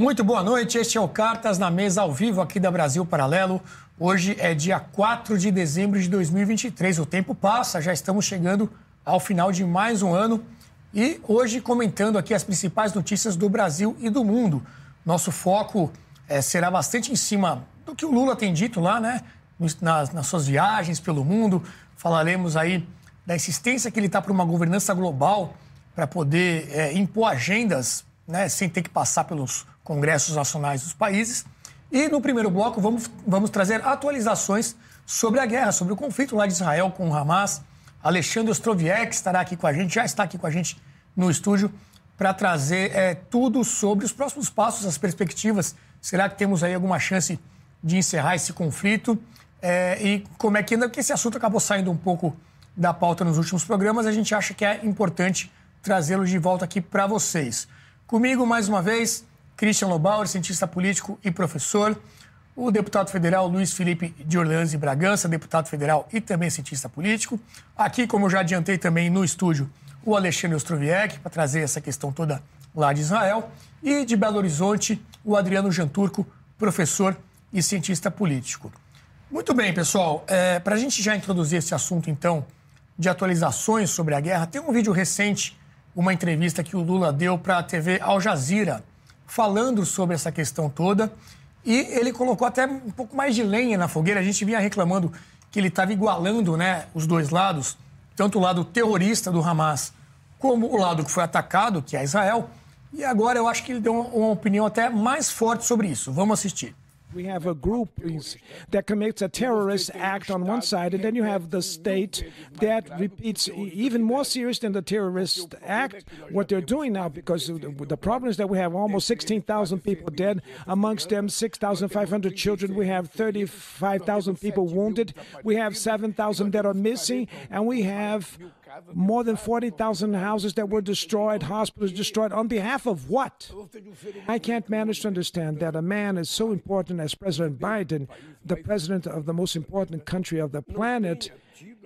Muito boa noite, este é o Cartas na Mesa ao vivo aqui da Brasil Paralelo. Hoje é dia 4 de dezembro de 2023. O tempo passa, já estamos chegando ao final de mais um ano. E hoje comentando aqui as principais notícias do Brasil e do mundo. Nosso foco é, será bastante em cima do que o Lula tem dito lá, né? Nas, nas suas viagens pelo mundo. Falaremos aí da insistência que ele está para uma governança global para poder é, impor agendas, né, sem ter que passar pelos congressos nacionais dos países. E no primeiro bloco vamos, vamos trazer atualizações sobre a guerra, sobre o conflito lá de Israel com o Hamas. Alexandre Ostroviec estará aqui com a gente, já está aqui com a gente no estúdio para trazer é, tudo sobre os próximos passos, as perspectivas. Será que temos aí alguma chance de encerrar esse conflito? É, e como é que ainda que esse assunto acabou saindo um pouco da pauta nos últimos programas, a gente acha que é importante trazê-lo de volta aqui para vocês. Comigo, mais uma vez, Christian Lobauer, cientista político e professor, o deputado federal Luiz Felipe de Orleans e Bragança, deputado federal e também cientista político. Aqui, como eu já adiantei também no estúdio, o Alexandre Ostroviec, para trazer essa questão toda lá de Israel. E de Belo Horizonte, o Adriano Janturco, professor e cientista político. Muito bem, pessoal. É, para a gente já introduzir esse assunto, então, de atualizações sobre a guerra, tem um vídeo recente, uma entrevista que o Lula deu para a TV Al Jazeera falando sobre essa questão toda. E ele colocou até um pouco mais de lenha na fogueira. A gente vinha reclamando que ele estava igualando né, os dois lados, tanto o lado terrorista do Hamas como o lado que foi atacado, que é Israel. E agora eu acho que ele deu uma opinião até mais forte sobre isso. Vamos assistir. We have a group that commits a terrorist act on one side, and then you have the state that repeats even more serious than the terrorist act what they're doing now. Because the problem is that we have almost 16,000 people dead, amongst them 6,500 children. We have 35,000 people wounded. We have 7,000 that are missing, and we have more than 40,000 houses that were destroyed, hospitals destroyed. On behalf of what? I can't manage to understand that a man as so important as President Biden, the president of the most important country of the planet,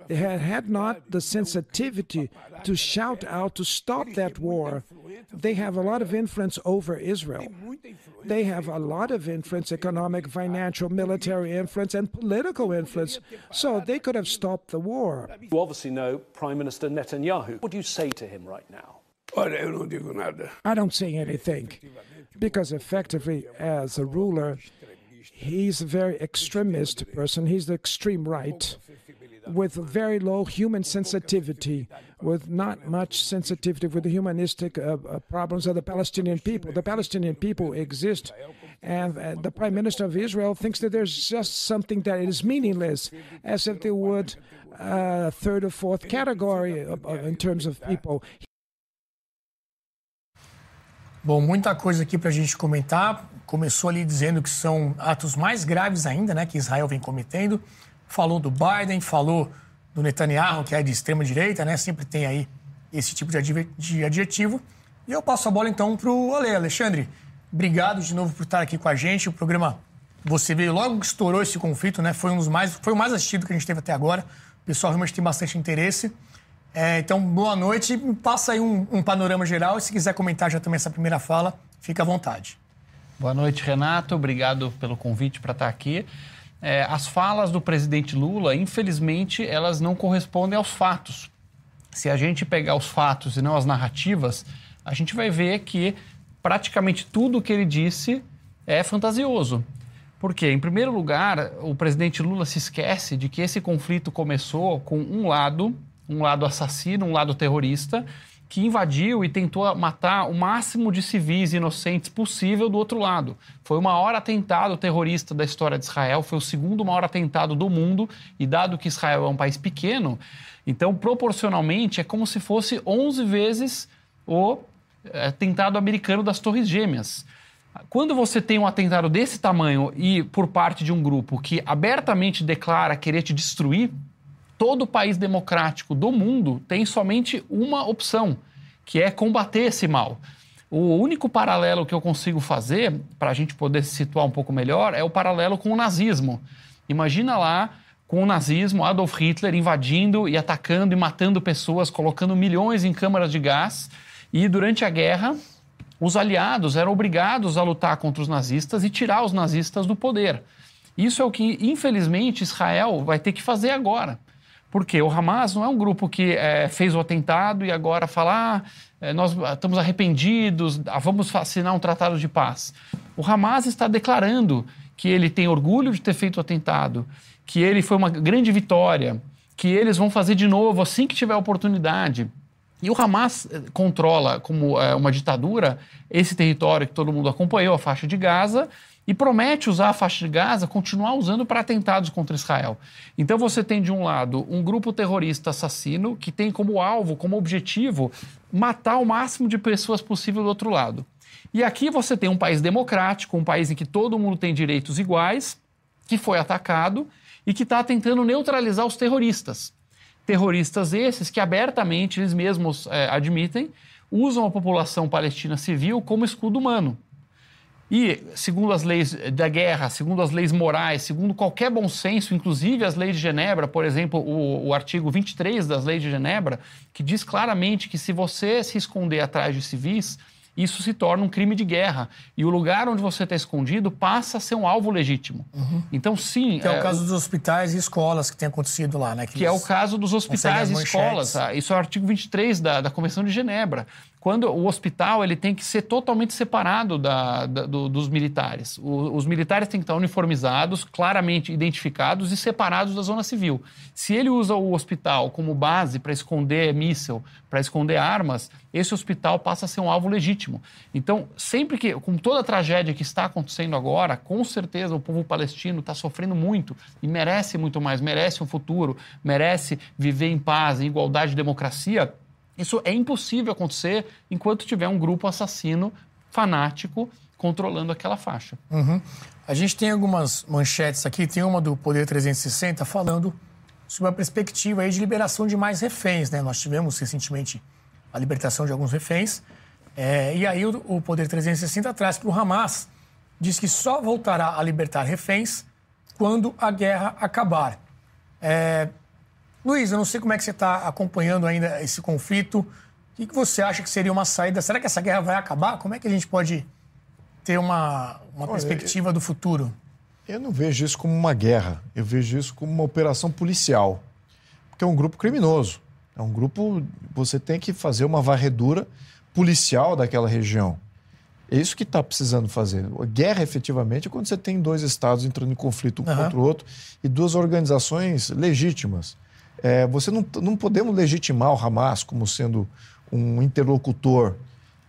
had, had not the sensitivity to shout out to stop that war. They have a lot of influence over Israel. They have a lot of influence economic, financial, military influence, and political influence. So they could have stopped the war. You obviously know Prime Minister Netanyahu. What do you say to him right now? I don't say anything because effectively, as a ruler, he's a very extremist person. He's the extreme right with very low human sensitivity, with not much sensitivity with the humanistic uh, uh, problems of the Palestinian people. The Palestinian people exist, and uh, the Prime Minister of Israel thinks that there's just something that is meaningless, as if they would uh, third or fourth category in terms of people. Bom, muita coisa aqui para a gente comentar. Começou ali dizendo que são atos mais graves ainda, né, que Israel vem cometendo. Falou do Biden, falou do Netanyahu, que é de extrema direita, né? Sempre tem aí esse tipo de adjetivo. E eu passo a bola então para o Ale. Alexandre, obrigado de novo por estar aqui com a gente. O programa você veio logo que estourou esse conflito, né? Foi um dos mais, foi o mais assistido que a gente teve até agora. O pessoal realmente tem bastante interesse. É, então, boa noite. Passa aí um, um panorama geral e se quiser comentar já também essa primeira fala, fica à vontade. Boa noite, Renato. Obrigado pelo convite para estar aqui é, as falas do presidente Lula, infelizmente, elas não correspondem aos fatos. Se a gente pegar os fatos e não as narrativas, a gente vai ver que praticamente tudo o que ele disse é fantasioso. Porque, em primeiro lugar, o presidente Lula se esquece de que esse conflito começou com um lado, um lado assassino, um lado terrorista, que invadiu e tentou matar o máximo de civis inocentes possível do outro lado. Foi o maior atentado terrorista da história de Israel, foi o segundo maior atentado do mundo, e dado que Israel é um país pequeno, então proporcionalmente é como se fosse 11 vezes o é, atentado americano das Torres Gêmeas. Quando você tem um atentado desse tamanho e por parte de um grupo que abertamente declara querer te destruir, todo país democrático do mundo tem somente uma opção, que é combater esse mal. O único paralelo que eu consigo fazer, para a gente poder se situar um pouco melhor, é o paralelo com o nazismo. Imagina lá com o nazismo, Adolf Hitler invadindo e atacando e matando pessoas, colocando milhões em câmaras de gás. E durante a guerra, os aliados eram obrigados a lutar contra os nazistas e tirar os nazistas do poder. Isso é o que, infelizmente, Israel vai ter que fazer agora. Porque o Hamas não é um grupo que é, fez o atentado e agora fala, ah, é, nós estamos arrependidos, ah, vamos assinar um tratado de paz. O Hamas está declarando que ele tem orgulho de ter feito o atentado, que ele foi uma grande vitória, que eles vão fazer de novo assim que tiver oportunidade. E o Hamas eh, controla, como é, uma ditadura, esse território que todo mundo acompanhou, a faixa de Gaza, e promete usar a faixa de Gaza, continuar usando para atentados contra Israel. Então você tem, de um lado, um grupo terrorista assassino que tem como alvo, como objetivo, matar o máximo de pessoas possível do outro lado. E aqui você tem um país democrático, um país em que todo mundo tem direitos iguais, que foi atacado e que está tentando neutralizar os terroristas. Terroristas esses que abertamente eles mesmos é, admitem usam a população palestina civil como escudo humano. E, segundo as leis da guerra, segundo as leis morais, segundo qualquer bom senso, inclusive as leis de Genebra, por exemplo, o, o, artigo 23 das leis de Genebra, que diz claramente que se você se esconder atrás de civis, isso se torna um crime de guerra. E o lugar onde você está escondido passa a ser um alvo legítimo. Uhum. Então, sim. Que é, é, o caso dos hospitais e escolas que tem acontecido lá, né? Que, que é o caso dos hospitais e escolas. Tá? Isso é o artigo 23 da, da Convenção de Genebra quando o hospital ele tem que ser totalmente separado da, da, do, dos militares. O, os militares têm que estar uniformizados, claramente identificados e separados da zona civil. Se ele usa o hospital como base para esconder míssil, para esconder armas, esse hospital passa a ser um alvo legítimo. Então, sempre que, com toda a tragédia que está acontecendo agora, com certeza o povo palestino está sofrendo muito e merece muito mais, merece um futuro, merece viver em paz, em igualdade e democracia isso é impossível acontecer enquanto tiver um grupo assassino fanático controlando aquela faixa. Uhum. A gente tem algumas manchetes aqui, tem uma do Poder 360 falando sobre a perspectiva aí de liberação de mais reféns. Né? Nós tivemos recentemente a libertação de alguns reféns. É, e aí o, o Poder 360 traz para o Hamas, diz que só voltará a libertar reféns quando a guerra acabar. É, Luiz, eu não sei como é que você está acompanhando ainda esse conflito. O que, que você acha que seria uma saída? Será que essa guerra vai acabar? Como é que a gente pode ter uma, uma Olha, perspectiva do futuro? Eu não vejo isso como uma guerra. Eu vejo isso como uma operação policial. Porque é um grupo criminoso. É um grupo. Você tem que fazer uma varredura policial daquela região. É isso que está precisando fazer. A guerra, efetivamente, é quando você tem dois estados entrando em conflito um uhum. contra o outro e duas organizações legítimas. É, você não, não podemos legitimar o Hamas como sendo um interlocutor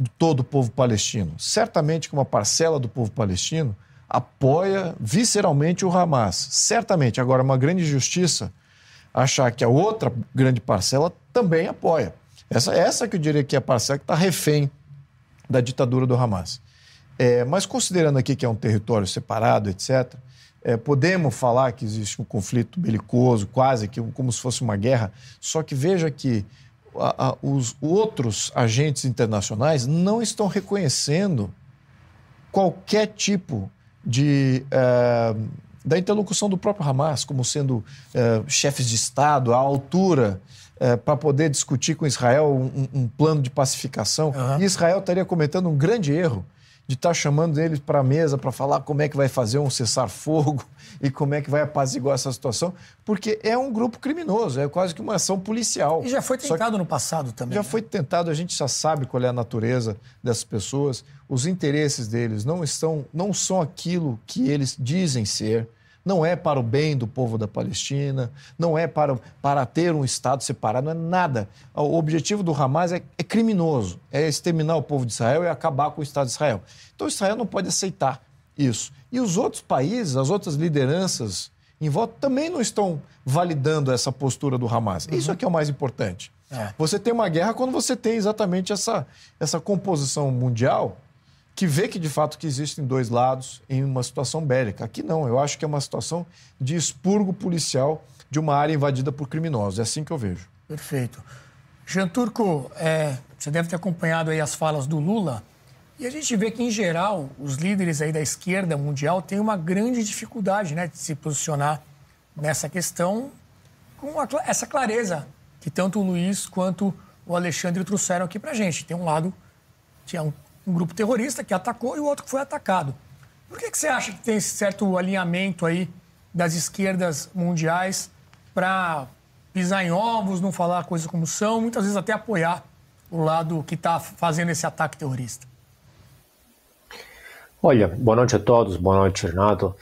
de todo o povo palestino. Certamente que uma parcela do povo palestino apoia visceralmente o Hamas. Certamente. Agora, uma grande injustiça achar que a outra grande parcela também apoia. Essa, essa que eu diria que é a parcela que está refém da ditadura do Hamas. É, mas considerando aqui que é um território separado, etc., é, podemos falar que existe um conflito belicoso, quase que como se fosse uma guerra, só que veja que a, a, os outros agentes internacionais não estão reconhecendo qualquer tipo de. É, da interlocução do próprio Hamas como sendo é, chefes de Estado à altura é, para poder discutir com Israel um, um plano de pacificação. Uhum. E Israel estaria cometendo um grande erro de estar tá chamando eles para a mesa para falar como é que vai fazer um cessar-fogo e como é que vai apaziguar essa situação, porque é um grupo criminoso, é quase que uma ação policial. E já foi tentado no passado também. Já né? foi tentado, a gente já sabe qual é a natureza dessas pessoas, os interesses deles não estão, não são aquilo que eles dizem ser não é para o bem do povo da Palestina, não é para, para ter um Estado separado, não é nada. O objetivo do Hamas é, é criminoso, é exterminar o povo de Israel e acabar com o Estado de Israel. Então Israel não pode aceitar isso. E os outros países, as outras lideranças em volta também não estão validando essa postura do Hamas. Uhum. Isso é que é o mais importante. É. Você tem uma guerra quando você tem exatamente essa, essa composição mundial que vê que de fato que existem dois lados em uma situação bélica. Aqui não, eu acho que é uma situação de expurgo policial de uma área invadida por criminosos. É assim que eu vejo. Perfeito. Jean Turco, é, você deve ter acompanhado aí as falas do Lula E a gente vê que, em geral, os líderes aí da esquerda mundial têm uma grande dificuldade né, de se posicionar nessa questão com a, essa clareza que tanto o Luiz quanto o Alexandre trouxeram aqui para gente. Tem um lado, tinha um, um, grupo terrorista que atacou e o outro que foi atacado. Por que, que você acha que tem esse certo alinhamento aí das esquerdas mundiais para pisar em ovos, não falar coisas como são, muitas vezes até apoiar o lado que está fazendo esse ataque terrorista? Olha, boa noite a todos, boa noite, Renato.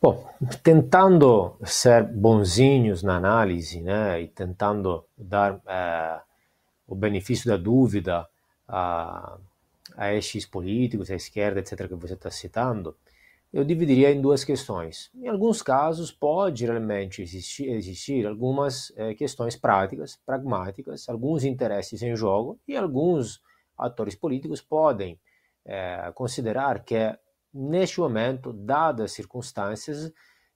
Bom, tentando ser bonzinhos na análise, né, e tentando dar é, o benefício da dúvida a, a estes políticos, à esquerda, etc., que você está citando, eu dividiria em duas questões. Em alguns casos, pode realmente existir, existir algumas é, questões práticas, pragmáticas, alguns interesses em jogo, e alguns atores políticos podem é, considerar que, neste momento, dadas as circunstâncias,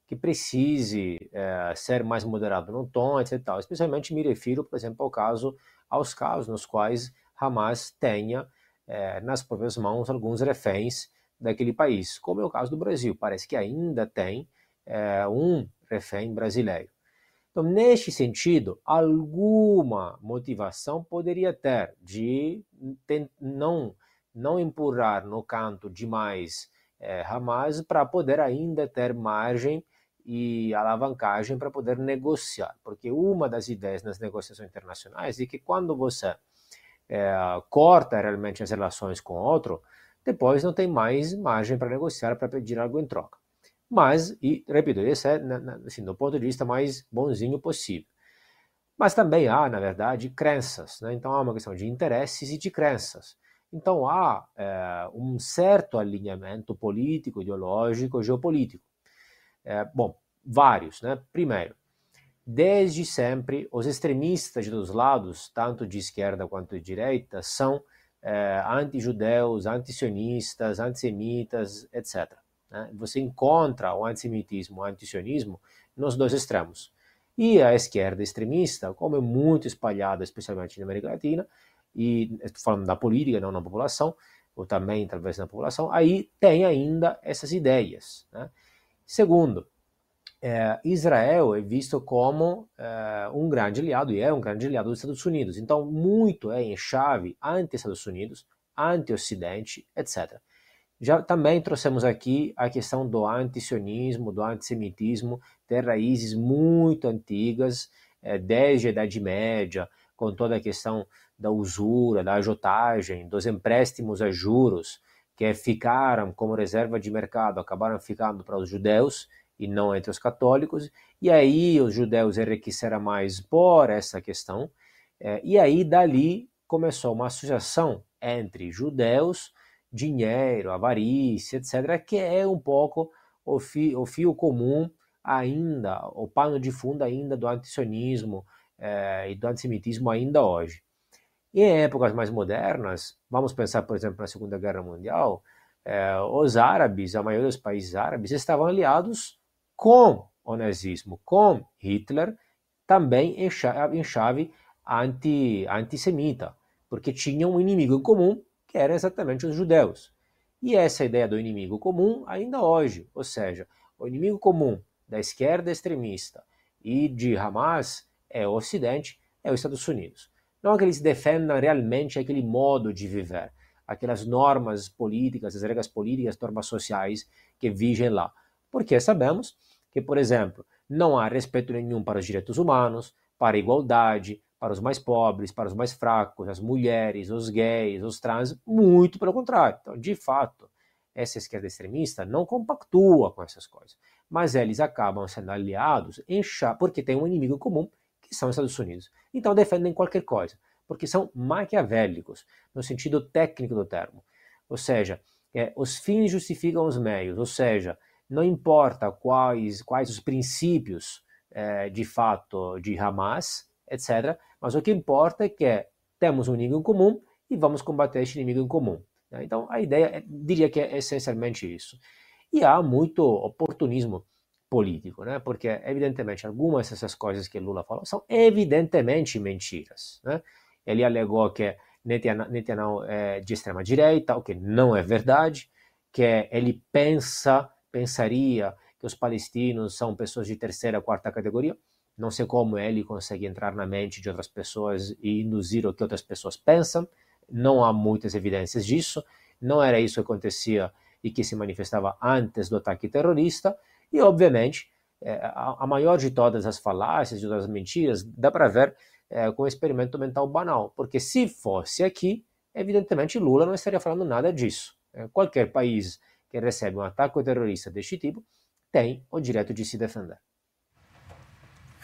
que precise é, ser mais moderado no tom, etc. Especialmente me refiro, por exemplo, ao caso, aos casos nos quais Hamas tenha é, nas próprias mãos alguns reféns daquele país, como é o caso do Brasil. Parece que ainda tem é, um refém brasileiro. Então, neste sentido, alguma motivação poderia ter de não não empurrar no canto demais é, Hamas para poder ainda ter margem e alavancagem para poder negociar. Porque uma das ideias nas negociações internacionais é que quando você é, corta realmente as relações com outro, depois não tem mais margem para negociar, para pedir algo em troca. Mas, e repito, esse é assim, do ponto de vista mais bonzinho possível. Mas também há, na verdade, crenças. Né? Então há uma questão de interesses e de crenças. Então há é, um certo alinhamento político, ideológico, geopolítico. É, bom, vários, né? Primeiro, desde sempre, os extremistas dos lados, tanto de esquerda quanto de direita, são é, anti-judeus, anti-sionistas, antissemitas, etc. Né? Você encontra o antissemitismo, o antisionismo nos dois extremos. E a esquerda extremista, como é muito espalhada, especialmente na América Latina, e estou falando da política, não na população, ou também talvez na população, aí tem ainda essas ideias. Né? Segundo, é, Israel é visto como é, um grande aliado, e é um grande aliado dos Estados Unidos. Então, muito é em chave anti-Estados Unidos, anti-Ocidente, etc. Já também trouxemos aqui a questão do antisionismo, do antissemitismo, de raízes muito antigas, é, desde a Idade Média, com toda a questão da usura, da ajotagem, dos empréstimos a juros, que ficaram como reserva de mercado, acabaram ficando para os judeus e não entre os católicos, e aí os judeus enriqueceram mais por essa questão, é, e aí dali começou uma associação entre judeus, dinheiro, avarícia, etc., que é um pouco o fio, o fio comum ainda, o pano de fundo ainda do antisionismo é, e do antissemitismo ainda hoje. Em épocas mais modernas, vamos pensar, por exemplo, na Segunda Guerra Mundial, é, os árabes, a maioria dos países árabes, estavam aliados com o nazismo, com Hitler, também em chave, em chave anti, antissemita, porque tinham um inimigo em comum, que eram exatamente os judeus. E essa ideia do inimigo comum ainda hoje, ou seja, o inimigo comum da esquerda extremista e de Hamas é o Ocidente, é os Estados Unidos. Não que eles defendam realmente aquele modo de viver, aquelas normas políticas, as regras políticas, normas sociais que vigem lá. Porque sabemos que, por exemplo, não há respeito nenhum para os direitos humanos, para a igualdade, para os mais pobres, para os mais fracos, as mulheres, os gays, os trans, muito pelo contrário. Então, de fato, essa esquerda extremista não compactua com essas coisas, mas eles acabam sendo aliados em chá, porque tem um inimigo comum que são os Estados Unidos. Então defendem qualquer coisa, porque são maquiavélicos, no sentido técnico do termo. Ou seja, é, os fins justificam os meios, ou seja, não importa quais, quais os princípios é, de fato de Hamas, etc., mas o que importa é que temos um inimigo em comum e vamos combater este inimigo em comum. Né? Então, a ideia, é, diria que é essencialmente isso. E há muito oportunismo político, né? Porque evidentemente algumas dessas coisas que Lula falou são evidentemente mentiras, né? Ele alegou que Netanyahu é de extrema direita, o que não é verdade, que ele pensa, pensaria que os palestinos são pessoas de terceira, quarta categoria. Não sei como ele consegue entrar na mente de outras pessoas e induzir o que outras pessoas pensam. Não há muitas evidências disso. Não era isso que acontecia e que se manifestava antes do ataque terrorista. E, obviamente, é, a maior de todas as falácias, de todas as mentiras, dá para ver é, com um experimento mental banal. Porque se fosse aqui, evidentemente Lula não estaria falando nada disso. É, qualquer país que recebe um ataque terrorista deste tipo tem o direito de se defender.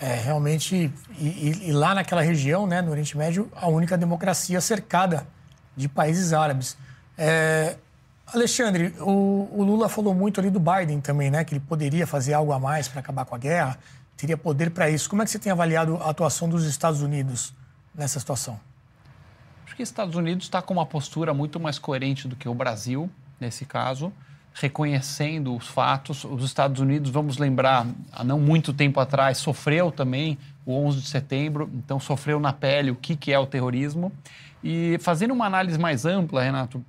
É, realmente, e, e, lá naquela região, né, no Oriente Médio, a única democracia cercada de países árabes. É, Alexandre, o, o, Lula falou muito ali do Biden também, né, que ele poderia fazer algo a mais para acabar com a guerra, teria poder para isso. Como é que você tem avaliado a atuação dos Estados Unidos nessa situação? Acho que os Estados Unidos está com uma postura muito mais coerente do que o Brasil, nesse caso reconhecendo os fatos. Os Estados Unidos, vamos lembrar, há não muito tempo atrás, sofreu também o 11 de setembro, então sofreu na pele o que, que é o terrorismo. E fazendo uma análise mais ampla, Renato,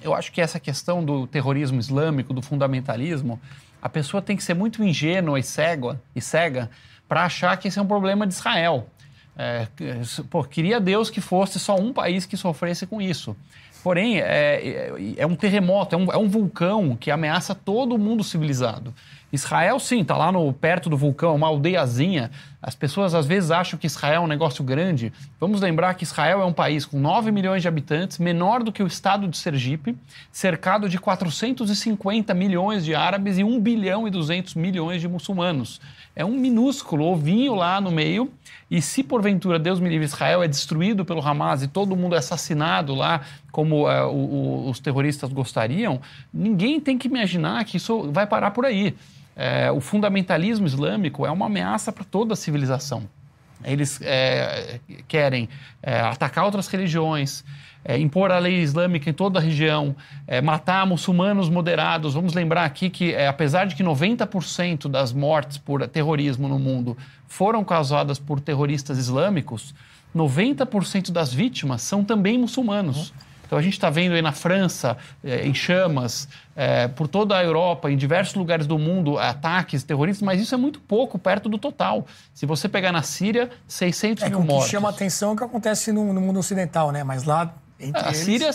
eu acho que essa questão do terrorismo islâmico, do fundamentalismo, a pessoa tem que ser muito ingênua e cega, e cega para achar que esse é um problema de Israel. É, pô, queria Deus que fosse só um país que sofresse com isso. Porém, é, é, é um terremoto, é um, é um vulcão que ameaça todo mundo civilizado. Israel, sim, está lá no, perto do vulcão, uma aldeiazinha. As pessoas às vezes acham que Israel é um negócio grande. Vamos lembrar que Israel é um país com 9 milhões de habitantes, menor do que o estado de Sergipe, cercado de 450 milhões de árabes e 1 bilhão e 200 milhões de muçulmanos. É um minúsculo ovinho lá no meio. E se porventura, Deus me livre, Israel é destruído pelo Hamas e todo mundo é assassinado lá, como é, o, o, os terroristas gostariam, ninguém tem que imaginar que isso vai parar por aí. É, o fundamentalismo islâmico é uma ameaça para toda a civilização. Eles é, querem é, atacar outras religiões, é, impor a lei islâmica em toda a região, é, matar muçulmanos moderados. Vamos lembrar aqui que, é, apesar de que 90% das mortes por terrorismo no mundo foram causadas por terroristas islâmicos, 90% das vítimas são também muçulmanos. Uhum. Então a gente está vendo aí na França, é, em chamas, é, por toda a Europa, em diversos lugares do mundo, ataques terroristas, mas isso é muito pouco, perto do total. Se você pegar na Síria, 600 é, mil mortos. O que chama atenção é o que acontece no, no mundo ocidental, né? Mas lá entre a Síria,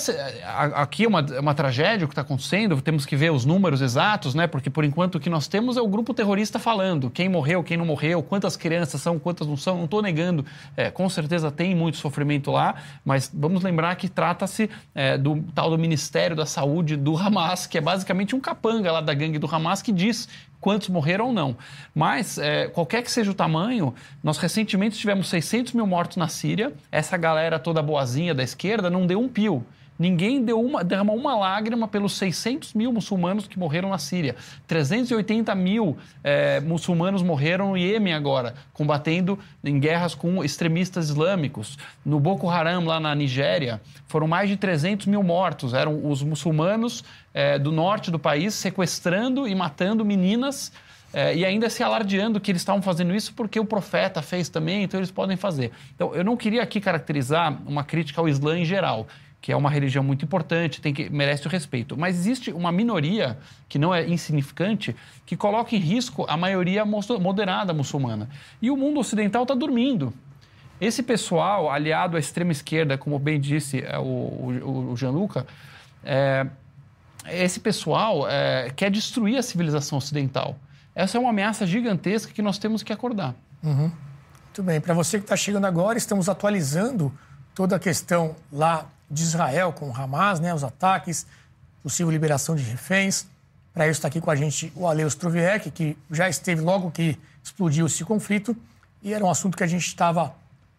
aqui é uma, é uma tragédia o que está acontecendo, temos que ver os números exatos, né? Porque por enquanto o que nós temos é o grupo terrorista falando quem morreu, quem não morreu, quantas crianças são, quantas não são. Não estou negando, é, com certeza tem muito sofrimento lá, mas vamos lembrar que trata-se é, do tal do Ministério da Saúde do Hamas, que é basicamente um capanga lá da gangue do Hamas que diz quantos morreram ou não. Mas, é, qualquer que seja o tamanho, nós recentemente tivemos 600 mil mortos na Síria. Essa galera toda boazinha da esquerda não deu um pio. Ninguém deu uma, derramou uma lágrima pelos 600 mil muçulmanos que morreram na Síria. 380 mil é, muçulmanos morreram no Iêmen agora, combatendo em guerras com extremistas islâmicos. No Boko Haram, lá na Nigéria, foram mais de 300 mil mortos. Eram os muçulmanos é, do norte do país sequestrando e matando meninas. É, e ainda se alardeando que eles estavam fazendo isso porque o profeta fez também, então eles podem fazer. Então, eu não queria aqui caracterizar uma crítica ao Islã em geral que é uma religião muito importante, tem que merece o respeito. Mas existe uma minoria que não é insignificante que coloca em risco a maioria moderada muçulmana. E o mundo ocidental está dormindo. Esse pessoal, aliado à extrema esquerda, como bem disse é, o, o, o é, esse pessoal é, quer destruir a civilização ocidental. Essa é uma ameaça gigantesca que nós temos que acordar. Uhum. Muito bem. Para você que está chegando agora, estamos atualizando toda a questão lá de Israel com o Hamas, né, os ataques, possível liberação de reféns. Para isso está aqui com a gente o Aleus Troviec, que já esteve logo que explodiu esse conflito e era um assunto que a gente estava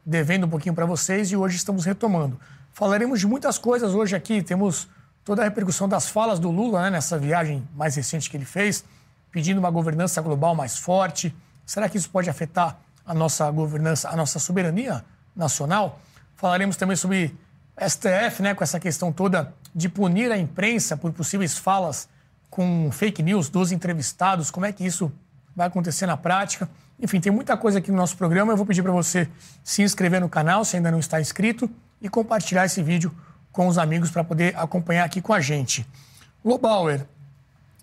devendo um pouquinho para vocês e hoje estamos retomando. Falaremos de muitas coisas hoje aqui, temos toda a repercussão das falas do Lula né, nessa viagem mais recente que ele fez, pedindo uma governança global mais forte. Será que isso pode afetar a nossa governança, a nossa soberania nacional? Falaremos também sobre STF, né, com essa questão toda de punir a imprensa por possíveis falas com fake news dos entrevistados, como é que isso vai acontecer na prática. Enfim, tem muita coisa aqui no nosso programa. Eu vou pedir para você se inscrever no canal, se ainda não está inscrito, e compartilhar esse vídeo com os amigos para poder acompanhar aqui com a gente. Lobauer,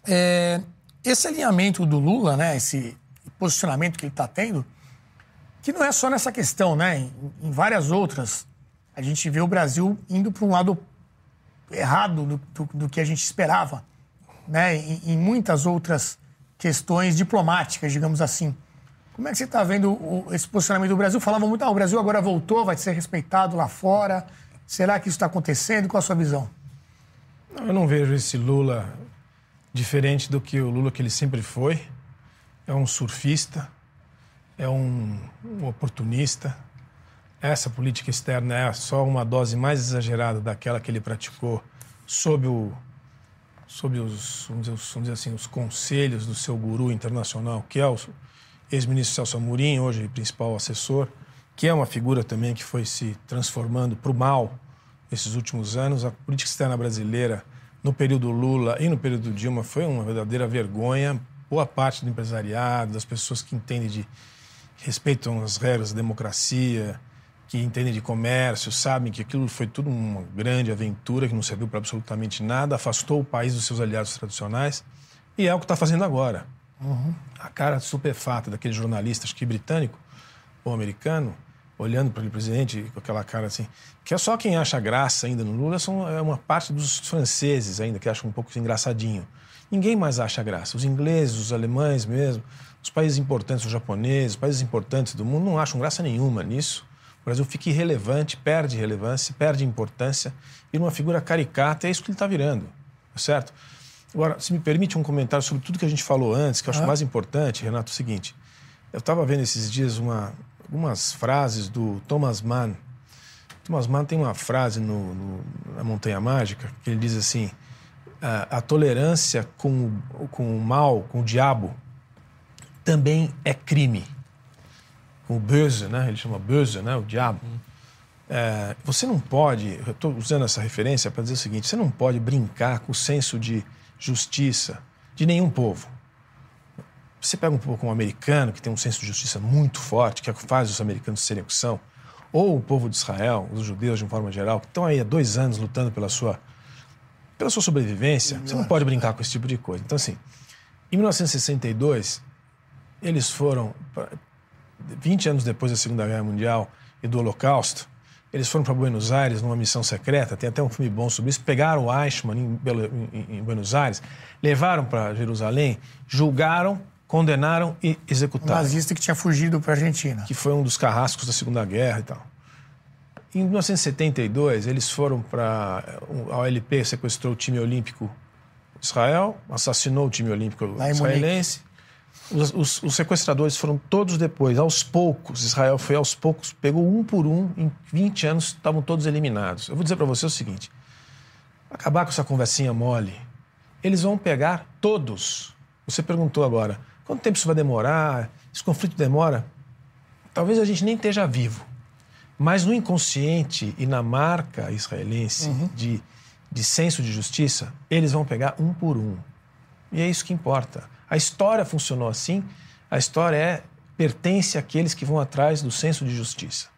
é, esse alinhamento do Lula, né, esse posicionamento que ele está tendo, que não é só nessa questão, né, em, em várias outras, a gente vê o Brasil indo para um lado errado do, do, do, que a gente esperava, né, em, em, muitas outras questões diplomáticas, digamos assim. Como é que você está vendo o, esse posicionamento do Brasil? Falavam muito, ah, o Brasil agora voltou, vai ser respeitado lá fora. Será que isso está acontecendo? Qual a sua visão? Não, eu não vejo esse Lula diferente do que o Lula que ele sempre foi. É um surfista, é um, um oportunista. Essa política externa é só uma dose mais exagerada daquela que ele praticou sob o sob os, vamos dizer, vamos dizer assim, os conselhos do seu guru internacional, que é o ex-ministro Celso Amorim, hoje principal assessor, que é uma figura também que foi se transformando para o mal nesses últimos anos. A política externa brasileira, no período Lula e no período Dilma, foi uma verdadeira vergonha. Boa parte do empresariado, das pessoas que entendem de respeitam as regras da democracia, que entendem de comércio, sabem que aquilo foi tudo uma grande aventura que não serviu para absolutamente nada, afastou o país dos seus aliados tradicionais e é o que está fazendo agora. Uhum. A cara estupefata daquele jornalista, acho que britânico ou americano, olhando para o presidente com aquela cara assim, que é só quem acha graça ainda no Lula, são, é uma parte dos franceses ainda que acham um pouco engraçadinho. Ninguém mais acha graça. Os ingleses, os alemães mesmo, os países importantes, os japoneses, os países importantes do mundo não acham graça nenhuma nisso. O Brasil fica irrelevante, perde relevância, perde importância, e uma figura caricata, é isso que ele está virando, tá certo? Agora, se me permite um comentário sobre tudo que a gente falou antes, que eu acho ah. mais importante, Renato, é o seguinte. Eu estava vendo esses dias uma, algumas frases do Thomas Mann. Thomas Mann tem uma frase no, no, na Montanha Mágica que ele diz assim: a, a tolerância com, com o mal, com o diabo, também é crime. Com o böse, né? Ele chama böse, né? O diabo. Hum. É, você não pode, eu estou usando essa referência para dizer o seguinte: você não pode brincar com o senso de justiça de nenhum povo. Você pega um pouco um americano que tem um senso de justiça muito forte, que é o que faz os americanos serem o que são, ou o povo de Israel, os judeus de uma forma geral, que estão aí há dois anos lutando pela sua, pela sua sobrevivência, você não pode brincar com esse tipo de coisa. Então, assim, em 1962, eles foram, 20 anos depois da Segunda Guerra Mundial e do Holocausto, eles foram para Buenos Aires numa missão secreta, tem até um filme bom sobre isso. Pegaram o Eichmann em, em, em Buenos Aires, levaram para Jerusalém, julgaram, condenaram e executaram. Um nazista que tinha fugido para a Argentina. Que foi um dos carrascos da Segunda Guerra e tal. Em 1972, eles foram para. A OLP sequestrou o time olímpico de Israel, assassinou o time olímpico israelense. Os, os, os, sequestradores foram todos depois, aos poucos. Israel foi aos poucos, pegou um por um, em 20 anos estavam todos eliminados. Eu vou dizer para você o seguinte: acabar com essa conversinha mole. Eles vão pegar todos. Você perguntou agora, quanto tempo isso vai demorar? Esse conflito demora? Talvez a gente nem esteja vivo. Mas no inconsciente e na marca israelense uhum. de, de senso de justiça, eles vão pegar um por um. E é isso que importa. A história funcionou assim, a história é pertence àqueles que vão atrás do senso de justiça.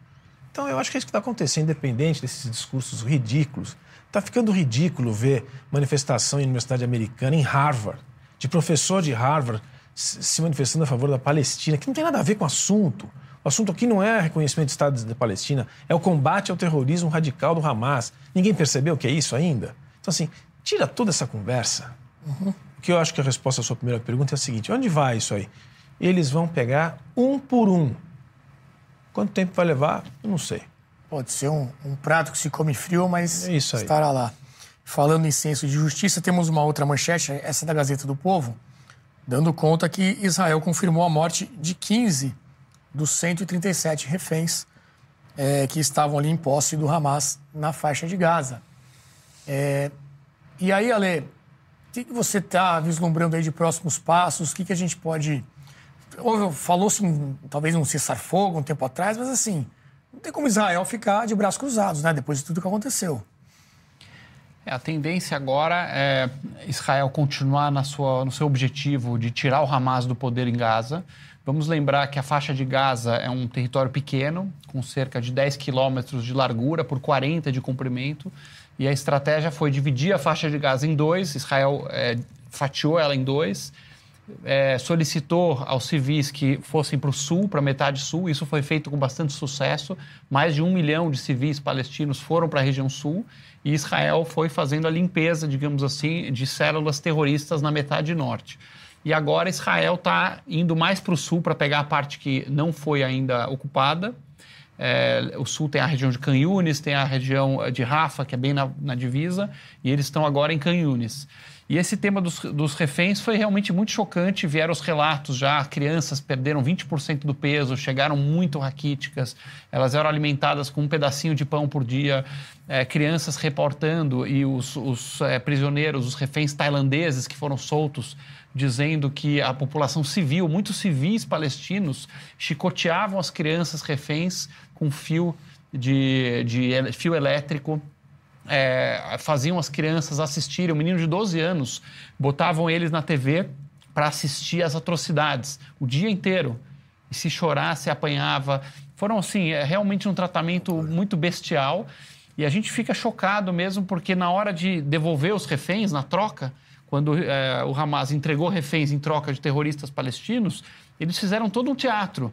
Então eu acho que é isso que está acontecendo, independente desses discursos ridículos. Está ficando ridículo ver manifestação em universidade americana, em Harvard, de professor de Harvard se manifestando a favor da Palestina, que não tem nada a ver com o assunto. O assunto aqui não é reconhecimento do Estado da Palestina, é o combate ao terrorismo radical do Hamas. Ninguém percebeu o que é isso ainda? Então, assim, tira toda essa conversa. Uhum que eu acho que a resposta à sua primeira pergunta é a seguinte: onde vai isso aí? Eles vão pegar um por um. Quanto tempo vai levar? Eu não sei. Pode ser um, um prato que se come frio, mas é estará lá. Falando em senso de justiça, temos uma outra manchete, essa da Gazeta do Povo, dando conta que Israel confirmou a morte de 15 dos 137 reféns é, que estavam ali em posse do Hamas na faixa de Gaza. É, e aí, Ale, que, que você está vislumbrando aí de próximos passos? O que, que a gente pode. Falou-se talvez um cessar-fogo um tempo atrás, mas assim, não tem como Israel ficar de braços cruzados, né? Depois de tudo que aconteceu. É, a tendência agora é Israel continuar na sua, no seu objetivo de tirar o Hamas do poder em Gaza. Vamos lembrar que a faixa de Gaza é um território pequeno, com cerca de 10 quilômetros de largura por 40 de comprimento. E a estratégia foi dividir a faixa de Gaza em dois. Israel é, fatiou ela em dois. É, solicitou aos civis que fossem para o sul, para a metade sul. Isso foi feito com bastante sucesso. Mais de um milhão de civis palestinos foram para a região sul e Israel foi fazendo a limpeza, digamos assim, de células terroristas na metade norte. E agora Israel está indo mais para o sul para pegar a parte que não foi ainda ocupada. É, o sul tem a região de Canhunes, tem a região de Rafa, que é bem na, na divisa, e eles estão agora em Canhunes. E esse tema dos, dos reféns foi realmente muito chocante. Vieram os relatos já, crianças perderam 20% do peso, chegaram muito raquíticas, elas eram alimentadas com um pedacinho de pão por dia. É, crianças reportando e os, os é, prisioneiros, os reféns tailandeses que foram soltos, dizendo que a população civil, muitos civis palestinos, chicoteavam as crianças reféns com fio de, de fio elétrico é, faziam as crianças assistirem, um menino de 12 anos, botavam eles na TV para assistir às atrocidades o dia inteiro. E se chorar, se apanhava. Foram, assim, é realmente um tratamento muito bestial. E a gente fica chocado mesmo, porque na hora de devolver os reféns, na troca, quando é, o Hamas entregou reféns em troca de terroristas palestinos, eles fizeram todo um teatro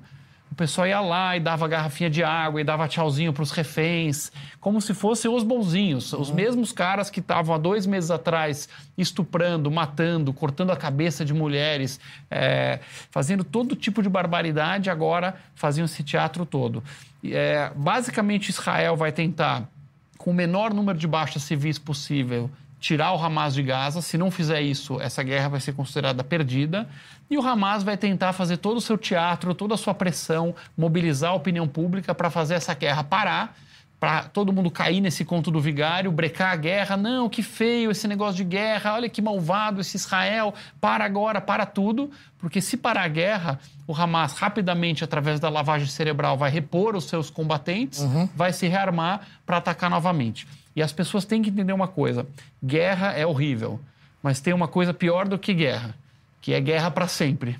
o pessoal ia lá e dava garrafinha de água e dava tchauzinho para os reféns, como se fossem os bonzinhos, os mesmos caras que estavam há dois meses atrás estuprando, matando, cortando a cabeça de mulheres, é, fazendo todo tipo de barbaridade, agora faziam esse teatro todo. É, basicamente, Israel vai tentar, com o menor número de baixas civis possível, tirar o Hamas de Gaza. Se não fizer isso, essa guerra vai ser considerada perdida. E o Hamas vai tentar fazer todo o seu teatro, toda a sua pressão, mobilizar a opinião pública para fazer essa guerra parar, para todo mundo cair nesse conto do vigário, brecar a guerra. Não, que feio esse negócio de guerra, olha que malvado esse Israel, para agora, para tudo. Porque se parar a guerra, o Hamas rapidamente, através da lavagem cerebral, vai repor os seus combatentes, uhum. vai se rearmar para atacar novamente. E as pessoas têm que entender uma coisa: guerra é horrível, mas tem uma coisa pior do que guerra que é guerra para sempre.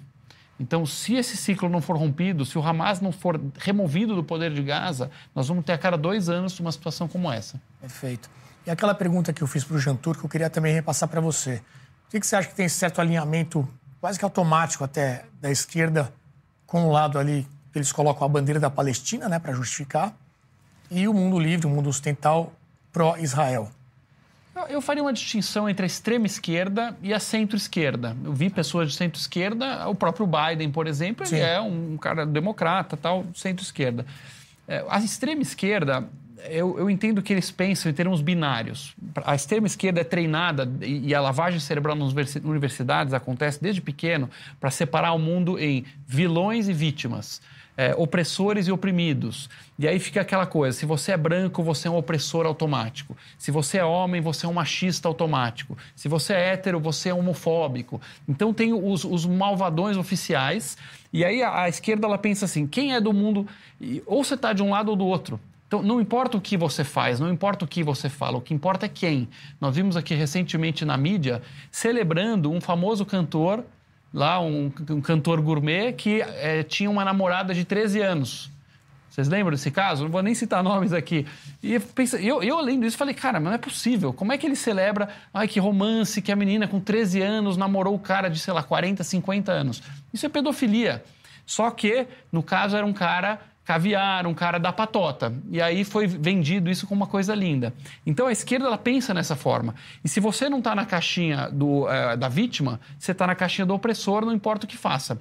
Então, se esse ciclo não for rompido, se o Hamas não for removido do poder de Gaza, nós vamos ter a cada dois anos uma situação como essa. Perfeito. E aquela pergunta que eu fiz para o Jantur, que eu queria também repassar para você. Por que você acha que tem certo alinhamento, quase que automático até, da esquerda, com o lado ali, eles colocam a bandeira da Palestina, né, para justificar, e o mundo livre, o mundo ocidental pró-Israel? Eu faria uma distinção entre a extrema esquerda e a centro-esquerda. Eu vi pessoas de centro-esquerda, o próprio Biden, por exemplo, Sim. ele é um cara democrata, tal, centro-esquerda. É, a extrema esquerda, eu, eu, entendo que eles pensam em termos binários. A extrema esquerda é treinada e a lavagem cerebral nas universidades acontece desde pequeno para separar o mundo em vilões e vítimas é, opressores e oprimidos. E aí fica aquela coisa: se você é branco, você é um opressor automático. Se você é homem, você é um machista automático. Se você é hétero, você é homofóbico. Então tem os, os malvadões oficiais. E aí a, a, esquerda ela pensa assim: quem é do mundo. Ou você está de um lado ou do outro. Então, não importa o que você faz, não importa o que você fala, o que importa é quem. Nós vimos aqui recentemente na mídia celebrando um famoso cantor lá um, um cantor gourmet que é, tinha uma namorada de 13 anos. Vocês lembram desse caso? Não vou nem citar nomes aqui. E eu, eu lendo isso falei, cara, mas não é possível. Como é que ele celebra, ai, que romance, que a menina com 13 anos namorou o cara de, sei lá, 40, 50 anos? Isso é pedofilia. Só que, no caso, era um cara caviar, um cara da patota. E aí foi vendido isso como uma coisa linda. Então a esquerda ela pensa nessa forma. E se você não está na caixinha do, uh, da vítima, você está na caixinha do opressor, não importa o que faça.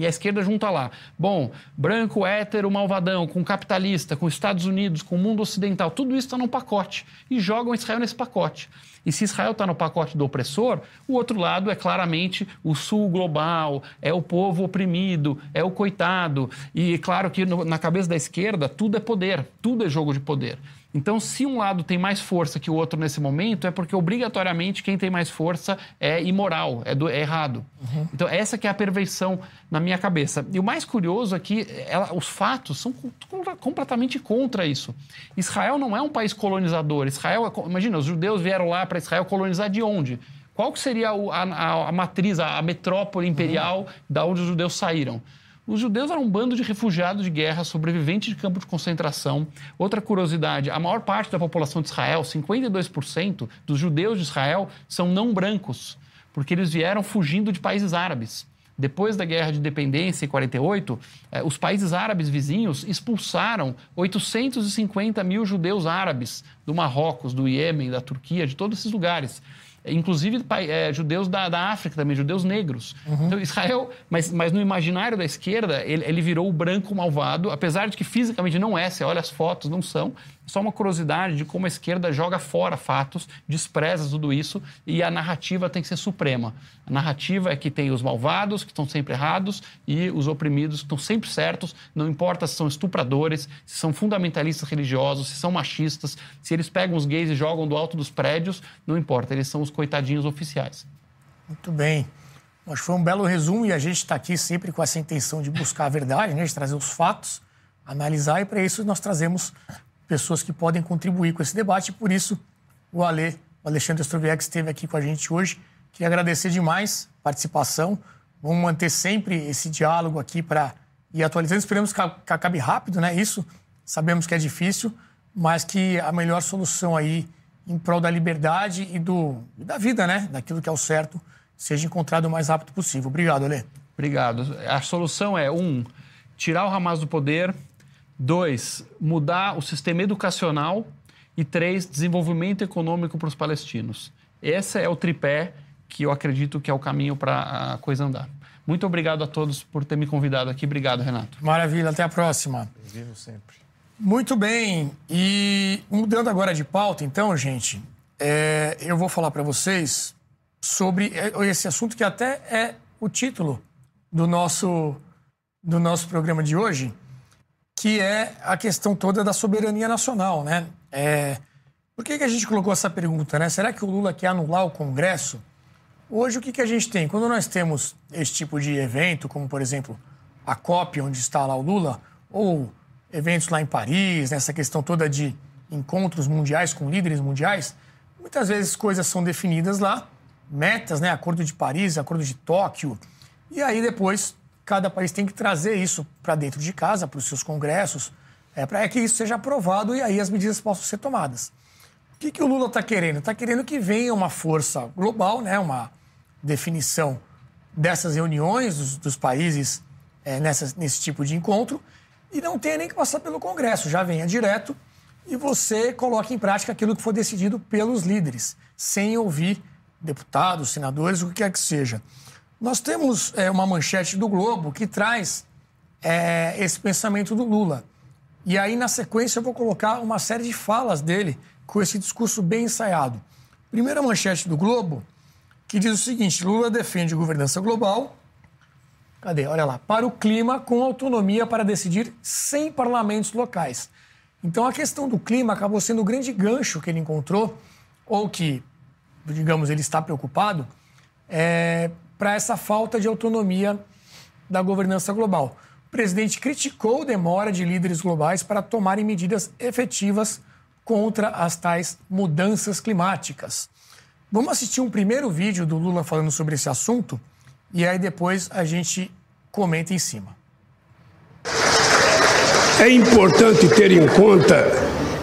E a esquerda junta lá. Bom, branco, hétero, malvadão, com capitalista, com Estados Unidos, com o mundo ocidental, tudo isso está num pacote. E jogam Israel nesse pacote. E se Israel está no pacote do opressor, o outro lado é claramente o sul global, é o povo oprimido, é o coitado. E claro que no, na cabeça da esquerda tudo é poder, tudo é jogo de poder. Então, se um lado tem mais força que o outro nesse momento, é porque obrigatoriamente quem tem mais força é imoral, é, do, é errado. Uhum. Então, essa que é a perversão na minha cabeça. E o mais curioso é que ela, os fatos são completamente contra isso. Israel não é um país colonizador. Israel, é, imagina, os judeus vieram lá para Israel colonizar de onde? Qual que seria a, a, a matriz, a, a metrópole imperial uhum. da onde os judeus saíram? Os judeus eram um bando de refugiados de guerra, sobreviventes de campo de concentração. Outra curiosidade: a maior parte da população de Israel, 52% dos judeus de Israel, são não brancos, porque eles vieram fugindo de países árabes. Depois da guerra de independência em 48, eh, os países árabes vizinhos expulsaram 850 mil judeus árabes do Marrocos, do Iêmen, da Turquia, de todos esses lugares inclusive é, judeus da, da África também, judeus negros. Uhum. Então, Israel, mas, mas no imaginário da esquerda, ele, ele virou o branco malvado, apesar de que fisicamente não é, você olha as fotos, não são, só uma curiosidade de como a esquerda joga fora fatos, despreza tudo isso e a narrativa tem que ser suprema. A narrativa é que tem os malvados, que estão sempre errados, e os oprimidos, que estão sempre certos, não importa se são estupradores, se são fundamentalistas religiosos, se são machistas, se eles pegam os gays e jogam do alto dos prédios, não importa, eles são os coitadinhos oficiais. Muito bem. Que foi um belo resumo e a gente está aqui sempre com essa intenção de buscar a verdade, né, de trazer os fatos, analisar, e para isso nós trazemos pessoas que podem contribuir com esse debate. Por isso, o Ale, o Alexandre Stroviec, esteve aqui com a gente hoje. Queria agradecer demais a participação. Vamos manter sempre esse diálogo aqui para ir atualizando. Esperamos que acabe rápido, né? Isso sabemos que é difícil, mas que a melhor solução aí em prol da liberdade e do, da vida, né? Daquilo que é o certo, seja encontrado o mais rápido possível. Obrigado, Ale. Obrigado. A solução é, um, tirar o Hamas do poder, Dois, mudar o sistema educacional. E três, desenvolvimento econômico para os palestinos. Esse é o tripé que eu acredito que é o caminho para a coisa andar. Muito obrigado a todos por ter me convidado aqui. Obrigado, Renato. Maravilha, até a próxima. Bem-vindo sempre. Muito bem. E mudando agora de pauta, então, gente, é, eu vou falar para vocês sobre esse assunto que até é o título do nosso, do nosso programa de hoje que é a questão toda da soberania nacional, né? É... Por que, que a gente colocou essa pergunta, né? Será que o Lula quer anular o Congresso? Hoje, o que, que a gente tem? Quando nós temos esse tipo de evento, como, por exemplo, a COP, onde está lá o Lula, ou eventos lá em Paris, nessa questão toda de encontros mundiais com líderes mundiais, muitas vezes coisas são definidas lá, metas, né? Acordo de Paris, Acordo de Tóquio, e aí depois cada país tem que trazer isso para dentro de casa, para os seus congressos, é, para que isso seja aprovado e aí as medidas possam ser tomadas. O que, que o Lula está querendo? Está querendo que venha uma força global, né, uma definição dessas reuniões dos, dos países é, nessa, nesse tipo de encontro e não tenha nem que passar pelo Congresso, já venha direto e você coloque em prática aquilo que for decidido pelos líderes, sem ouvir deputados, senadores, o que quer que seja. Nós temos é, uma manchete do Globo que traz é, esse pensamento do Lula. E aí, na sequência, eu vou colocar uma série de falas dele com esse discurso bem ensaiado. Primeira manchete do Globo, que diz o seguinte: Lula defende governança global. Cadê? Olha lá. Para o clima, com autonomia para decidir sem parlamentos locais. Então, a questão do clima acabou sendo o grande gancho que ele encontrou, ou que, digamos, ele está preocupado, é, para essa falta de autonomia da governança global. O presidente criticou a demora de líderes globais para tomarem medidas efetivas contra as tais mudanças climáticas. Vamos assistir um primeiro vídeo do Lula falando sobre esse assunto e aí depois a gente comenta em cima. É importante ter em conta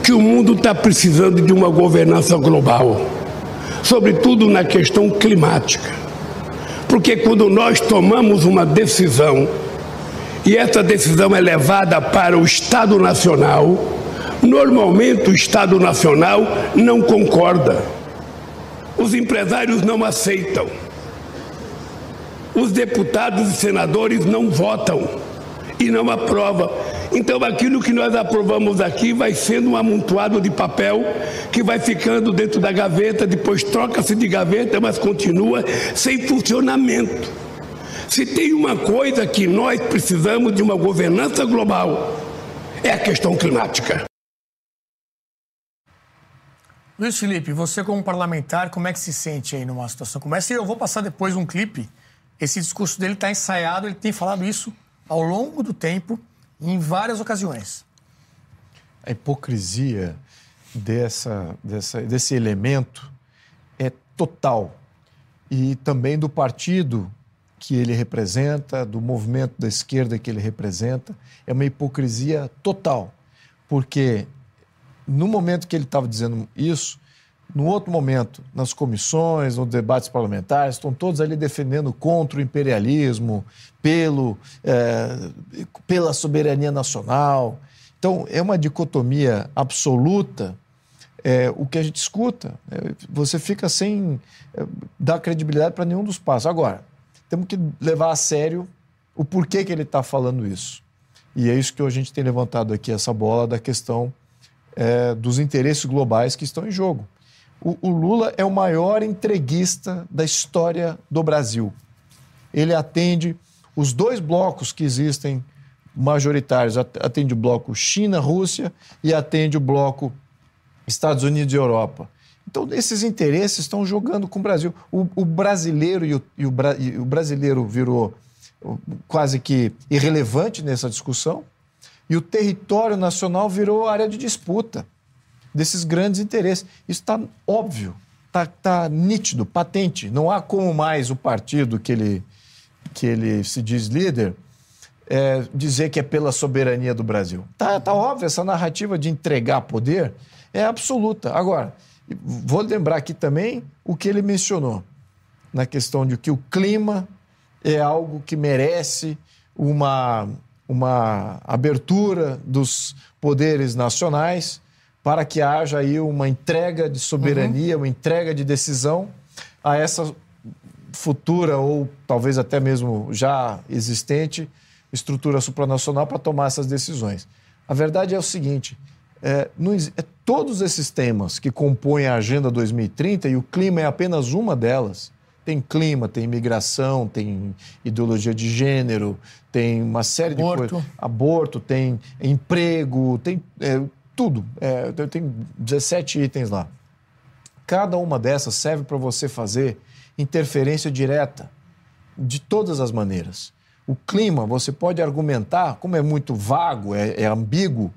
que o mundo está precisando de uma governança global, sobretudo na questão climática. Porque quando nós tomamos uma decisão e essa decisão é levada para o Estado Nacional, normalmente o Estado Nacional não concorda. Os empresários não aceitam. Os deputados e senadores não votam e não aprovam. Então, aquilo que nós aprovamos aqui vai sendo um amontoado de papel que vai ficando dentro da gaveta, depois troca-se de gaveta, mas continua sem funcionamento. Se tem uma coisa que nós precisamos de uma governança global, é a questão climática. Luiz Felipe, você como parlamentar, como é que se sente aí numa situação como essa? Eu vou passar depois um clipe. Esse discurso dele está ensaiado, ele tem falado isso ao longo do tempo, em várias ocasiões. A hipocrisia dessa, dessa, desse elemento é total. E também do partido que ele representa, do movimento da esquerda que ele representa, é uma hipocrisia total. Porque no momento que ele estava dizendo isso, no outro momento, nas comissões, nos debates parlamentares, estão todos ali defendendo contra o imperialismo, pelo, é, pela soberania nacional. Então, é uma dicotomia absoluta é, o que a gente escuta. É, você fica sem é, dar credibilidade para nenhum dos passos. Agora, temos que levar a sério o porquê que ele está falando isso. E é isso que a gente tem levantado aqui, essa bola da questão é, dos interesses globais que estão em jogo. O, o, Lula é o maior entreguista da história do Brasil. Ele atende os dois blocos que existem majoritários: atende o bloco China-Rússia e atende o bloco Estados Unidos e Europa. Então, esses interesses estão jogando com o Brasil. O, o brasileiro e o, e, o, e o brasileiro virou quase que irrelevante nessa discussão e o território nacional virou área de disputa desses grandes interesses. Isso está óbvio, está tá nítido, patente. Não há como mais o partido que ele, que ele se diz líder é, dizer que é pela soberania do Brasil. Está tá óbvio, essa narrativa de entregar poder é absoluta. Agora, vou lembrar aqui também o que ele mencionou na questão de que o clima é algo que merece uma uma abertura dos poderes nacionais para que haja aí uma entrega de soberania, uhum. uma entrega de decisão a essa futura ou talvez até mesmo já existente estrutura supranacional para tomar essas decisões. A verdade é o seguinte: é, não, é, todos esses temas que compõem a Agenda 2030, e o clima é apenas uma delas, tem clima, tem imigração, tem ideologia de gênero, tem uma série Aborto. de coisas. Aborto, tem emprego, tem é, tudo. É, tem 17 itens lá. Cada uma dessas serve para você fazer interferência direta de todas as maneiras. O clima, você pode argumentar, como é muito vago, é, é ambíguo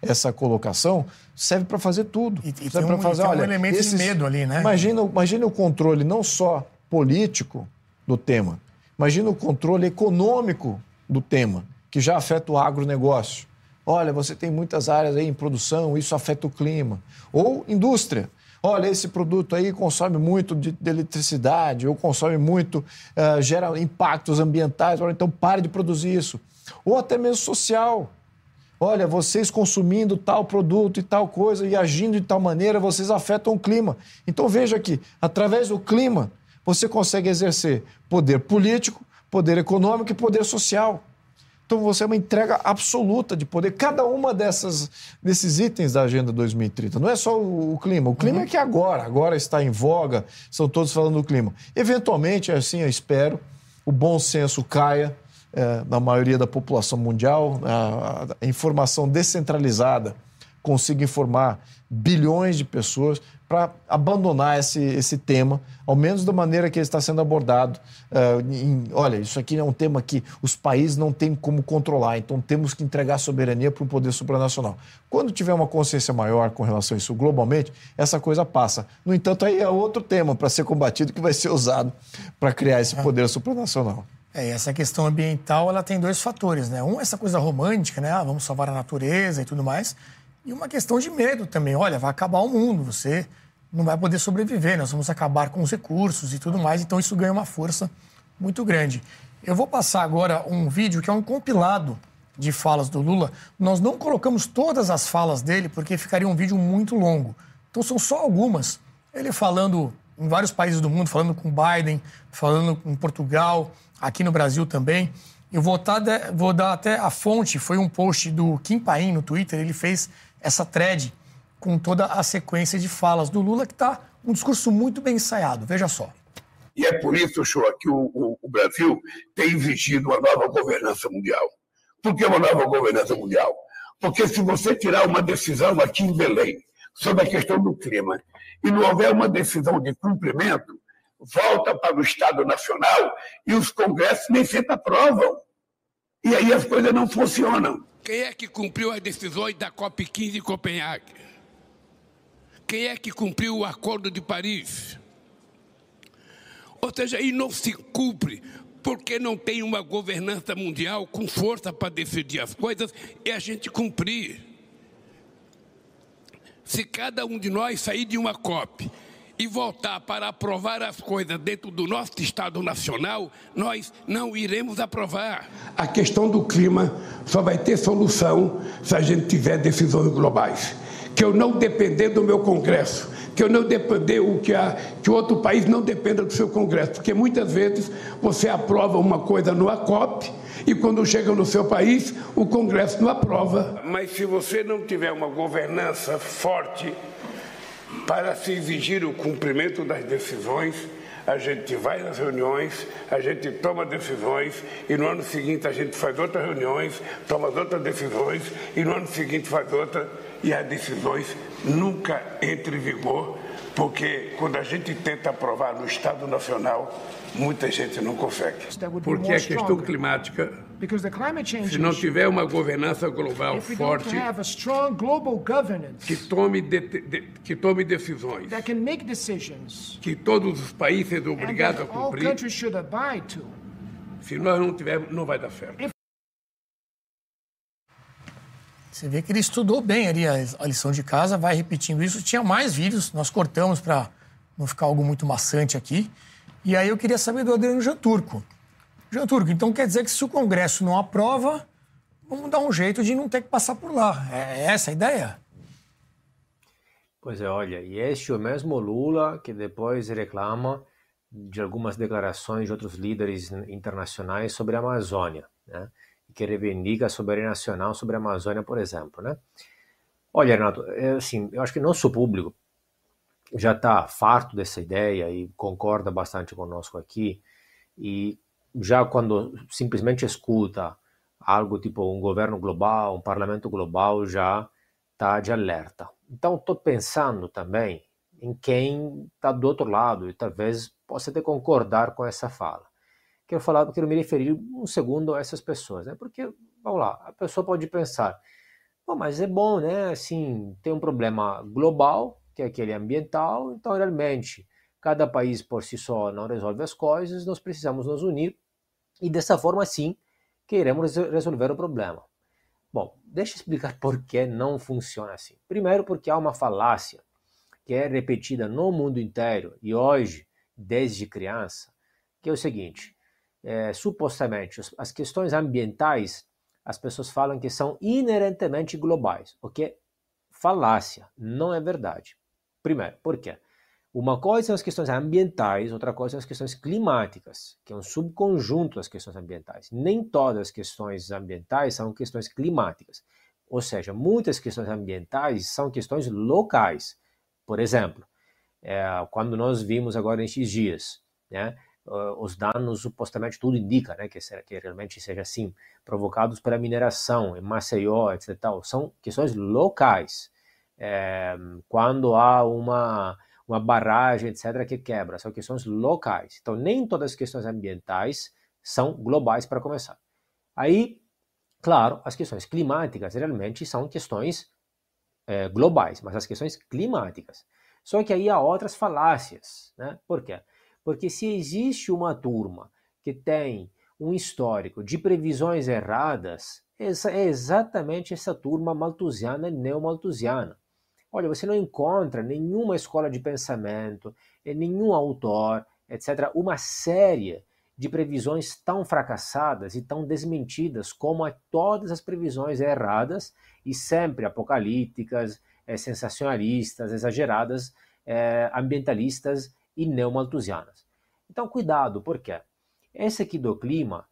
essa colocação, serve para fazer tudo. E, e serve um, fazer, olha, um elemento esses, de medo ali, né? Imagina, imagina o controle não só político do tema. Imagina o controle econômico do tema, que já afeta o agronegócio. Olha, você tem muitas áreas aí em produção, isso afeta o clima. Ou indústria. Olha, esse produto aí consome muito de, de eletricidade, ou consome muito, uh, gera impactos ambientais, olha, então pare de produzir isso. Ou até mesmo social. Olha, vocês consumindo tal produto e tal coisa e agindo de tal maneira, vocês afetam o clima. Então veja que, através do clima, você consegue exercer poder político, poder econômico e poder social. Então você é uma entrega absoluta de poder. Cada uma dessas, desses itens da Agenda 2030. Não é só o, o clima. O clima uhum. é que agora, agora está em voga, são todos falando do clima. Eventualmente, assim eu espero, o bom senso caia é, na maioria da população mundial, a, a informação descentralizada consiga informar bilhões de pessoas para abandonar esse, esse tema, ao menos da maneira que ele está sendo abordado. Uh, em, olha, isso aqui é um tema que os países não têm como controlar, então temos que entregar soberania para o poder supranacional. Quando tiver uma consciência maior com relação a isso globalmente, essa coisa passa. No entanto, aí é outro tema para ser combatido que vai ser usado para criar esse poder supranacional. É, essa questão ambiental ela tem dois fatores, né? Um, essa coisa romântica, né? Ah, vamos salvar a natureza e tudo mais. E uma questão de medo também. Olha, vai acabar o mundo, você não vai poder sobreviver, nós vamos acabar com os recursos e tudo mais. Então isso ganha uma força muito grande. Eu vou passar agora um vídeo que é um compilado de falas do Lula. Nós não colocamos todas as falas dele porque ficaria um vídeo muito longo. Então são só algumas. Ele falando em vários países do mundo, falando com Biden, falando em Portugal, aqui no Brasil também. Eu vou, tá, vou dar até a fonte, foi um post do Kim Paim no Twitter, ele fez essa thread com toda a sequência de falas do Lula, que está um discurso muito bem ensaiado. Veja só. E é por isso, Shoa, que o, o, o, Brasil tem exigido uma nova governança mundial. Por que uma nova governança mundial? Porque se você tirar uma decisão aqui em Belém, sobre a questão do clima e não houver uma decisão de cumprimento, volta para o Estado Nacional e os congressos nem sempre aprovam. E aí as coisas não funcionam. Quem é que cumpriu as decisões da COP15 em Copenhague? Quem é que cumpriu o Acordo de Paris? Ou seja, e não se cumpre porque não tem uma governança mundial com força para decidir as coisas e a gente cumprir. Se cada um de nós sair de uma COP e voltar para aprovar as coisas dentro do nosso Estado Nacional, nós não iremos aprovar. A questão do clima só vai ter solução se a gente tiver decisões globais. Que eu não depender do meu Congresso, que eu não depender o que, a, que outro país não dependa do seu Congresso, porque muitas vezes você aprova uma coisa no ACOP e quando chega no seu país o Congresso não aprova. Mas se você não tiver uma governança forte para se exigir o cumprimento das decisões, a gente vai nas reuniões, a gente toma decisões e no ano seguinte a gente faz outras reuniões, toma outras decisões e no ano seguinte faz outra e as decisões nunca entram em vigor, porque quando a gente tenta aprovar no Estado Nacional, muita gente não consegue. Porque a questão climática, se não tiver uma governança global forte, que tome, de, de, que tome decisões, que todos os países são obrigados a cumprir, se nós não tivermos, não vai dar certo. Você vê que ele estudou bem ali a, a lição de casa, vai repetindo isso. Tinha mais vídeos, nós cortamos para não ficar algo muito maçante aqui. E aí eu queria saber do Adriano Janturco. Janturco, então quer dizer que se o Congresso não aprova, vamos dar um jeito de não ter que passar por lá. É, é essa a ideia? Pois é, olha, e este é o mesmo Lula que depois reclama de algumas declarações de outros líderes internacionais sobre a Amazônia. Né? que reivindica a soberania nacional sobre a Amazônia, por exemplo, né? Olha, Renato, é assim, eu acho que nosso público já está farto dessa ideia e concorda bastante conosco aqui, e já quando simplesmente escuta algo tipo um governo global, um parlamento global, já está de alerta. Então, estou pensando também em quem está do outro lado e talvez possa até concordar com essa fala quero falar, quero me referir um segundo a essas pessoas, né? Porque, vamos lá, a pessoa pode pensar, Bom, mas é bom, né? Assim, tem um problema global, que é aquele ambiental, então realmente cada país por si só não resolve as coisas, nós precisamos nos unir e dessa forma sim queremos resolver o problema. Bom, deixa eu explicar por que não funciona assim. Primeiro, porque há uma falácia que é repetida no mundo inteiro e hoje, desde criança, que é o seguinte: é, supostamente as questões ambientais, as pessoas falam que são inerentemente globais, o que é falácia, não é verdade. Primeiro, por quê? Uma coisa são as questões ambientais, outra coisa são as questões climáticas, que é um subconjunto das questões ambientais. Nem todas as questões ambientais são questões climáticas. Ou seja, muitas questões ambientais são questões locais. Por exemplo, é, quando nós vimos agora nestes dias, né, os danos, supostamente tudo indica né, que, que realmente seja assim, provocados pela mineração em Maceió, etc. Tal, são questões locais. É, quando há uma, uma barragem, etc., que quebra, são questões locais. Então, nem todas as questões ambientais são globais para começar. Aí, claro, as questões climáticas realmente são questões é, globais, mas as questões climáticas. Só que aí há outras falácias, né? Por quê? Porque se existe uma turma que tem um histórico de previsões erradas, essa é exatamente essa turma malthusiana e neomalthusiana. Olha, você não encontra nenhuma escola de pensamento, nenhum autor, etc., uma série de previsões tão fracassadas e tão desmentidas como todas as previsões erradas e sempre apocalípticas, é, sensacionalistas, exageradas, é, ambientalistas e neomalthusianas. Então, cuidado, porque esse aqui do clima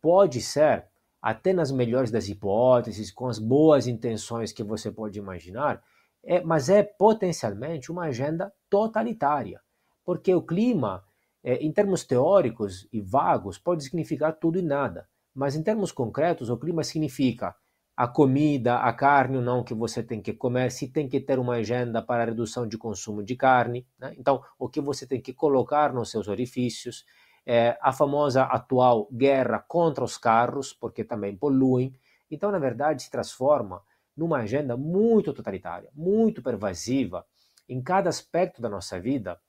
pode ser, até nas melhores das hipóteses, com as boas intenções que você pode imaginar, é, mas é potencialmente uma agenda totalitária, porque o clima, é, em termos teóricos e vagos, pode significar tudo e nada, mas em termos concretos, o clima significa a comida, a carne ou não que você tem que comer, se tem que ter uma agenda para a redução de consumo de carne, né? então o que você tem que colocar nos seus orifícios, é, a famosa atual guerra contra os carros, porque também poluem, então na verdade se transforma numa agenda muito totalitária, muito pervasiva em cada aspecto da nossa vida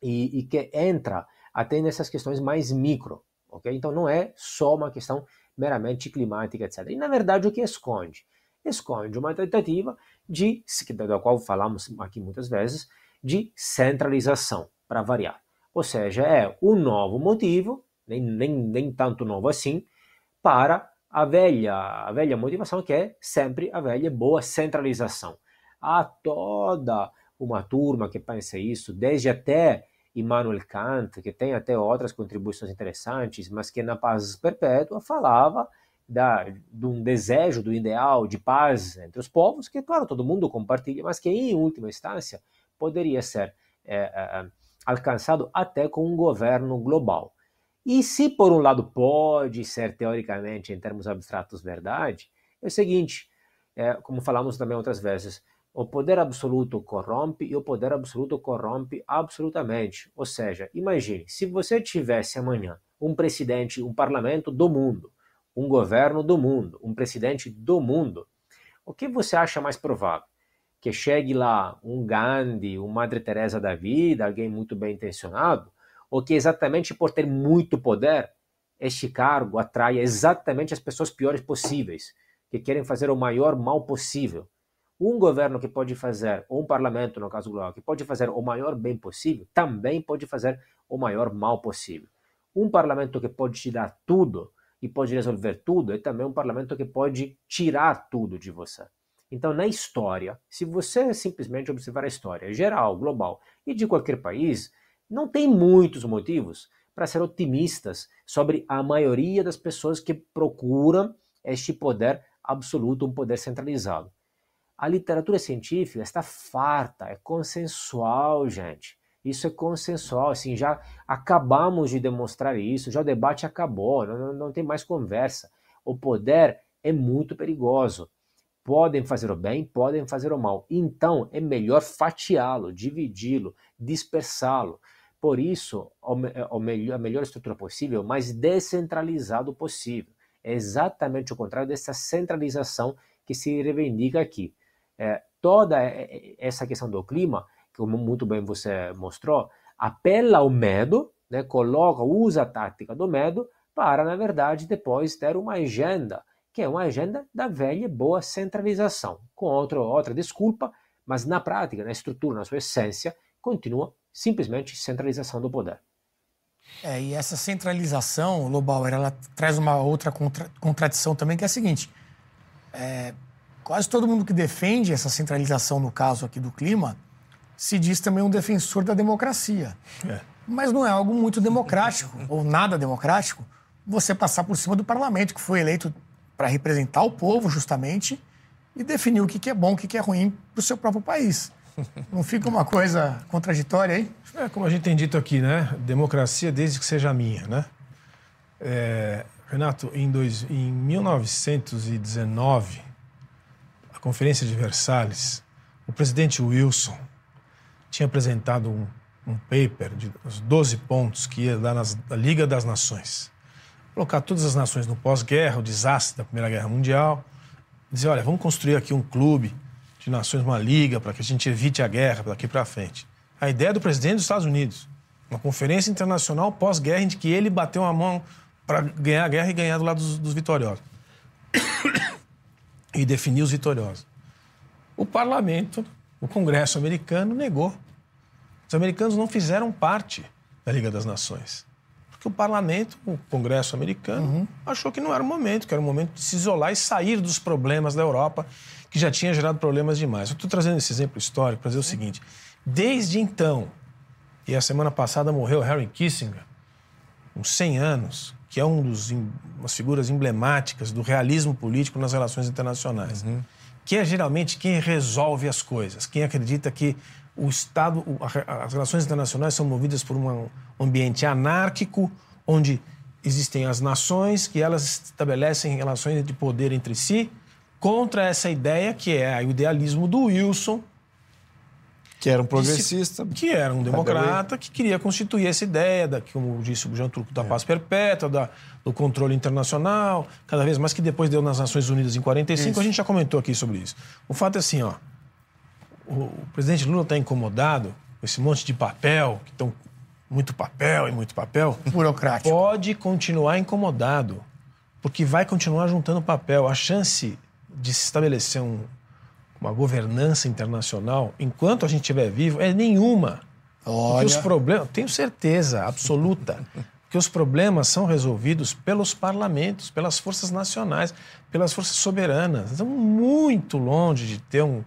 e, e que entra até nessas questões mais micro, ok? Então não é só uma questão meramente climática, etc. E na verdade o que esconde? Esconde uma tentativa de, da qual falamos aqui muitas vezes, de centralização, para variar. Ou seja, é um novo motivo, nem, nem, nem tanto novo assim, para a velha, a velha motivação que é sempre a velha boa centralização. Há toda uma turma que pensa isso, desde até Immanuel Kant, que tem até outras contribuições interessantes, mas que na paz perpétua falava da, de um desejo, do ideal de paz entre os povos, que, claro, todo mundo compartilha, mas que, em última instância, poderia ser é, é, alcançado até com um governo global. E se, por um lado, pode ser, teoricamente, em termos abstratos, verdade, é o seguinte, é, como falamos também outras vezes, o poder absoluto corrompe e o poder absoluto corrompe absolutamente. Ou seja, imagine, se você tivesse amanhã um presidente, um parlamento do mundo, um governo do mundo, um presidente do mundo, o que você acha mais provável? Que chegue lá um Gandhi, uma Madre Teresa da vida, alguém muito bem intencionado, ou que exatamente por ter muito poder, este cargo atrai exatamente as pessoas piores possíveis, que querem fazer o maior mal possível um governo que pode fazer, ou um parlamento, no caso global, que pode fazer o maior bem possível, também pode fazer o maior mal possível. Um parlamento que pode te dar tudo e pode resolver tudo é também um parlamento que pode tirar tudo de você. Então, na história, se você simplesmente observar a história geral, global e de qualquer país, não tem muitos motivos para ser otimistas sobre a maioria das pessoas que procuram este poder absoluto, um poder centralizado. A literatura científica está farta, é consensual, gente. Isso é consensual, assim, já acabamos de demonstrar isso, já o debate acabou, não, não tem mais conversa. O poder é muito perigoso. Podem fazer o bem, podem fazer o mal. Então é melhor fatiá-lo, dividi-lo, dispersá-lo. Por isso, a melhor estrutura possível, o mais descentralizado possível. É exatamente o contrário dessa centralização que se reivindica aqui é, toda essa questão do clima, como muito bem você mostrou, apela ao medo, né, coloca, usa a tática do medo para, na verdade, depois ter uma agenda, que é uma agenda da velha boa centralização, com outro, outra desculpa, mas na prática, na estrutura, na sua essência, continua simplesmente centralização do poder. É, e essa centralização, Lobauer, ela traz uma outra contra, contradição também, que é a seguinte: é, Quase todo mundo que defende essa centralização, no caso aqui do clima, se diz também um defensor da democracia. É. Mas não é algo muito democrático, ou nada democrático, você passar por cima do parlamento, que foi eleito para representar o povo, justamente, e definir o que é bom, o que é ruim para o seu próprio país. Não fica uma coisa contraditória aí? É, como a gente tem dito aqui, né? Democracia desde que seja minha, né? É, Renato, em, dois, em 1919, Conferência de Versalhes, o presidente Wilson tinha apresentado um, um paper de os 12 pontos que ia dar na Liga das Nações. Colocar todas as nações no pós-guerra, o desastre da Primeira Guerra Mundial. Dizer, olha, vamos construir aqui um clube de nações, uma liga, para que a gente evite a guerra daqui para frente. A ideia do presidente dos Estados Unidos. Uma conferência internacional pós-guerra em que ele bateu a mão para ganhar a guerra e ganhar do lado dos, dos vitoriosos e definir os vitoriosos. O parlamento, o Congresso americano, negou. Os americanos não fizeram parte da Liga das Nações. Porque o parlamento, o Congresso americano, uhum. achou que não era o momento, que era o momento de se isolar e sair dos problemas da Europa, que já tinha gerado problemas demais. Eu estou trazendo esse exemplo histórico para dizer o seguinte: desde então, e a semana passada morreu Harry Kissinger, uns 100 anos, que é um dos umas figuras emblemáticas do realismo político nas relações internacionais, uhum. que é geralmente quem resolve as coisas, quem acredita que o Estado, as relações internacionais são movidas por um ambiente anárquico, onde existem as nações que elas estabelecem relações de poder entre si, contra essa ideia que é o idealismo do Wilson, que era um progressista. Que era um democrata que queria constituir essa ideia, da, como disse o Jean Turco, da paz perpétua, da, do controle internacional, cada vez mais que depois deu nas Nações Unidas em 45, isso. a gente já comentou aqui sobre isso. O fato é assim, ó, o, o presidente Lula está incomodado com esse monte de papel, que estão muito papel e muito papel. Burocrático. Pode continuar incomodado, porque vai continuar juntando papel. A chance de se estabelecer um, uma governança internacional, enquanto a gente estiver vivo, é nenhuma. Olha. Porque os problemas, tenho certeza absoluta, que os problemas são resolvidos pelos parlamentos, pelas forças nacionais, pelas forças soberanas. Estamos muito longe de ter um,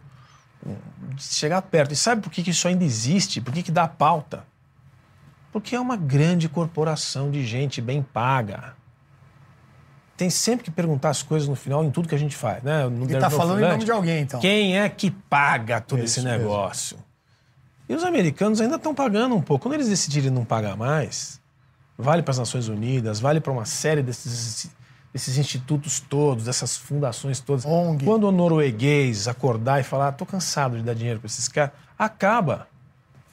chegar perto. E sabe por que, que isso ainda existe? Por que, que dá pauta? Porque é uma grande corporação de gente bem paga tem sempre que perguntar as coisas no final em tudo que a gente faz, né? No Ele tá falando em nome de alguém, então. Quem é que paga todo Isso esse negócio? Mesmo. E os americanos ainda estão pagando um pouco. Quando eles decidirem não pagar mais, vale para as Nações Unidas, vale para uma série desses, desses institutos todos, dessas fundações todas. ONG. Quando o norueguês acordar e falar, tô cansado de dar dinheiro para esses caras, acaba.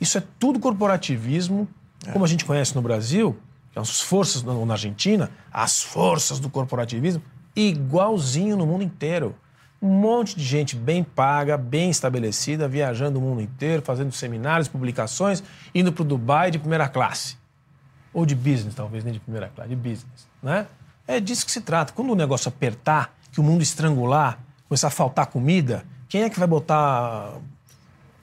Isso é tudo corporativismo, é. como a gente conhece no Brasil, as forças na Argentina, as forças do corporativismo, igualzinho no mundo inteiro. Um monte de gente bem paga, bem estabelecida, viajando o mundo inteiro, fazendo seminários, publicações, indo para o Dubai de primeira classe. Ou de business, talvez, nem de primeira classe, de business. Né? É disso que se trata. Quando o negócio apertar, que o mundo estrangular, começar a faltar comida, quem é que vai botar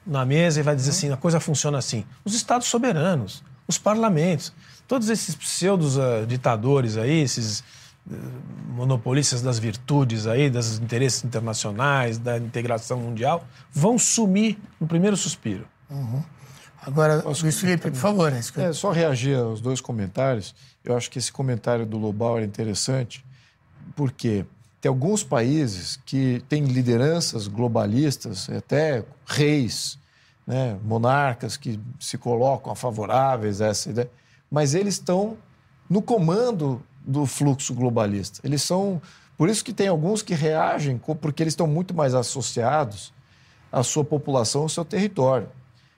na mesa e vai dizer assim, a coisa funciona assim? Os estados soberanos, os parlamentos todos esses pseudos uh, ditadores aí, esses uh, monopolistas das virtudes aí, dos interesses internacionais, da integração mundial, vão sumir no primeiro suspiro. Uhum. Agora, Luiz Felipe, por favor. É, só reagir aos dois comentários. Eu acho que esse comentário do Lobau é interessante, porque tem alguns países que têm lideranças globalistas, até reis, né, monarcas que se colocam favoráveis a essa ideia mas eles estão no comando do fluxo globalista. Eles são. Por isso que tem alguns que reagem, porque eles estão muito mais associados à sua população, ao seu território.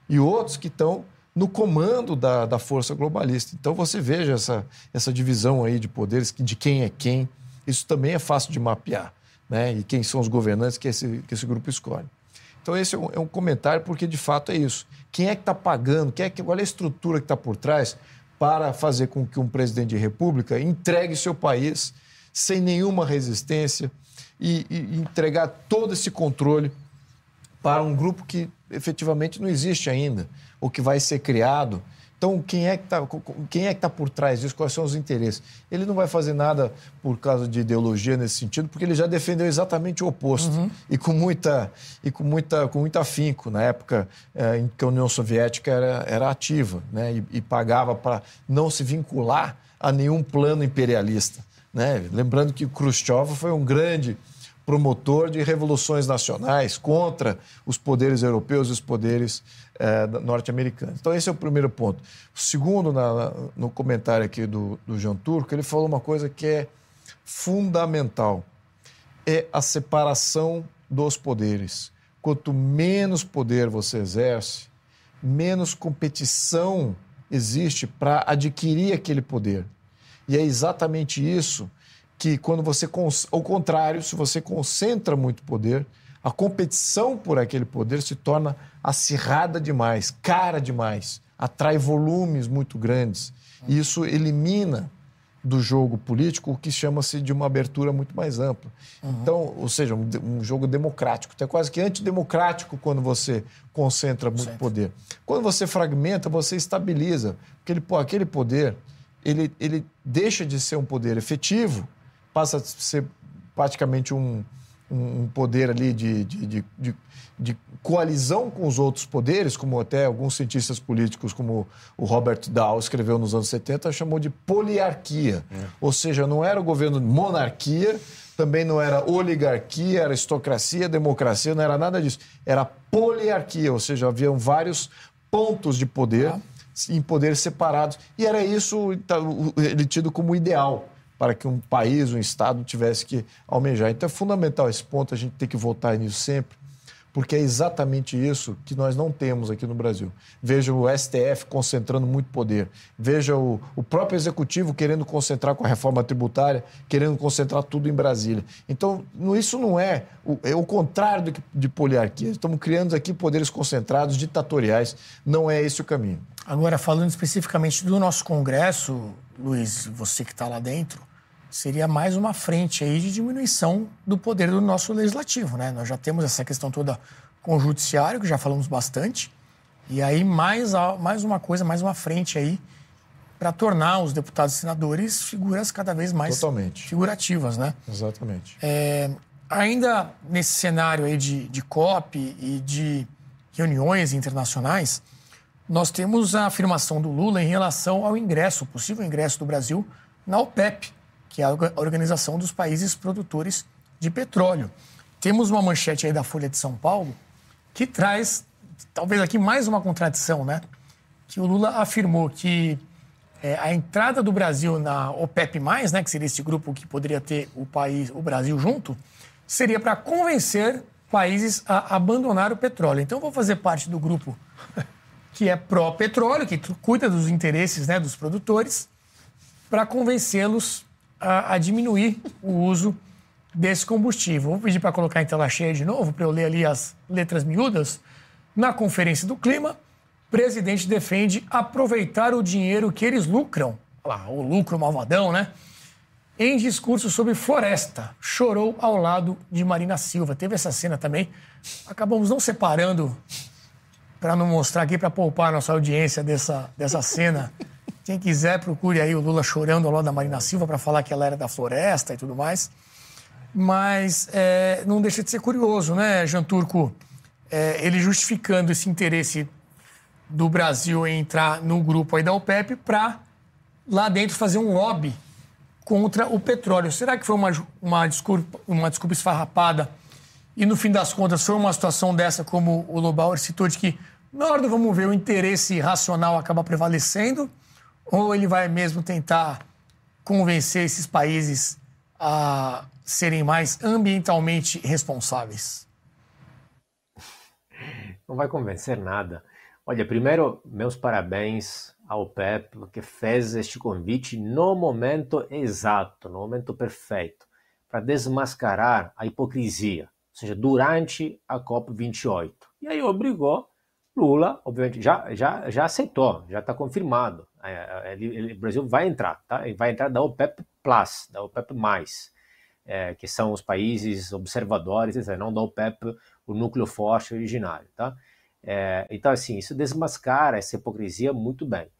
E outros que estão no comando da, da força globalista. Então você veja essa, essa divisão aí de poderes, de quem é quem. Isso também é fácil de mapear. Né? E quem são os governantes que esse, que esse grupo escolhe. Então, esse é um, é um comentário, porque de fato é isso. Quem é que está pagando? Quem é que, qual é a estrutura que está por trás para fazer com que um presidente de república entregue seu país sem nenhuma resistência e, e entregar todo esse controle para um grupo que efetivamente não existe ainda, ou que vai ser criado então, quem é que está é tá por trás disso? Quais são os interesses? Ele não vai fazer nada por causa de ideologia nesse sentido, porque ele já defendeu exatamente o oposto. Uhum. E com muita e com muita com muito afinco na época é, em que a União Soviética era, era ativa, né? E, e pagava para não se vincular a nenhum plano imperialista, né? Lembrando que o Khrushchev foi um grande promotor de revoluções nacionais contra os poderes europeus e os poderes é, norte-americanos. Então, esse é o primeiro ponto. O segundo, na, no comentário aqui do, do Jean Turco, ele falou uma coisa que é fundamental: é a separação dos poderes. Quanto menos poder você exerce, menos competição existe para adquirir aquele poder. E é exatamente isso que, quando você. Ao contrário, se você concentra muito poder, a competição por aquele poder se torna acirrada demais, cara demais, atrai volumes muito grandes. E isso elimina do jogo político o que chama-se de uma abertura muito mais ampla. Uhum. Então, ou seja, um, um, jogo democrático. É quase que antidemocrático quando você concentra muito poder. Quando você fragmenta, você estabiliza. Porque ele, aquele poder, ele, ele deixa de ser um poder efetivo, passa a ser praticamente um, um poder ali de, de, de, de, coalizão com os outros poderes, como até alguns cientistas políticos, como o Robert Dow escreveu nos anos 70, chamou de poliarquia. É. Ou seja, não era o governo de monarquia, também não era oligarquia, aristocracia, democracia, não era nada disso. Era poliarquia, ou seja, haviam vários pontos de poder ah. em poderes separados. E era isso tá, ele tido como ideal para que um país, um Estado tivesse que almejar. Então é fundamental esse ponto, a gente tem que voltar nisso sempre, porque é exatamente isso que nós não temos aqui no Brasil. Veja o STF concentrando muito poder, veja o, o próprio Executivo querendo concentrar com a reforma tributária, querendo concentrar tudo em Brasília. Então, isso não é o, é o contrário de poliarquia. Estamos criando aqui poderes concentrados, ditatoriais, não é esse o caminho. Agora, falando especificamente do nosso Congresso, Luiz, você que está lá dentro, seria mais uma frente aí de diminuição do poder do nosso legislativo, né? Nós já temos essa questão toda com o judiciário, que já falamos bastante, e aí mais, mais uma coisa, mais uma frente aí para tornar os deputados e senadores figuras cada vez mais Totalmente. figurativas, né? Exatamente. É, ainda nesse cenário aí de, de COP e de reuniões internacionais, nós temos a afirmação do Lula em relação ao ingresso, possível ingresso do Brasil na OPEP, que é a Organização dos Países Produtores de Petróleo. Temos uma manchete aí da Folha de São Paulo que traz, talvez aqui mais uma contradição, né? Que o Lula afirmou que é, a entrada do Brasil na OPEP+, né, que seria esse grupo que poderia ter o país, o Brasil junto, seria para convencer países a abandonar o petróleo. Então, eu vou fazer parte do grupo que é pró-petróleo, que cuida dos interesses né, dos produtores, para convencê-los a, a diminuir o uso desse combustível. Vou pedir para colocar em tela cheia de novo, para eu ler ali as letras miúdas. Na Conferência do Clima, presidente defende aproveitar o dinheiro que eles lucram, lá, o lucro malvadão, né? Em discurso sobre floresta, chorou ao lado de Marina Silva. Teve essa cena também. Acabamos não separando para não mostrar aqui, para poupar a nossa audiência dessa, dessa cena. Quem quiser, procure aí o Lula chorando ao lado da Marina Silva para falar que ela era da floresta e tudo mais. Mas é, não deixa de ser curioso, né, Jean Turco? É, ele justificando esse interesse do Brasil em entrar no grupo aí da OPEP para lá dentro fazer um lobby contra o petróleo. Será que foi uma, uma, desculpa, uma desculpa esfarrapada e, no fim das contas, foi uma situação dessa, como o Lobauer citou, de que na hora do vamos ver o interesse racional acaba prevalecendo ou ele vai mesmo tentar convencer esses países a serem mais ambientalmente responsáveis? Não vai convencer nada. Olha, primeiro, meus parabéns ao PEP, que fez este convite no momento exato, no momento perfeito, para desmascarar a hipocrisia, ou seja, durante a COP28. E aí obrigou Lula, obviamente, já, já, já aceitou, já está confirmado. É, ele, ele, o Brasil vai entrar, tá? Ele vai entrar da OPEP Plus, da OPEP+, é, que são os países observadores, não da OPEP, o núcleo forte originário, tá? É, então, assim, isso desmascara essa hipocrisia muito bem.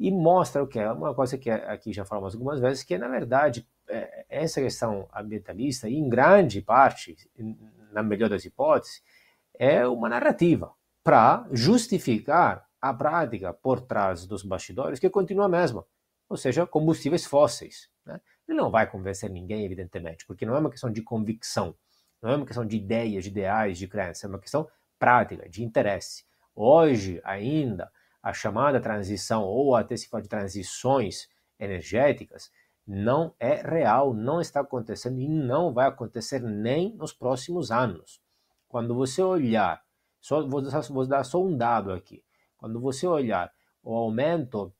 E mostra o que é uma coisa que aqui já falamos algumas vezes, que na verdade é, essa questão ambientalista, em grande parte, na melhor das hipóteses, é uma narrativa para justificar a prática por trás dos bastidores, que continua a mesma, ou seja, combustíveis fósseis. Né? Ele não vai convencer ninguém, evidentemente, porque não é uma questão de convicção, não é uma questão de ideias, de ideais, de crença, é uma questão prática, de interesse. Hoje, ainda, a chamada transição, ou até se fala de transições energéticas, não é real, não está acontecendo e não vai acontecer nem nos próximos anos. Quando você olhar só, vou, dar, só um dado aqui. Quando você olhar o aumento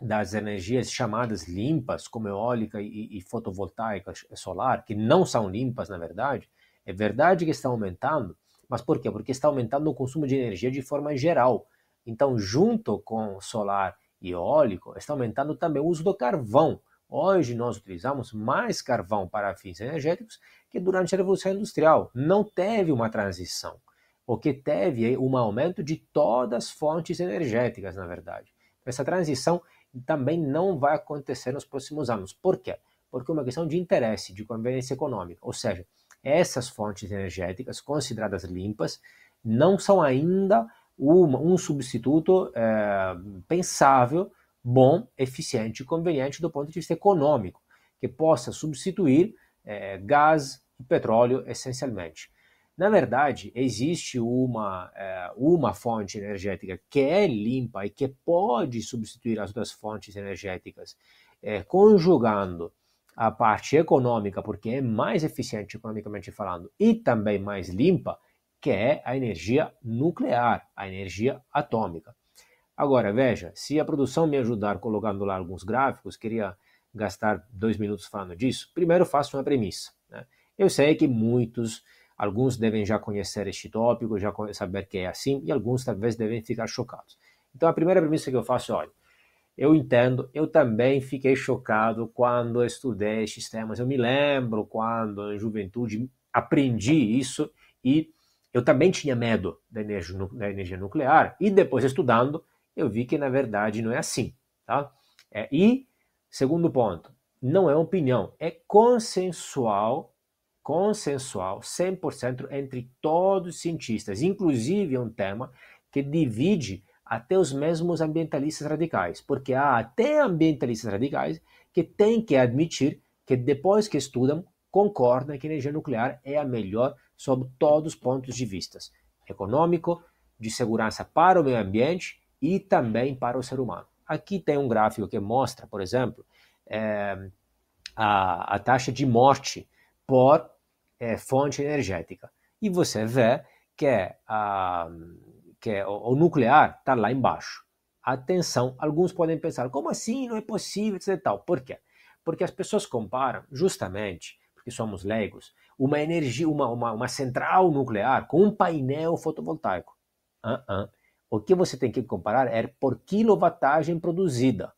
das energias chamadas limpas, como eólica e, e fotovoltaica solar, que não são limpas na verdade, é verdade que está aumentando, mas por quê? Porque está aumentando o consumo de energia de forma geral. Então, junto com solar e eólico, está aumentando também o uso do carvão. Hoje nós utilizamos mais carvão para fins energéticos que durante a Revolução Industrial. Não teve uma transição o que teve um aumento de todas as fontes energéticas, na verdade. Essa transição também não vai acontecer nos próximos anos. Por quê? Porque é uma questão de interesse, de conveniência econômica. Ou seja, essas fontes energéticas consideradas limpas não são ainda uma, um substituto é, pensável, bom, eficiente e conveniente do ponto de vista econômico, que possa substituir é, gás e petróleo essencialmente. Na verdade, existe uma, é, uma fonte energética que é limpa e que pode substituir as outras fontes energéticas, é, conjugando a parte econômica, porque é mais eficiente economicamente falando, e também mais limpa, que é a energia nuclear, a energia atômica. Agora, veja, se a produção me ajudar colocando lá alguns gráficos, queria gastar dois minutos falando disso. Primeiro, faço uma premissa. Né? Eu sei que muitos, alguns devem já conhecer este tópico, já saber que é assim, e alguns talvez devem ficar chocados. Então, a primeira premissa que eu faço é: olha, eu entendo, eu também fiquei chocado quando estudei estes temas. Eu me lembro quando, em juventude, aprendi isso e eu também tinha medo da energia, da energia nuclear. E depois, estudando, eu vi que, na verdade, não é assim. Tá? É, e, segundo ponto, não é opinião, é consensual, consensual, 100% entre todos os cientistas. Inclusive, é um tema que divide até os mesmos ambientalistas radicais, porque há até ambientalistas radicais que têm que admitir que depois que estudam, concordam que a energia nuclear é a melhor sob todos os pontos de vista, econômico, de segurança para o meio ambiente e também para o ser humano. Aqui tem um gráfico que mostra, por exemplo, é, a, a, taxa de morte por é, fonte energética. E você vê que a, que é o, o nuclear, está lá embaixo. Atenção, alguns podem pensar, como assim? Não é possível, etc. Tal. Por quê? Porque as pessoas comparam, justamente, porque somos leigos, uma energia, uma, uma, uma central nuclear com um painel fotovoltaico. Uh -uh. O que você tem que comparar é por quilowattagem produzida.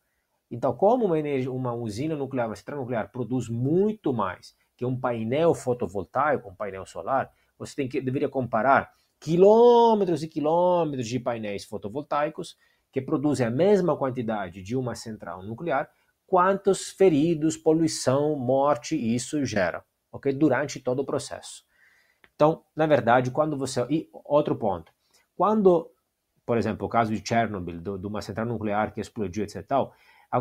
Então, como uma, energia, uma usina nuclear, uma central nuclear produz muito mais que um painel fotovoltaico, um painel solar, você tem que, deveria comparar quilômetros e quilômetros de painéis fotovoltaicos que produzem a mesma quantidade de uma central nuclear, quantos feridos, poluição, morte isso gera, ok? Durante todo o processo. Então, na verdade, quando você... E outro ponto. Quando, por exemplo, o caso de Chernobyl, de uma central nuclear que explodiu, etc. Tal,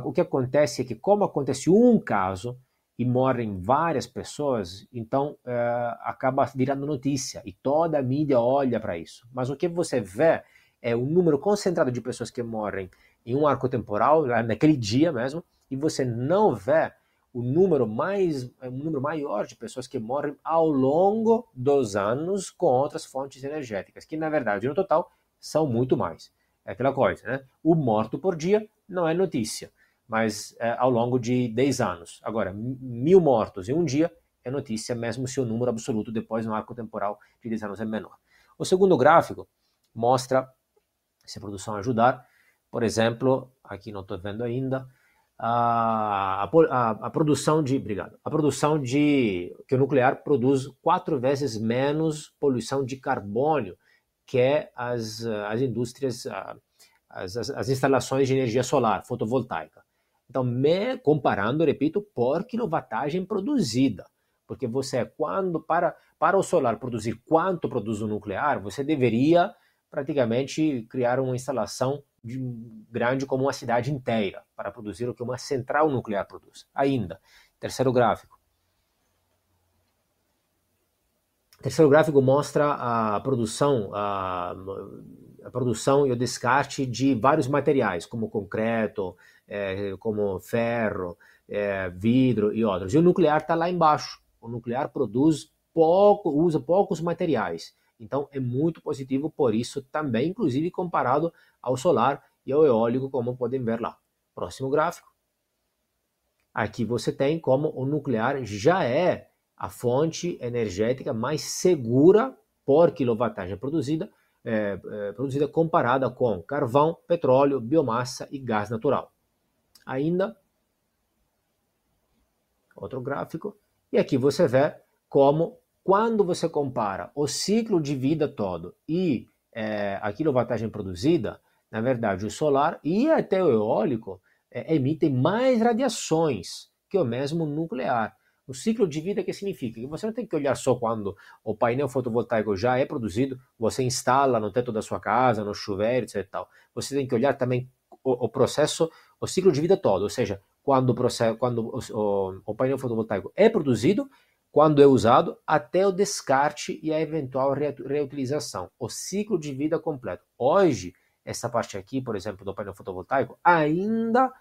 o que acontece é que, como acontece um caso, e morrem várias pessoas, então é, acaba virando notícia e toda a mídia olha para isso. Mas o que você vê é um número concentrado de pessoas que morrem em um arco temporal, naquele dia mesmo, e você não vê o número mais um número maior de pessoas que morrem ao longo dos anos com outras fontes energéticas, que na verdade no total são muito mais. É aquela coisa, né? O morto por dia não é notícia mas é, ao longo de 10 anos. Agora, mil mortos em um dia é notícia, mesmo se o número absoluto depois no arco temporal de 10 anos é menor. O segundo gráfico mostra, se a produção ajudar, por exemplo, aqui não estou vendo ainda, a, a, a, produção de, obrigado, a produção de, que o nuclear produz quatro vezes menos poluição de carbono que as, as indústrias, as, as, as instalações de energia solar, fotovoltaica. Então, me, comparando, repito, por quilowattagem produzida. Porque você, quando para, para o solar produzir quanto produz o nuclear, você deveria praticamente criar uma instalação de, grande como uma cidade inteira para produzir o que uma central nuclear produz. Ainda, terceiro gráfico. Terceiro gráfico mostra a produção, a, a produção e o descarte de vários materiais, como concreto, é, como ferro, é, vidro e outros. E o nuclear está lá embaixo. O nuclear produz pouco, usa poucos materiais. Então é muito positivo por isso também, inclusive comparado ao solar e ao eólico, como podem ver lá. Próximo gráfico. Aqui você tem como o nuclear já é a fonte energética mais segura por quilowattagem produzida, é, é, produzida comparada com carvão, petróleo, biomassa e gás natural ainda. Outro gráfico. E aqui você vê como, quando você compara o ciclo de vida todo e é, a quilowattagem produzida, na verdade, o solar e até o eólico é, emitem mais radiações que o mesmo nuclear. O ciclo de vida que significa que você não tem que olhar só quando o painel fotovoltaico já é produzido, você instala no teto da sua casa, no chuveiro, etc. Você tem que olhar também o, o processo o ciclo de vida todo, ou seja, quando, o, processo, quando o, o, o painel fotovoltaico é produzido, quando é usado, até o descarte e a eventual reutilização, o ciclo de vida completo. Hoje, essa parte aqui, por exemplo, do painel fotovoltaico, ainda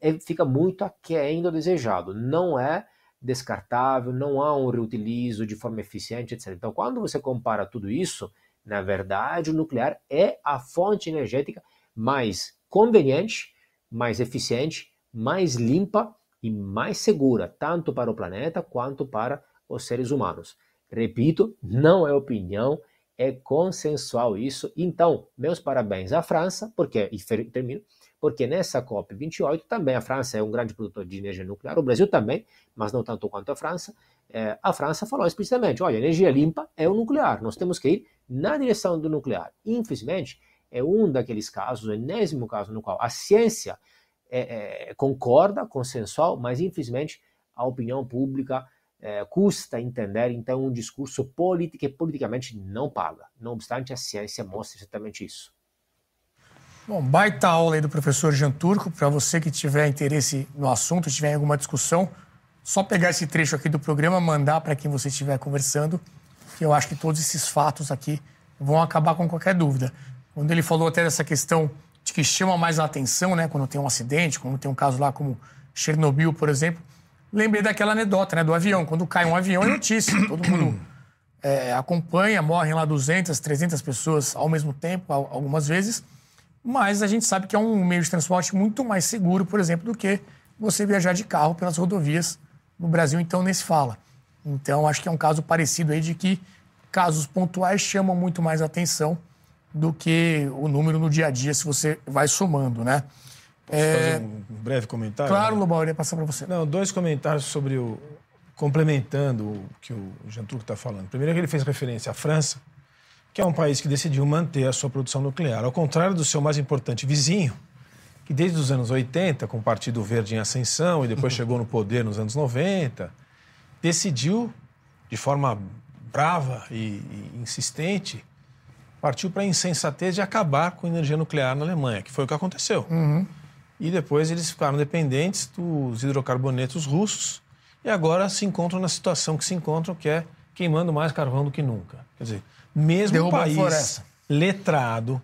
é, fica muito aquém do desejado. Não é, descartável, não há um reutilizo de forma eficiente, etc. Então, quando você compara tudo isso, na verdade, o nuclear é a fonte energética mais conveniente, mais eficiente, mais limpa e mais segura, tanto para o planeta quanto para os seres humanos. Repito, não é opinião, é consensual isso. Então, meus parabéns à França, porque, e termino, porque nessa COP28 também a França é um grande produtor de energia nuclear, o Brasil também, mas não tanto quanto a França. É, a França falou explicitamente: olha, energia limpa é o nuclear, nós temos que ir na direção do nuclear. Infelizmente, é um daqueles casos, o enésimo caso no qual a ciência é, é, concorda, consensual, mas infelizmente a opinião pública é, custa entender, então um discurso político que politicamente não paga. Não obstante, a ciência mostra exatamente isso. Bom, baita aula aí do professor Jean Turco. Para você que tiver interesse no assunto, tiver alguma discussão, só pegar esse trecho aqui do programa, mandar para quem você estiver conversando, que eu acho que todos esses fatos aqui vão acabar com qualquer dúvida. Quando ele falou até dessa questão de que chama mais a atenção, né, quando tem um acidente, quando tem um caso lá como Chernobyl, por exemplo, lembrei daquela anedota, né, do avião. Quando cai um avião é notícia, todo mundo é, acompanha, morrem lá 200, 300 pessoas ao mesmo tempo, algumas vezes, mas a gente sabe que é um meio de transporte muito mais seguro, por exemplo, do que você viajar de carro pelas rodovias no Brasil, então nem se fala. Então acho que é um caso parecido aí de que casos pontuais chamam muito mais atenção do que o número no dia a dia, se você vai somando, né? Posso é... fazer um breve comentário? Claro, Lobão, eu ia passar para você. Não, dois comentários sobre o. complementando o que o Jean Truc está falando. Primeiro, é que ele fez referência à França, que é um país que decidiu manter a sua produção nuclear, ao contrário do seu mais importante vizinho, que desde os anos 80, com o Partido Verde em ascensão e depois chegou no poder nos anos 90, decidiu, de forma brava e, e insistente, partiu para a insensatez de acabar com a energia nuclear na Alemanha, que foi o que aconteceu. Uhum. E depois eles ficaram dependentes dos hidrocarbonetos russos e agora se encontram na situação que se encontram, que é queimando mais carvão do que nunca. Quer dizer, mesmo Derruba país letrado,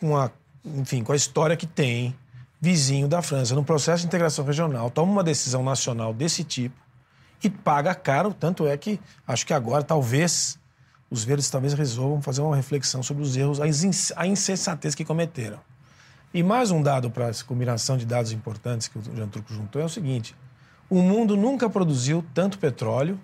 com a, enfim, com a história que tem, vizinho da França, no processo de integração regional, toma uma decisão nacional desse tipo e paga caro, tanto é que acho que agora talvez os verdes talvez resolvam fazer uma reflexão sobre os erros, a insensatez que cometeram. E mais um dado para essa combinação de dados importantes que o Jean Truco juntou é o seguinte: o mundo nunca produziu tanto petróleo,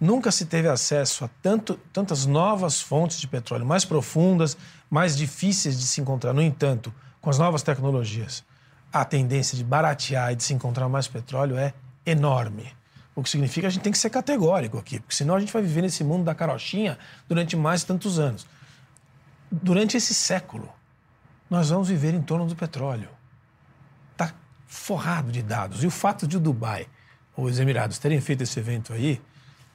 nunca se teve acesso a tanto, tantas novas fontes de petróleo mais profundas, mais difíceis de se encontrar. No entanto, com as novas tecnologias, a tendência de baratear e de se encontrar mais petróleo é enorme. O que significa que a gente tem que ser categórico aqui, porque senão a gente vai viver nesse mundo da carochinha durante mais tantos anos. Durante esse século, nós vamos viver em torno do petróleo. Está forrado de dados. E o fato de o Dubai ou os Emirados terem feito esse evento aí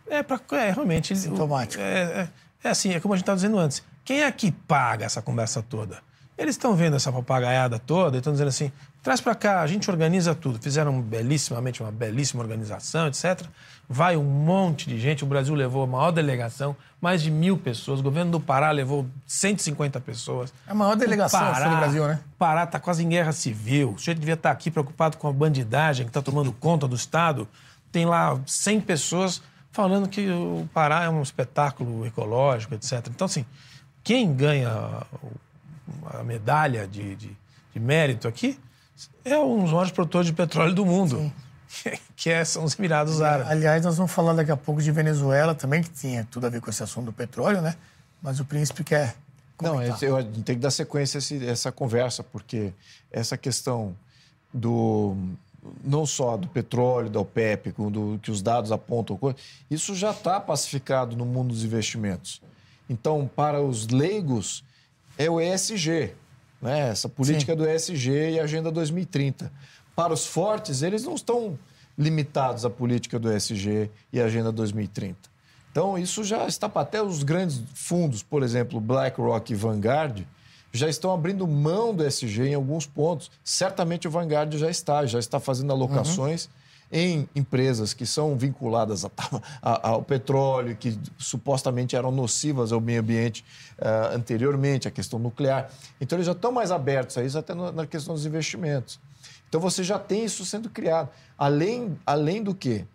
é, pra, é realmente. Sintomático. É, é, é assim, é como a gente estava dizendo antes. Quem é que paga essa conversa toda? Eles estão vendo essa papagaiada toda e estão dizendo assim: traz para cá, a gente organiza tudo. Fizeram belíssimamente uma belíssima organização, etc. Vai um monte de gente. O Brasil levou a maior delegação, mais de mil pessoas. O governo do Pará levou 150 pessoas. É a maior delegação Pará, do Brasil, né? Pará está quase em guerra civil. O sujeito devia estar tá aqui preocupado com a bandidagem que está tomando conta do Estado. Tem lá 100 pessoas falando que o Pará é um espetáculo ecológico, etc. Então, assim, quem ganha a medalha de, de, de, mérito aqui, é um dos maiores produtores de petróleo do mundo. Que é, são os Emirados Árabes. Aliás, nós vamos falar daqui a pouco de Venezuela também, que tinha tudo a ver com esse assunto do petróleo, né? Mas o príncipe quer. Comentar. Não, eu tenho que dar sequência a essa conversa, porque essa questão do não só do petróleo, da OPEP, do, que os dados apontam, isso já está pacificado no mundo dos investimentos. Então, para os leigos, é o ESG, né? essa política Sim. do ESG e a Agenda 2030. Para os fortes, eles não estão limitados à política do ESG e a Agenda 2030. Então, isso já está para até os grandes fundos, por exemplo, BlackRock e Vanguard, já estão abrindo mão do ESG em alguns pontos. Certamente o Vanguard já está, já está fazendo alocações. Uhum em empresas que são vinculadas a, a, ao petróleo, que supostamente eram nocivas ao meio ambiente uh, anteriormente, a questão nuclear. Então, eles já estão mais abertos a isso, até no, na questão dos investimentos. Então, você já tem isso sendo criado. Além, além do que,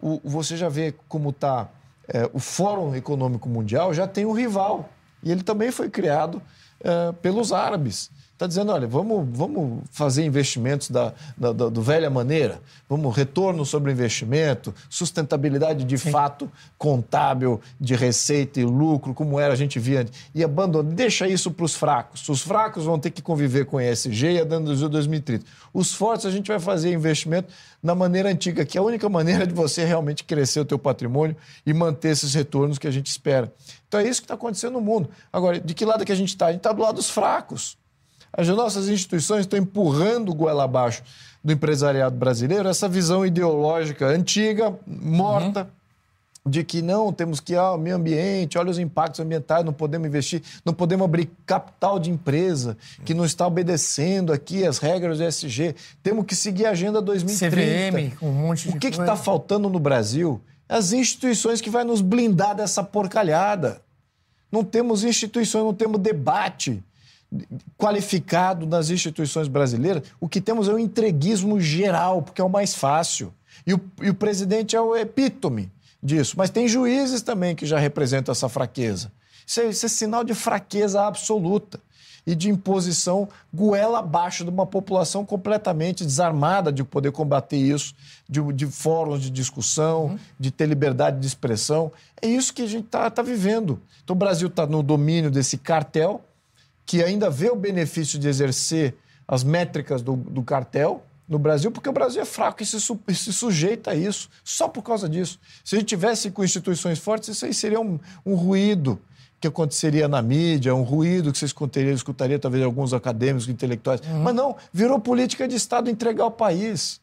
o, você já vê como está é, o Fórum Econômico Mundial, já tem um rival. E ele também foi criado é, pelos árabes está dizendo, olha, vamos, vamos fazer investimentos da, da, da, do velha maneira, vamos retorno sobre investimento, sustentabilidade de Sim. fato contábil, de receita e lucro, como era a gente via antes, e abandona, deixa isso para os fracos. Os fracos vão ter que conviver com ESG e a Danduzu 2030. Os fortes a gente vai fazer investimento na maneira antiga, que é a única maneira de você realmente crescer o teu patrimônio e manter esses retornos que a gente espera. Então é isso que está acontecendo no mundo. Agora, de que lado que a gente está? A gente está do lado dos fracos. As nossas instituições estão empurrando o goela abaixo do empresariado brasileiro essa visão ideológica antiga, morta. Uhum de que não, temos que ir ao meio ambiente, olha os impactos ambientais, não podemos investir, não podemos abrir capital de empresa que não está obedecendo aqui as regras do ESG. Temos que seguir a Agenda 2030. CVM, um monte de O que está faltando no Brasil? As instituições que vai nos blindar dessa porcalhada. Não temos instituições, não temos debate qualificado nas instituições brasileiras, o que temos é um entreguismo geral, porque é o mais fácil. E o, e o presidente é o epítome disso. Mas tem juízes também que já representam essa fraqueza. Isso é, isso é sinal de fraqueza absoluta e de imposição goela abaixo de uma população completamente desarmada de poder combater isso, de, de fóruns de discussão, uhum. de ter liberdade de expressão. É isso que a gente está tá vivendo. Então o Brasil está no domínio desse cartel que ainda vê o benefício de exercer as métricas do, do cartel no Brasil, porque o Brasil é fraco e se, su, se, sujeita a isso, só por causa disso. Se a gente tivesse com instituições fortes, isso aí seria um, um ruído que aconteceria na mídia, um ruído que você escutaria, escutaria talvez alguns acadêmicos, intelectuais. Uhum. Mas não, virou política de Estado entregar o país.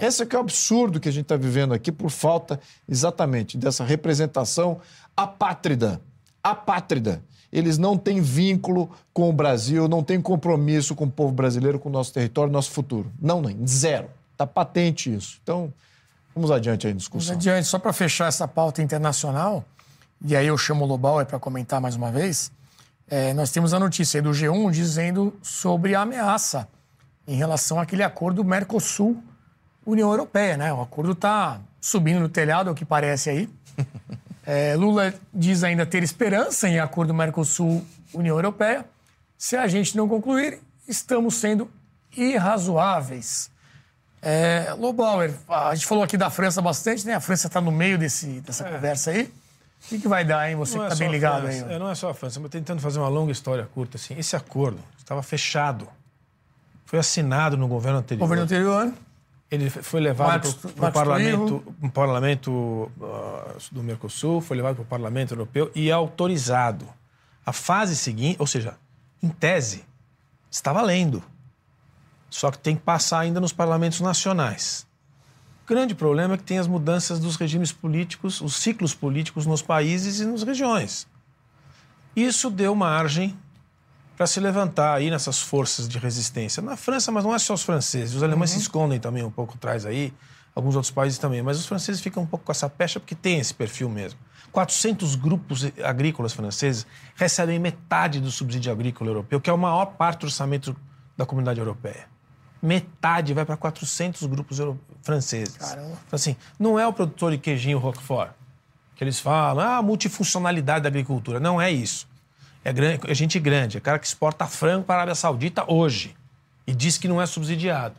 Esse é que é o absurdo que a gente está vivendo aqui por falta exatamente dessa representação apátrida. Apátrida eles não têm vínculo com o Brasil, não têm compromisso com o povo brasileiro, com o nosso território, nosso futuro. Não, nem zero. Está patente isso. Então, vamos adiante aí na discussão. Vamos adiante. Só para fechar essa pauta internacional, e aí eu chamo o Lobauer para comentar mais uma vez, é, nós temos a notícia aí do G1 dizendo sobre a ameaça em relação àquele acordo Mercosul-União Europeia, né? O acordo está subindo no telhado, é o que parece aí. É, Lula diz ainda ter esperança em acordo Mercosul-União Europeia. Se a gente não concluir, estamos sendo irrazoáveis. É, Lobauer, a gente falou aqui da França bastante, né? A França está no meio desse, dessa é. conversa aí. O que, que, vai dar, hein? Você não que está é bem ligado aí. É, não é só a França, mas tentando fazer uma longa história curta. Assim, esse acordo estava fechado. Foi assinado no governo anterior. Governo anterior. Ele foi levado para o parlamento, um parlamento uh, do Mercosul, foi levado para o parlamento europeu e autorizado. A fase seguinte, ou seja, em tese, está valendo. Só que tem que passar ainda nos parlamentos nacionais. O grande problema é que tem as mudanças dos regimes políticos, os ciclos políticos nos países e nas regiões. Isso deu margem para se levantar aí nessas forças de resistência. Na França, mas não é só os franceses, os alemães uhum. se escondem também um pouco atrás aí, alguns outros países também, mas os franceses ficam um pouco com essa pecha porque tem esse perfil mesmo. 400 grupos agrícolas franceses recebem metade do subsídio agrícola europeu, que é a maior parte do orçamento da comunidade europeia. Metade vai para 400 grupos franceses. Caramba. Então, assim, não é o produtor de queijinho Roquefort, que eles falam, ah, multifuncionalidade da agricultura. Não é isso. É, grande, é gente grande, é cara que exporta frango para a Arábia Saudita hoje e diz que não é subsidiado.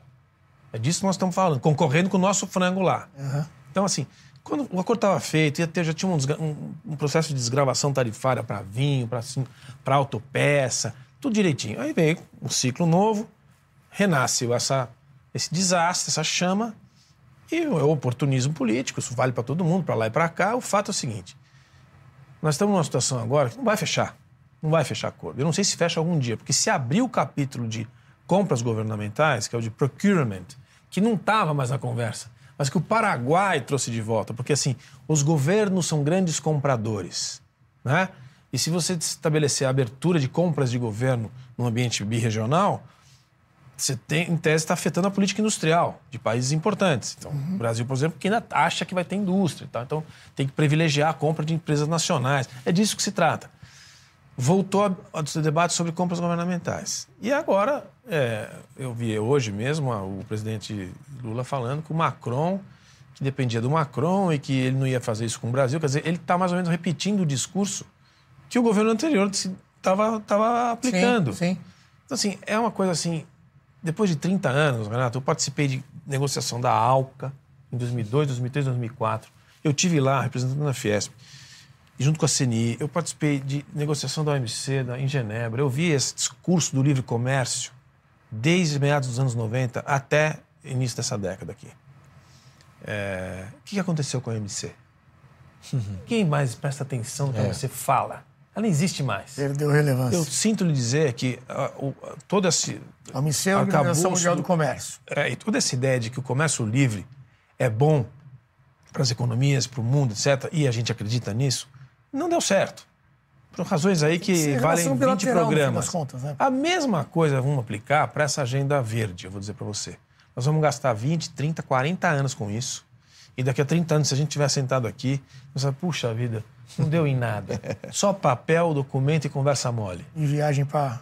É disso que nós estamos falando, concorrendo com o nosso frango lá. Uhum. Então, assim, quando o acordo estava feito, ia ter, já tinha um, um, um processo de desgravação tarifária para vinho, para autopeça, tudo direitinho. Aí veio um ciclo novo, renasce essa, esse desastre, essa chama, e o oportunismo político, isso vale para todo mundo, para lá e para cá. O fato é o seguinte: nós estamos numa situação agora que não vai fechar não vai fechar acordo. Eu não sei se fecha algum dia, porque se abrir o capítulo de compras governamentais, que é o de procurement, que não estava mais na conversa, mas que o Paraguai trouxe de volta, porque assim, os governos são grandes compradores, né? E se você estabelecer a abertura de compras de governo no ambiente birregional, você tem, em tese, está afetando a política industrial de países importantes. Então, uhum. o Brasil, por exemplo, que ainda acha que vai ter indústria. Tá? Então, tem que privilegiar a compra de empresas nacionais. É disso que se trata voltou a, debate sobre compras governamentais. E agora, é, eu vi hoje mesmo o presidente Lula falando que o Macron que dependia do Macron e que ele não ia fazer isso com o Brasil. Quer dizer, ele está mais ou menos repetindo o discurso que o governo anterior estava tava aplicando. Sim, sim. Então, assim, é uma coisa assim. Depois de 30 anos, Renato, eu participei de negociação da ALCA em 2002, 2003, 2004. Eu tive lá representando a Fiesp, junto com a CNI. Eu participei de negociação da OMC da, em Genebra. Eu vi esse discurso do livre comércio desde meados dos anos 90 até início dessa década aqui. É, o que aconteceu com a OMC? Quem mais presta atenção no que a OMC fala? Ela não existe mais. Perdeu relevância. Eu sinto lhe dizer que uh, uh, toda essa. A OMC é a Organização Mundial do Comércio. É, e toda essa ideia de que o comércio livre é bom para as economias, para o mundo, etc., e a gente acredita nisso, não deu certo. Por razões aí que valem relação 20 bilateral, no fim programas. contas, né? A mesma coisa vamos aplicar para essa agenda verde, eu vou dizer para você. Nós vamos gastar 20, 30, 40 anos com isso. E daqui a 30 anos, se a gente estiver sentado aqui, você vai, puxa vida, não deu em nada. Só papel, documento e conversa mole. Em viagem para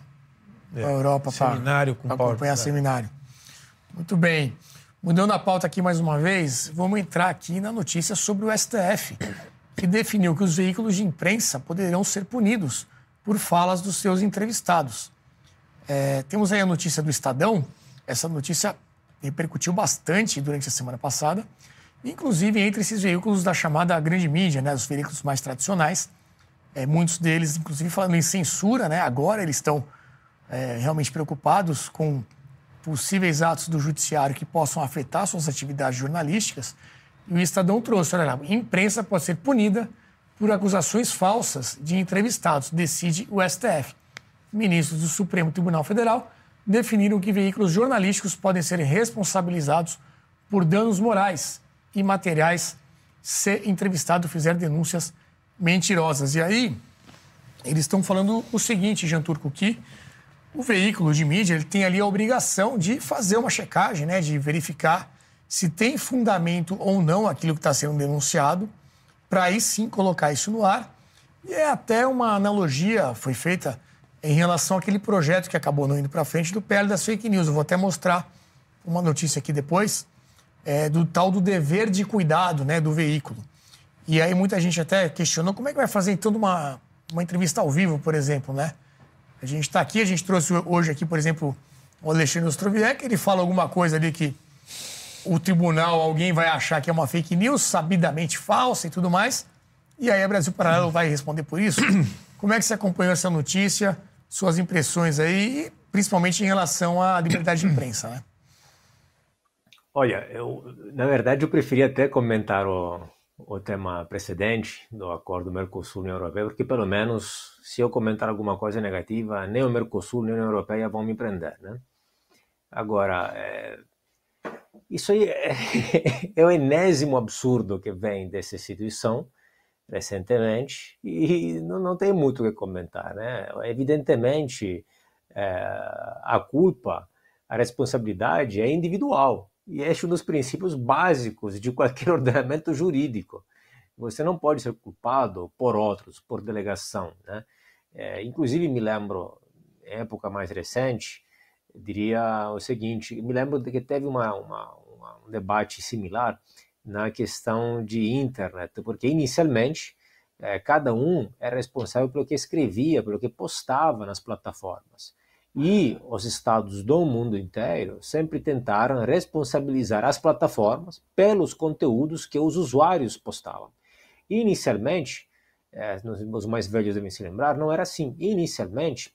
É. a Europa para Seminário com acompanhar PowerPoint. seminário. Muito bem. Mudando a pauta aqui mais uma vez, vamos entrar aqui na notícia sobre o STF, que definiu que os veículos de imprensa poderão ser punidos por falas dos seus entrevistados. É, temos aí a notícia do Estadão. Essa notícia repercutiu bastante durante a semana passada, inclusive entre esses veículos da chamada grande mídia, né, os veículos mais tradicionais. É, muitos deles, inclusive, falando em censura, né? Agora eles estão é, realmente preocupados com possíveis atos do judiciário que possam afetar suas atividades jornalísticas. E o Estadão trouxe, olha lá, imprensa pode ser punida por acusações falsas de entrevistados, decide o STF. Ministros do Supremo Tribunal Federal definiram que veículos jornalísticos podem ser responsabilizados por danos morais e materiais se entrevistado fizer denúncias mentirosas. E aí, eles estão falando o seguinte, Jean Turco, que o veículo de mídia ele tem ali a obrigação de fazer uma checagem, né, de verificar se tem fundamento ou não aquilo que está sendo denunciado, para aí sim colocar isso no ar. E é até uma analogia foi feita em relação àquele projeto que acabou não indo para frente do PL das fake news. Eu vou até mostrar uma notícia aqui depois é, do tal do dever de cuidado né, do veículo. E aí muita gente até questionou como é que vai fazer então uma, uma entrevista ao vivo, por exemplo, né? A gente está aqui, a gente trouxe hoje aqui, por exemplo, o Alexandre Ostroviec, ele fala alguma coisa ali que o tribunal, alguém vai achar que é uma fake news, sabidamente falsa e tudo mais. E aí a Brasil Paralelo vai responder por isso. Como é que você acompanhou essa notícia, suas impressões aí, principalmente em relação à liberdade de imprensa, né? Olha, eu, na verdade, eu preferia até comentar o, o tema precedente do acordo Mercosul-União Europeia, porque pelo menos se eu comentar alguma coisa negativa, nem o Mercosul nem a União Europeia vão me prender, né? Agora, é, isso aí é, é o enésimo absurdo que vem dessa instituição recentemente e não, não tem muito o que comentar, né? Evidentemente, é, a culpa, a responsabilidade é individual e é um dos princípios básicos de qualquer ordenamento jurídico. Você não pode ser culpado por outros, por delegação, né? É, inclusive, me lembro, em época mais recente, diria o seguinte: me lembro de que teve uma, uma, uma, um debate similar na questão de internet, porque inicialmente eh, cada um era responsável pelo que escrevia, pelo que postava nas plataformas. E os estados do mundo inteiro sempre tentaram responsabilizar as plataformas pelos conteúdos que os usuários postavam. Inicialmente, eh, os mais velhos devem se lembrar, não era assim. Inicialmente,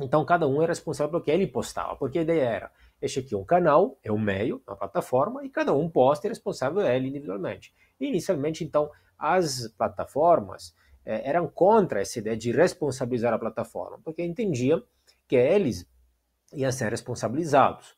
então cada um era responsável pelo que ele postava, porque a ideia era, este aqui é um canal, é um meio, uma plataforma, e cada um posta e é responsável é ele individualmente. Inicialmente, então, as plataformas eh, eram contra essa ideia de responsabilizar a plataforma, porque entendiam que eles iam ser responsabilizados.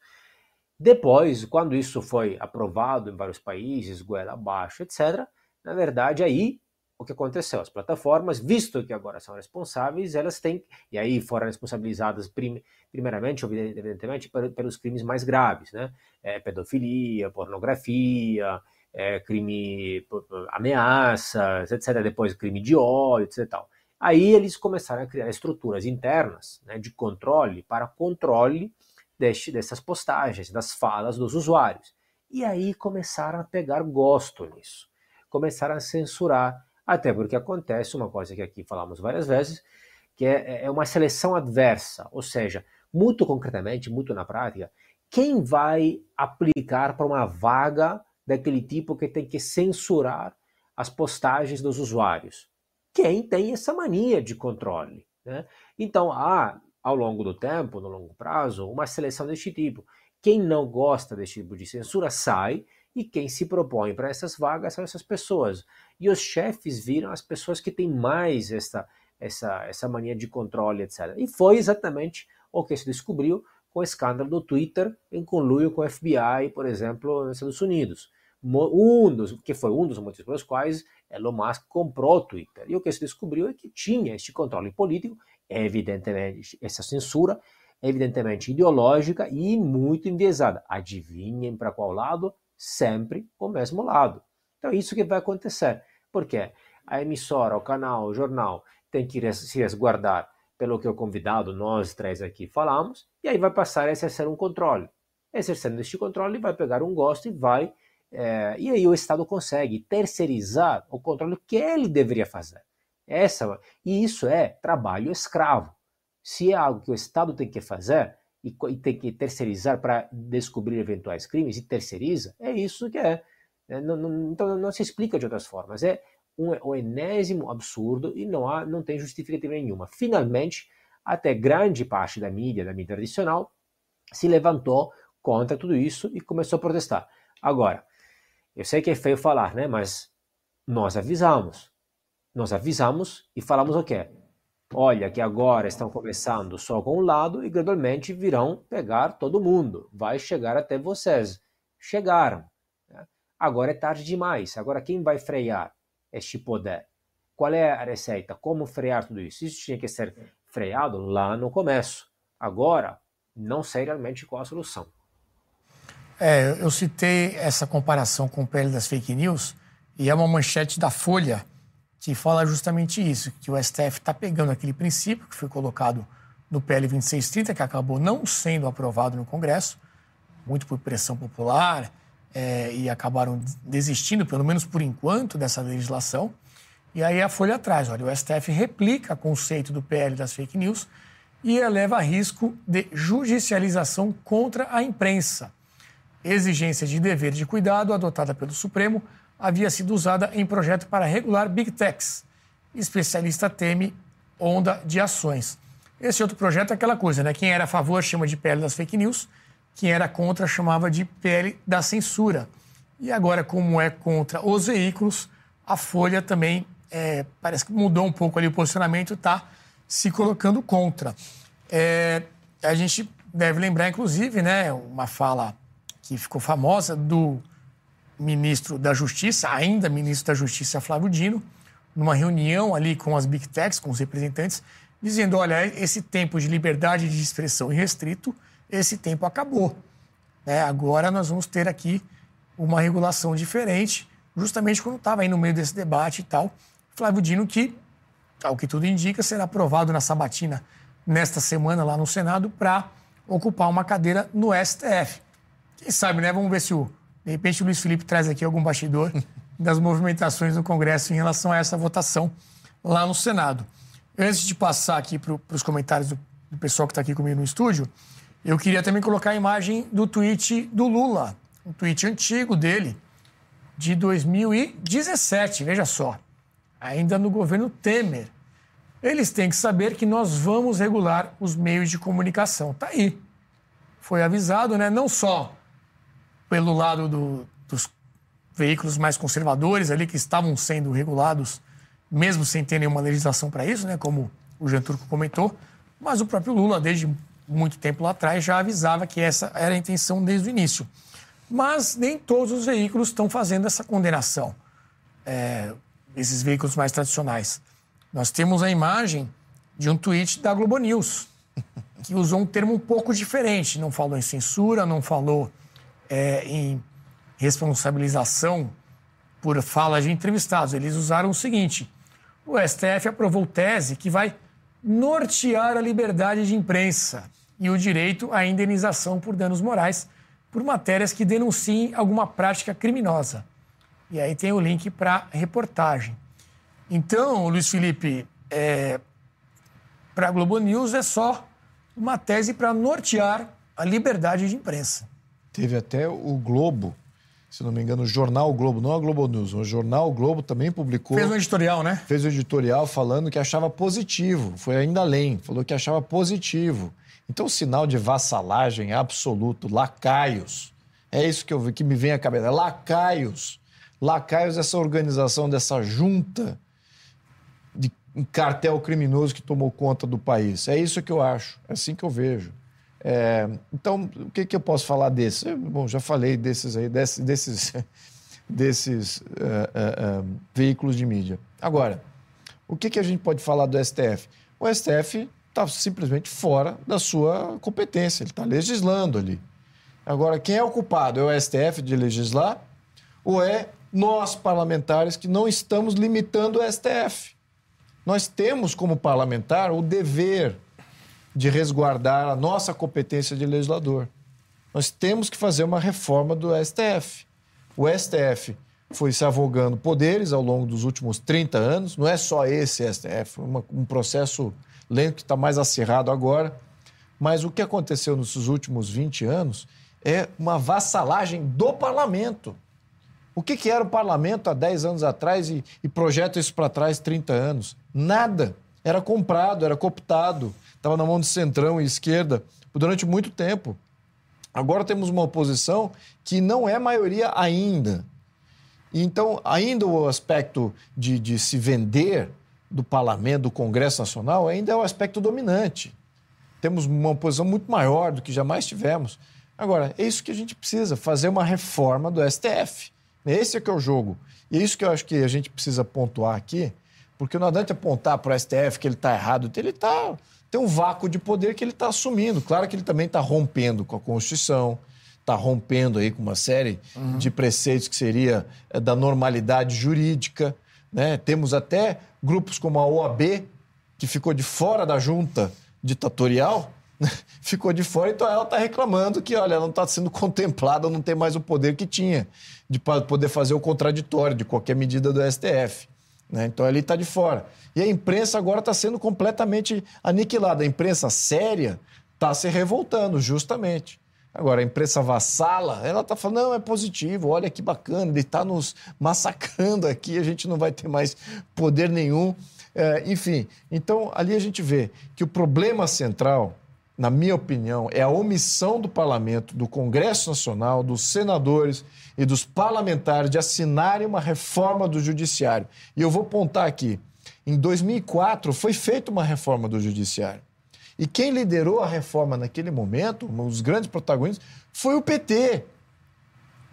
Depois, quando isso foi aprovado em vários países, goela abaixo, etc., na verdade, aí o que aconteceu? As plataformas, visto que agora são responsáveis, elas têm, e aí foram responsabilizadas prim, primeiramente, evidentemente, pelos crimes mais graves, né? É, pedofilia, pornografia, é, crime, ameaças, etc. Depois crime de ódio, etc. Tal. Aí eles começaram a criar estruturas internas né, de controle para controle deste, dessas postagens, das falas dos usuários. E aí começaram a pegar gosto nisso, começaram a censurar, até porque acontece uma coisa que aqui falamos várias vezes, que é, é uma seleção adversa, ou seja, muito concretamente, muito na prática, quem vai aplicar para uma vaga daquele tipo que tem que censurar as postagens dos usuários? Quem tem essa mania de controle. Né? Então, há, ao longo do tempo, no longo prazo, uma seleção deste tipo. Quem não gosta desse tipo de censura sai e quem se propõe para essas vagas são essas pessoas. E os chefes viram as pessoas que têm mais essa, essa, essa mania de controle, etc. E foi exatamente o que se descobriu com o escândalo do Twitter em conluio com o FBI, por exemplo, nos Estados Unidos. Um dos, que foi um dos motivos pelos quais Elon Musk comprou o Twitter. E o que se descobriu é que tinha este controle político, evidentemente, essa censura, evidentemente ideológica e muito enviesada. Adivinhem para qual lado? Sempre o mesmo lado. Então, é isso que vai acontecer. Porque a emissora, o canal, o jornal tem que se resguardar pelo que o convidado, nós três aqui falamos, e aí vai passar a exercer um controle. Exercendo este controle, vai pegar um gosto e vai. É, e aí o Estado consegue terceirizar o controle que ele deveria fazer. Essa, e isso é trabalho escravo. Se é algo que o Estado tem que fazer e, e tem que terceirizar para descobrir eventuais crimes, e terceiriza, é isso que é. é não, não, então não se explica de outras formas. É um, um enésimo absurdo e não, há, não tem justificativa nenhuma. Finalmente, até grande parte da mídia, da mídia tradicional, se levantou contra tudo isso e começou a protestar. Agora, eu sei que é feio falar, né? Mas nós avisamos. Nós avisamos e falamos o quê? Olha, que agora estão começando só com um lado e gradualmente virão pegar todo mundo. Vai chegar até vocês. Chegaram. Né? Agora é tarde demais. Agora quem vai frear? este poder. Qual é a receita? Como frear tudo isso? Isso tinha que ser freado lá no começo. Agora, não sei realmente qual a solução. É, eu citei essa comparação com o PL das fake news e é uma manchete da Folha que fala justamente isso, que o STF está pegando aquele princípio que foi colocado no PL 2630, que acabou não sendo aprovado no Congresso, muito por pressão popular, é, e acabaram desistindo, pelo menos por enquanto, dessa legislação. E aí a Folha atrás, olha, o STF replica o conceito do PL das fake news e eleva risco de judicialização contra a imprensa. Exigência de dever de cuidado adotada pelo Supremo havia sido usada em projeto para regular Big Techs. Especialista teme onda de ações. Esse outro projeto é aquela coisa, né? Quem era a favor chama de PL das fake news, quem era contra chamava de PL da censura. E agora, como é contra os veículos, a Folha também é, parece que mudou um pouco ali o posicionamento, está se colocando contra. É, a gente deve lembrar, inclusive, né, uma fala que ficou famosa do ministro da Justiça, ainda ministro da Justiça Flávio Dino, numa reunião ali com as Big Techs, com os representantes, dizendo: olha, esse tempo de liberdade de expressão irrestrito esse tempo acabou. Né? Agora nós vamos ter aqui uma regulação diferente, justamente quando estava aí no meio desse debate e tal. Flávio Dino, que, ao que tudo indica, será aprovado na sabatina nesta semana lá no Senado para ocupar uma cadeira no STF. Quem sabe, né? Vamos ver se o, de repente o Luiz Felipe traz aqui algum bastidor das movimentações no Congresso em relação a essa votação lá no Senado. Antes de passar aqui para os comentários do, do pessoal que está aqui comigo no estúdio, eu queria também colocar a imagem do tweet do Lula, um tweet antigo dele, de 2017, veja só, ainda no governo Temer. Eles têm que saber que nós vamos regular os meios de comunicação. Tá aí. Foi avisado, né? Não só pelo lado do, dos veículos mais conservadores ali que estavam sendo regulados, mesmo sem ter nenhuma legislação para isso, né? Como o Jean Turco comentou, mas o próprio Lula, desde muito tempo lá atrás, já avisava que essa era a intenção desde o início. Mas nem todos os veículos estão fazendo essa condenação, é, esses veículos mais tradicionais. Nós temos a imagem de um tweet da Globo News, que usou um termo um pouco diferente. Não falou em censura, não falou é, em responsabilização por fala de entrevistados. Eles usaram o seguinte: o STF aprovou tese que vai nortear a liberdade de imprensa e o direito à indenização por danos morais por matérias que denunciem alguma prática criminosa. E aí tem o link para reportagem. Então, Luiz Felipe, é, para a Globo News é só uma tese para nortear a liberdade de imprensa. Teve até o Globo, se não me engano, o Jornal Globo, não a Globo News, o Jornal Globo também publicou. Fez um editorial, né? Fez um editorial falando que achava positivo, foi ainda além, falou que achava positivo. Então, sinal de vassalagem absoluto, lacaios. É isso que, eu, que me vem à cabeça. Lacaios. Lacaios dessa organização, dessa junta de um cartel criminoso que tomou conta do país. É isso que eu acho, é assim que eu vejo. É, então, o que, que eu posso falar desses? Bom, já falei desses aí, desses, desses, desses uh, uh, uh, veículos de mídia. Agora, o que, que a gente pode falar do STF? O STF está simplesmente fora da sua competência, ele está legislando ali. Agora, quem é o culpado? É o STF de legislar ou é nós, parlamentares, que não estamos limitando o STF? Nós temos, como parlamentar, o dever de resguardar a nossa competência de legislador. Nós temos que fazer uma reforma do STF. O STF foi se avogando poderes ao longo dos últimos 30 anos, não é só esse STF, é um processo lento que está mais acirrado agora. Mas o que aconteceu nesses últimos 20 anos é uma vassalagem do parlamento. O que, que era o parlamento há 10 anos atrás e, e projeta isso para trás 30 anos? Nada. Era comprado, era cooptado, estava na mão de centrão e esquerda durante muito tempo. Agora temos uma oposição que não é maioria ainda. Então, ainda o aspecto de, de se vender do parlamento, do Congresso Nacional, ainda é o aspecto dominante. Temos uma oposição muito maior do que jamais tivemos. Agora, é isso que a gente precisa, fazer uma reforma do STF. Esse é que é o jogo. E é isso que eu acho que a gente precisa pontuar aqui, porque não adianta apontar para o STF que ele está errado, ele tá, tem um vácuo de poder que ele está assumindo. Claro que ele também está rompendo com a Constituição, está rompendo aí com uma série uhum. de preceitos que seria é, da normalidade jurídica. Né? Temos até grupos como a OAB, que ficou de fora da junta ditatorial, ficou de fora, então ela está reclamando que, olha, ela não está sendo contemplada, não tem mais o poder que tinha de poder fazer o contraditório de qualquer medida do STF. Né? Então ele está de fora. E a imprensa agora está sendo completamente aniquilada. A imprensa séria está se revoltando, justamente. Agora, a imprensa vassala, ela está falando, não, é positivo, olha que bacana, ele está nos massacrando aqui, a gente não vai ter mais poder nenhum. É, enfim, então ali a gente vê que o problema central na minha opinião, é a omissão do parlamento, do Congresso Nacional, dos senadores e dos parlamentares de assinarem uma reforma do judiciário. E eu vou apontar aqui: em 2004 foi feita uma reforma do judiciário. E quem liderou a reforma naquele momento, um dos grandes protagonistas, foi o PT.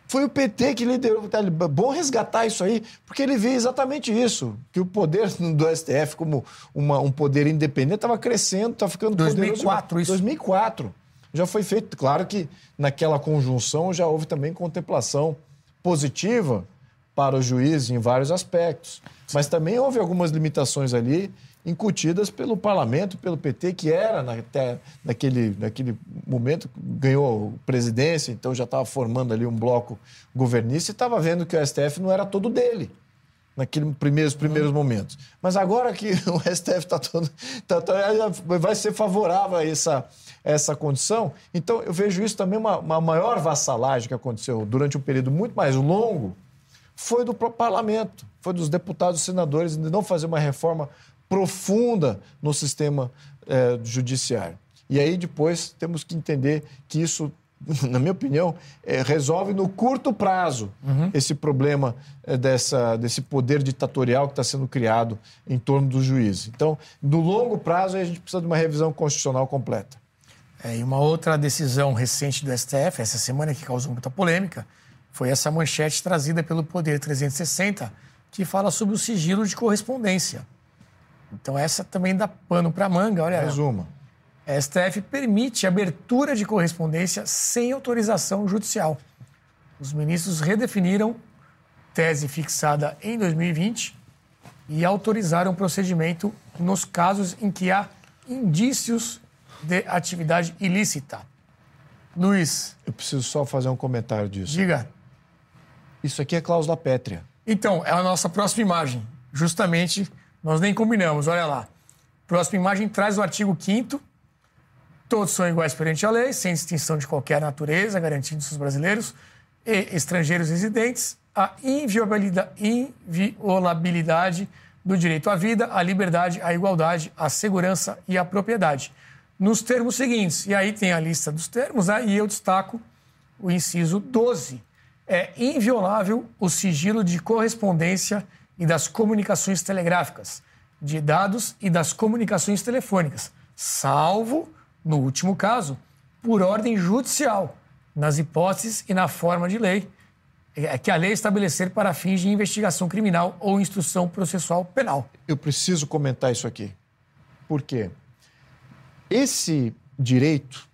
Foi o PT que liderou. É bom resgatar isso aí, porque ele vê exatamente isso: que o poder do STF, como uma, um poder independente, estava crescendo, estava ficando 2004, poderoso. isso. 2004. Já foi feito. Claro que naquela conjunção já houve também contemplação positiva para o juiz em vários aspectos. Mas também houve algumas limitações ali incutidas pelo parlamento, pelo PT, que era até naquele, naquele momento, ganhou presidência, então já estava formando ali um bloco governista e estava vendo que o STF não era todo dele naqueles primeiros, primeiros uhum. momentos. Mas agora que o STF está todo. Tá, tá, vai ser favorável a essa, essa condição. Então, eu vejo isso também uma, uma maior vassalagem que aconteceu durante um período muito mais longo foi do parlamento, foi dos deputados e senadores de não fazer uma reforma profunda no sistema é, judiciário. E aí depois temos que entender que isso, na minha opinião, é, resolve no curto prazo uhum. esse problema é, dessa, desse poder ditatorial que está sendo criado em torno do juiz. Então, no longo prazo, a gente precisa de uma revisão constitucional completa. É, e uma outra decisão recente do STF, essa semana que causou muita polêmica, foi essa manchete trazida pelo Poder 360, que fala sobre o sigilo de correspondência. Então essa também dá pano para manga, olha. Mais uma. A STF permite abertura de correspondência sem autorização judicial. Os ministros redefiniram tese fixada em 2020 e autorizaram o procedimento nos casos em que há indícios de atividade ilícita. Luiz. Eu preciso só fazer um comentário disso. Diga. Isso aqui é cláusula pétrea. Então, é a nossa próxima imagem. Justamente, nós nem combinamos, olha lá. Próxima imagem traz o artigo 5 Todos são iguais perante a lei, sem distinção de qualquer natureza, garantindo aos brasileiros e estrangeiros residentes a inviolabilidade do direito à vida, à liberdade, à igualdade, à segurança e à propriedade. Nos termos seguintes, e aí tem a lista dos termos, né, eu destaco o inciso 12. É inviolável o sigilo de correspondência e das comunicações telegráficas, de dados e das comunicações telefônicas, salvo, no último caso, por ordem judicial, nas hipóteses e na forma de lei, é que a lei estabelecer para fins de investigação criminal ou instrução processual penal. Eu preciso comentar isso aqui. Por quê? Esse direito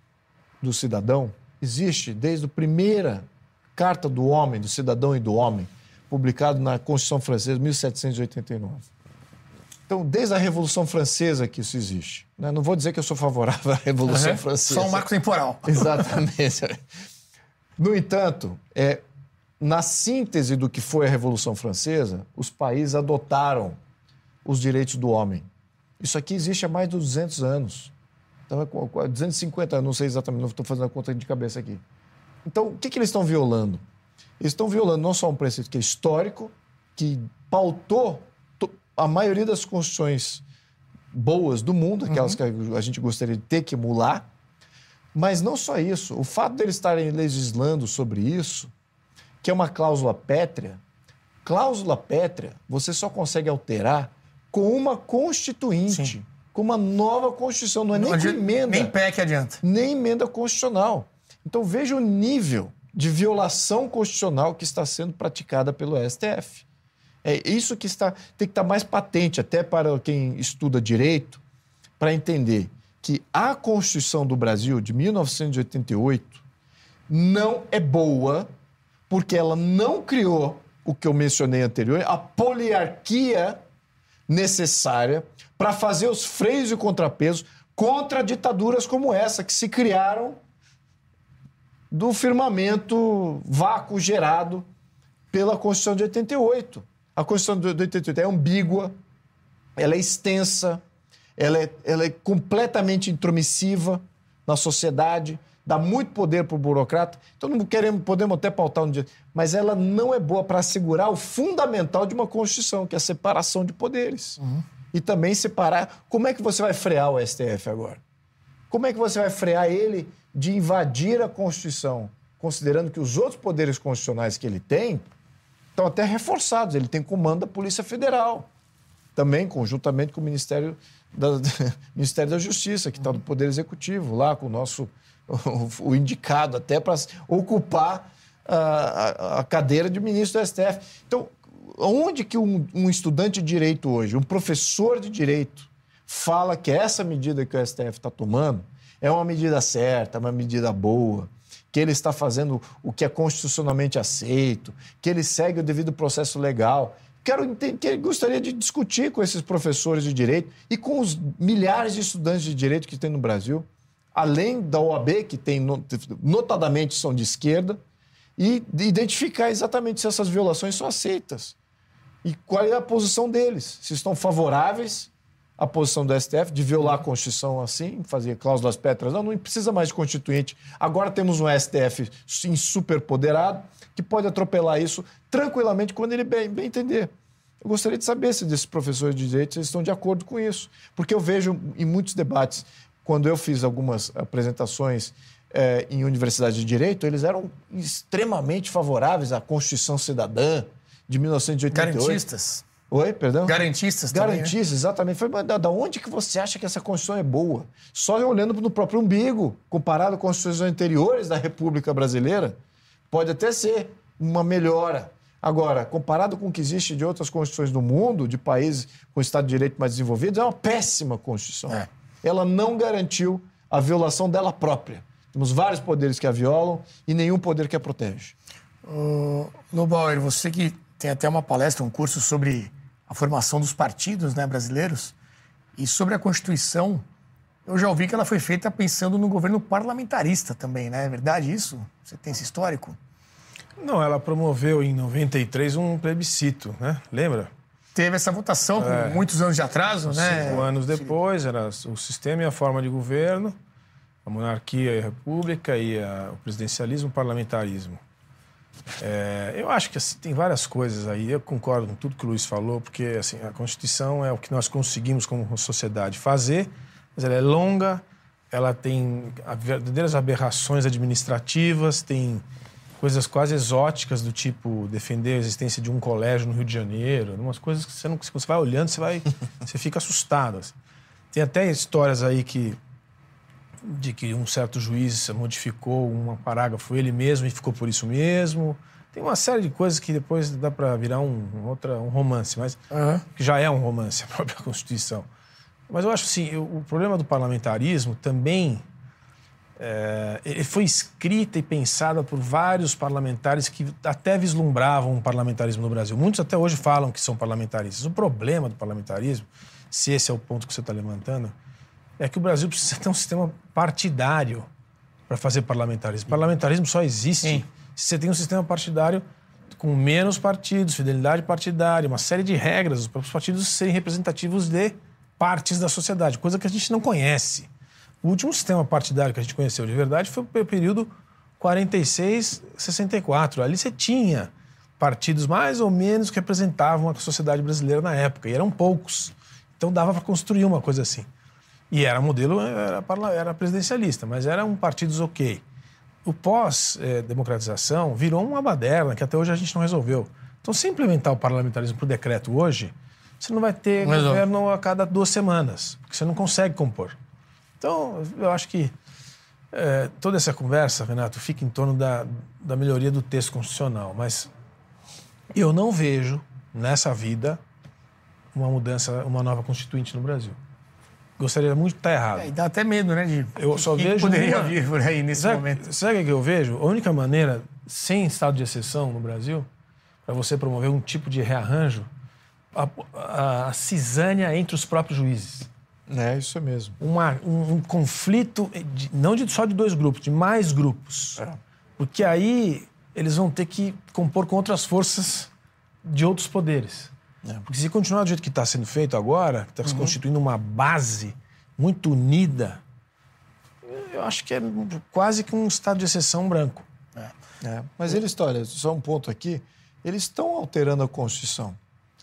do cidadão existe desde a primeira Carta do Homem, do Cidadão e do Homem, publicado na Constituição Francesa, 1789. Então, desde a Revolução Francesa que isso existe. Né? Não vou dizer que eu sou favorável à Revolução uhum. Francesa. Só um marco temporal. Exatamente. No entanto, é, na síntese do que foi a Revolução Francesa, os países adotaram os direitos do homem. Isso aqui existe há mais de 200 anos. Então, é 250 anos, não sei exatamente, não estou fazendo a conta de cabeça aqui. Então, o que, que eles estão violando? Eles estão violando não só um preceito que é histórico, que pautou a maioria das constituições boas do mundo, aquelas uhum. que a gente gostaria de ter que emular, mas não só isso. O fato deles estarem legislando sobre isso que é uma cláusula pétrea, cláusula pétrea você só consegue alterar com uma constituinte, Sim. Com uma nova constituição, não é nem adianta, emenda. Nem PEC adianta. Nem emenda constitucional. Então veja o nível de violação constitucional que está sendo praticada pelo STF. É isso que está, tem que estar mais patente até para quem estuda direito, para entender que a Constituição do Brasil de 1988 não é boa porque ela não criou o que eu mencionei anterior, a poliarquia necessária para fazer os freios e contrapesos contra ditaduras como essa, que se criaram do firmamento vácuo gerado pela Constituição de 88. A Constituição de 88 é ambígua, ela é extensa, ela é, ela é completamente intromissiva na sociedade, dá muito poder para o burocrata. Então não queremos, podemos até pautar um dia, mas ela não é boa para assegurar o fundamental de uma Constituição, que é a separação de poderes. Uhum. E também separar. Como é que você vai frear o STF agora? Como é que você vai frear ele de invadir a Constituição, considerando que os outros poderes constitucionais que ele tem estão até reforçados? Ele tem comando da Polícia Federal, também conjuntamente com o Ministério da, Ministério da Justiça, que está no Poder Executivo, lá com o nosso o, indicado até para ocupar a, a, cadeira de ministro do STF. Então, onde que um, um estudante de direito hoje, um professor de direito, fala que essa medida que o STF está tomando é uma medida certa, uma medida boa, que ele está fazendo o que é constitucionalmente aceito, que ele segue o devido processo legal. Quero entender, gostaria de discutir com esses professores de direito e com os milhares de estudantes de direito que tem no Brasil além da OAB, que tem notadamente são de esquerda, e identificar exatamente se essas violações são aceitas. E qual é a posição deles? Se estão favoráveis à posição do STF de violar a Constituição assim, fazer cláusulas pétreas. Não, não precisa mais de constituinte. Agora temos um STF sim superpoderado que pode atropelar isso tranquilamente quando ele bem, bem entender. Eu gostaria de saber se desses professores de direito estão de acordo com isso. Porque eu vejo em muitos debates quando eu fiz algumas apresentações é, em universidades de direito, eles eram extremamente favoráveis à Constituição Cidadã de 1988. Garantistas. Oi, perdão? Garantistas também, Garantistas, né? exatamente. Foi, mas da onde que você acha que essa Constituição é boa? Só olhando no próprio umbigo, comparado com as constituições anteriores da República Brasileira, pode até ser uma melhora. Agora, comparado com o que existe de outras constituições do mundo, de países com Estado de Direito mais desenvolvidos, é uma péssima Constituição. É ela não garantiu a violação dela própria. Temos vários poderes que a violam e nenhum poder que a protege. Uh, Lobauer, você que tem até uma palestra, um curso sobre a formação dos partidos né, brasileiros e sobre a Constituição, eu já ouvi que ela foi feita pensando no governo parlamentarista também, né? É verdade isso? Você tem esse histórico? Não, ela promoveu em 93 um plebiscito, né? Lembra? Teve essa votação com é. muitos anos de atraso, né? Cinco anos depois, era o sistema e a forma de governo, a monarquia e a república e a, o presidencialismo e o parlamentarismo. É, eu acho que assim, tem várias coisas aí. Eu concordo com tudo que o Luiz falou, porque assim, a Constituição é o que nós conseguimos como sociedade fazer, mas ela é longa, ela tem verdadeiras aberrações administrativas, tem coisas quase exóticas do tipo defender a existência de um colégio no Rio de Janeiro, umas coisas que você não, você vai olhando, você vai, você fica assustado. Assim. Tem até histórias aí que de que um certo juiz modificou um parágrafo ele mesmo e ficou por isso mesmo. Tem uma série de coisas que depois dá para virar um, um, outra, um romance, mas uhum. que já é um romance a própria Constituição. Mas eu acho assim, o problema do parlamentarismo também é, foi escrita e pensada por vários parlamentares que até vislumbravam um parlamentarismo no Brasil. Muitos até hoje falam que são parlamentaristas. O problema do parlamentarismo, se esse é o ponto que você está levantando, é que o Brasil precisa ter um sistema partidário para fazer parlamentarismo. Parlamentarismo só existe Sim. se você tem um sistema partidário com menos partidos, fidelidade partidária, uma série de regras, os partidos serem representativos de partes da sociedade, coisa que a gente não conhece. O último sistema partidário que a gente conheceu de verdade foi o período 46-64. Ali você tinha partidos mais ou menos que representavam a sociedade brasileira na época, e eram poucos. Então dava para construir uma coisa assim. E era modelo, era, era presidencialista, mas eram partidos ok. O pós-democratização virou uma baderna que até hoje a gente não resolveu. Então, se implementar o parlamentarismo por decreto hoje, você não vai ter não governo resolve. a cada duas semanas, porque você não consegue compor. Então, eu acho que é, toda essa conversa, Renato, fica em torno da, da melhoria do texto constitucional, mas eu não vejo nessa vida uma mudança, uma nova constituinte no Brasil gostaria muito de estar errado. É, dá até medo, né? De eu só vejo poderia uma... vir por aí nesse sabe, momento. Sabe o que eu vejo? A única maneira, sem estado de exceção no Brasil, para você promover um tipo de rearranjo, a, a, a cisânia entre os próprios juízes. É, isso é mesmo. Uma, um, um conflito, de, não de, só de dois grupos, de mais grupos. É. Porque aí eles vão ter que compor com outras forças de outros poderes. É. Porque se continuar do jeito que está sendo feito agora, está se uhum. constituindo uma base muito unida, eu acho que é quase que um estado de exceção branco. É. É. Mas eles, olha, só um ponto aqui, eles estão alterando a Constituição.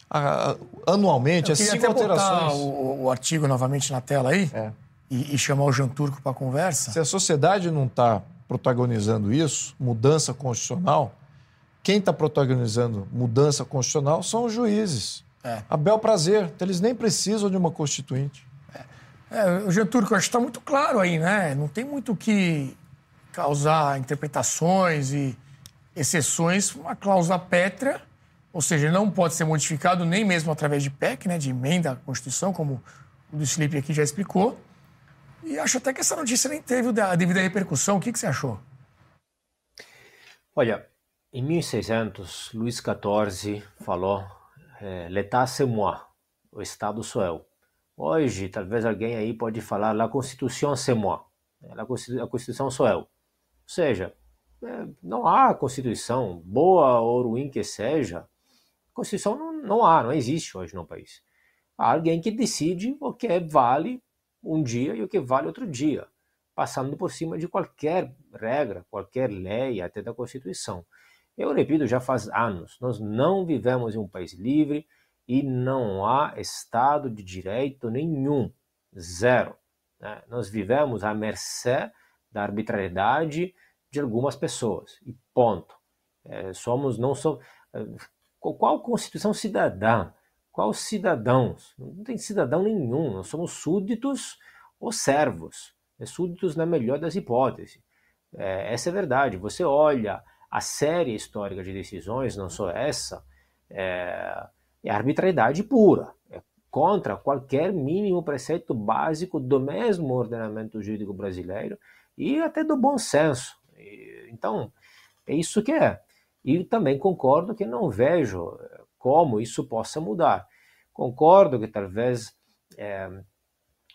A, anualmente, as cinco alterações. O, o, artigo novamente na tela aí é. e, e, chamar o Jean Turco para conversa. Se a sociedade não está protagonizando isso, mudança constitucional, quem está protagonizando mudança constitucional são os juízes. É. A bel prazer. Então, eles nem precisam de uma constituinte. É, é o Getúlio, acho que está muito claro aí, né? Não tem muito o que causar interpretações e exceções. Uma cláusula pétrea, ou seja, não pode ser modificado nem mesmo através de PEC, né, de emenda à Constituição, como o do Felipe aqui já explicou. E acho até que essa notícia nem teve a devida repercussão. O que, que você achou? Olha, em 1600, Luís XIV falou é, l'état c'est moi, o Estado sou eu. Hoje, talvez alguém aí pode falar la Constituição c'est moi, a Constituição sou eu. Ou seja, é, não há Constituição, boa ou ruim que seja, Constituição não, não há, não existe hoje no país. Há alguém que decide o que vale um dia e o que vale outro dia, passando por cima de qualquer regra, qualquer lei, até da Constituição. Eu repito, já faz anos, nós não vivemos em um país livre e não há Estado de Direito nenhum, zero. Né? Nós vivemos à mercê da arbitrariedade de algumas pessoas e ponto. É, somos não somos é, qual Constituição cidadã? Qual cidadãos? Não tem cidadão nenhum. Nós somos súditos ou servos. É súditos na melhor das hipóteses. É, essa é a verdade. Você olha a série histórica de decisões, não só essa, é, é arbitrariedade pura. É contra qualquer mínimo preceito básico do mesmo ordenamento jurídico brasileiro e até do bom senso. E, então, é isso que é. E também concordo que não vejo como isso possa mudar. Concordo que talvez é,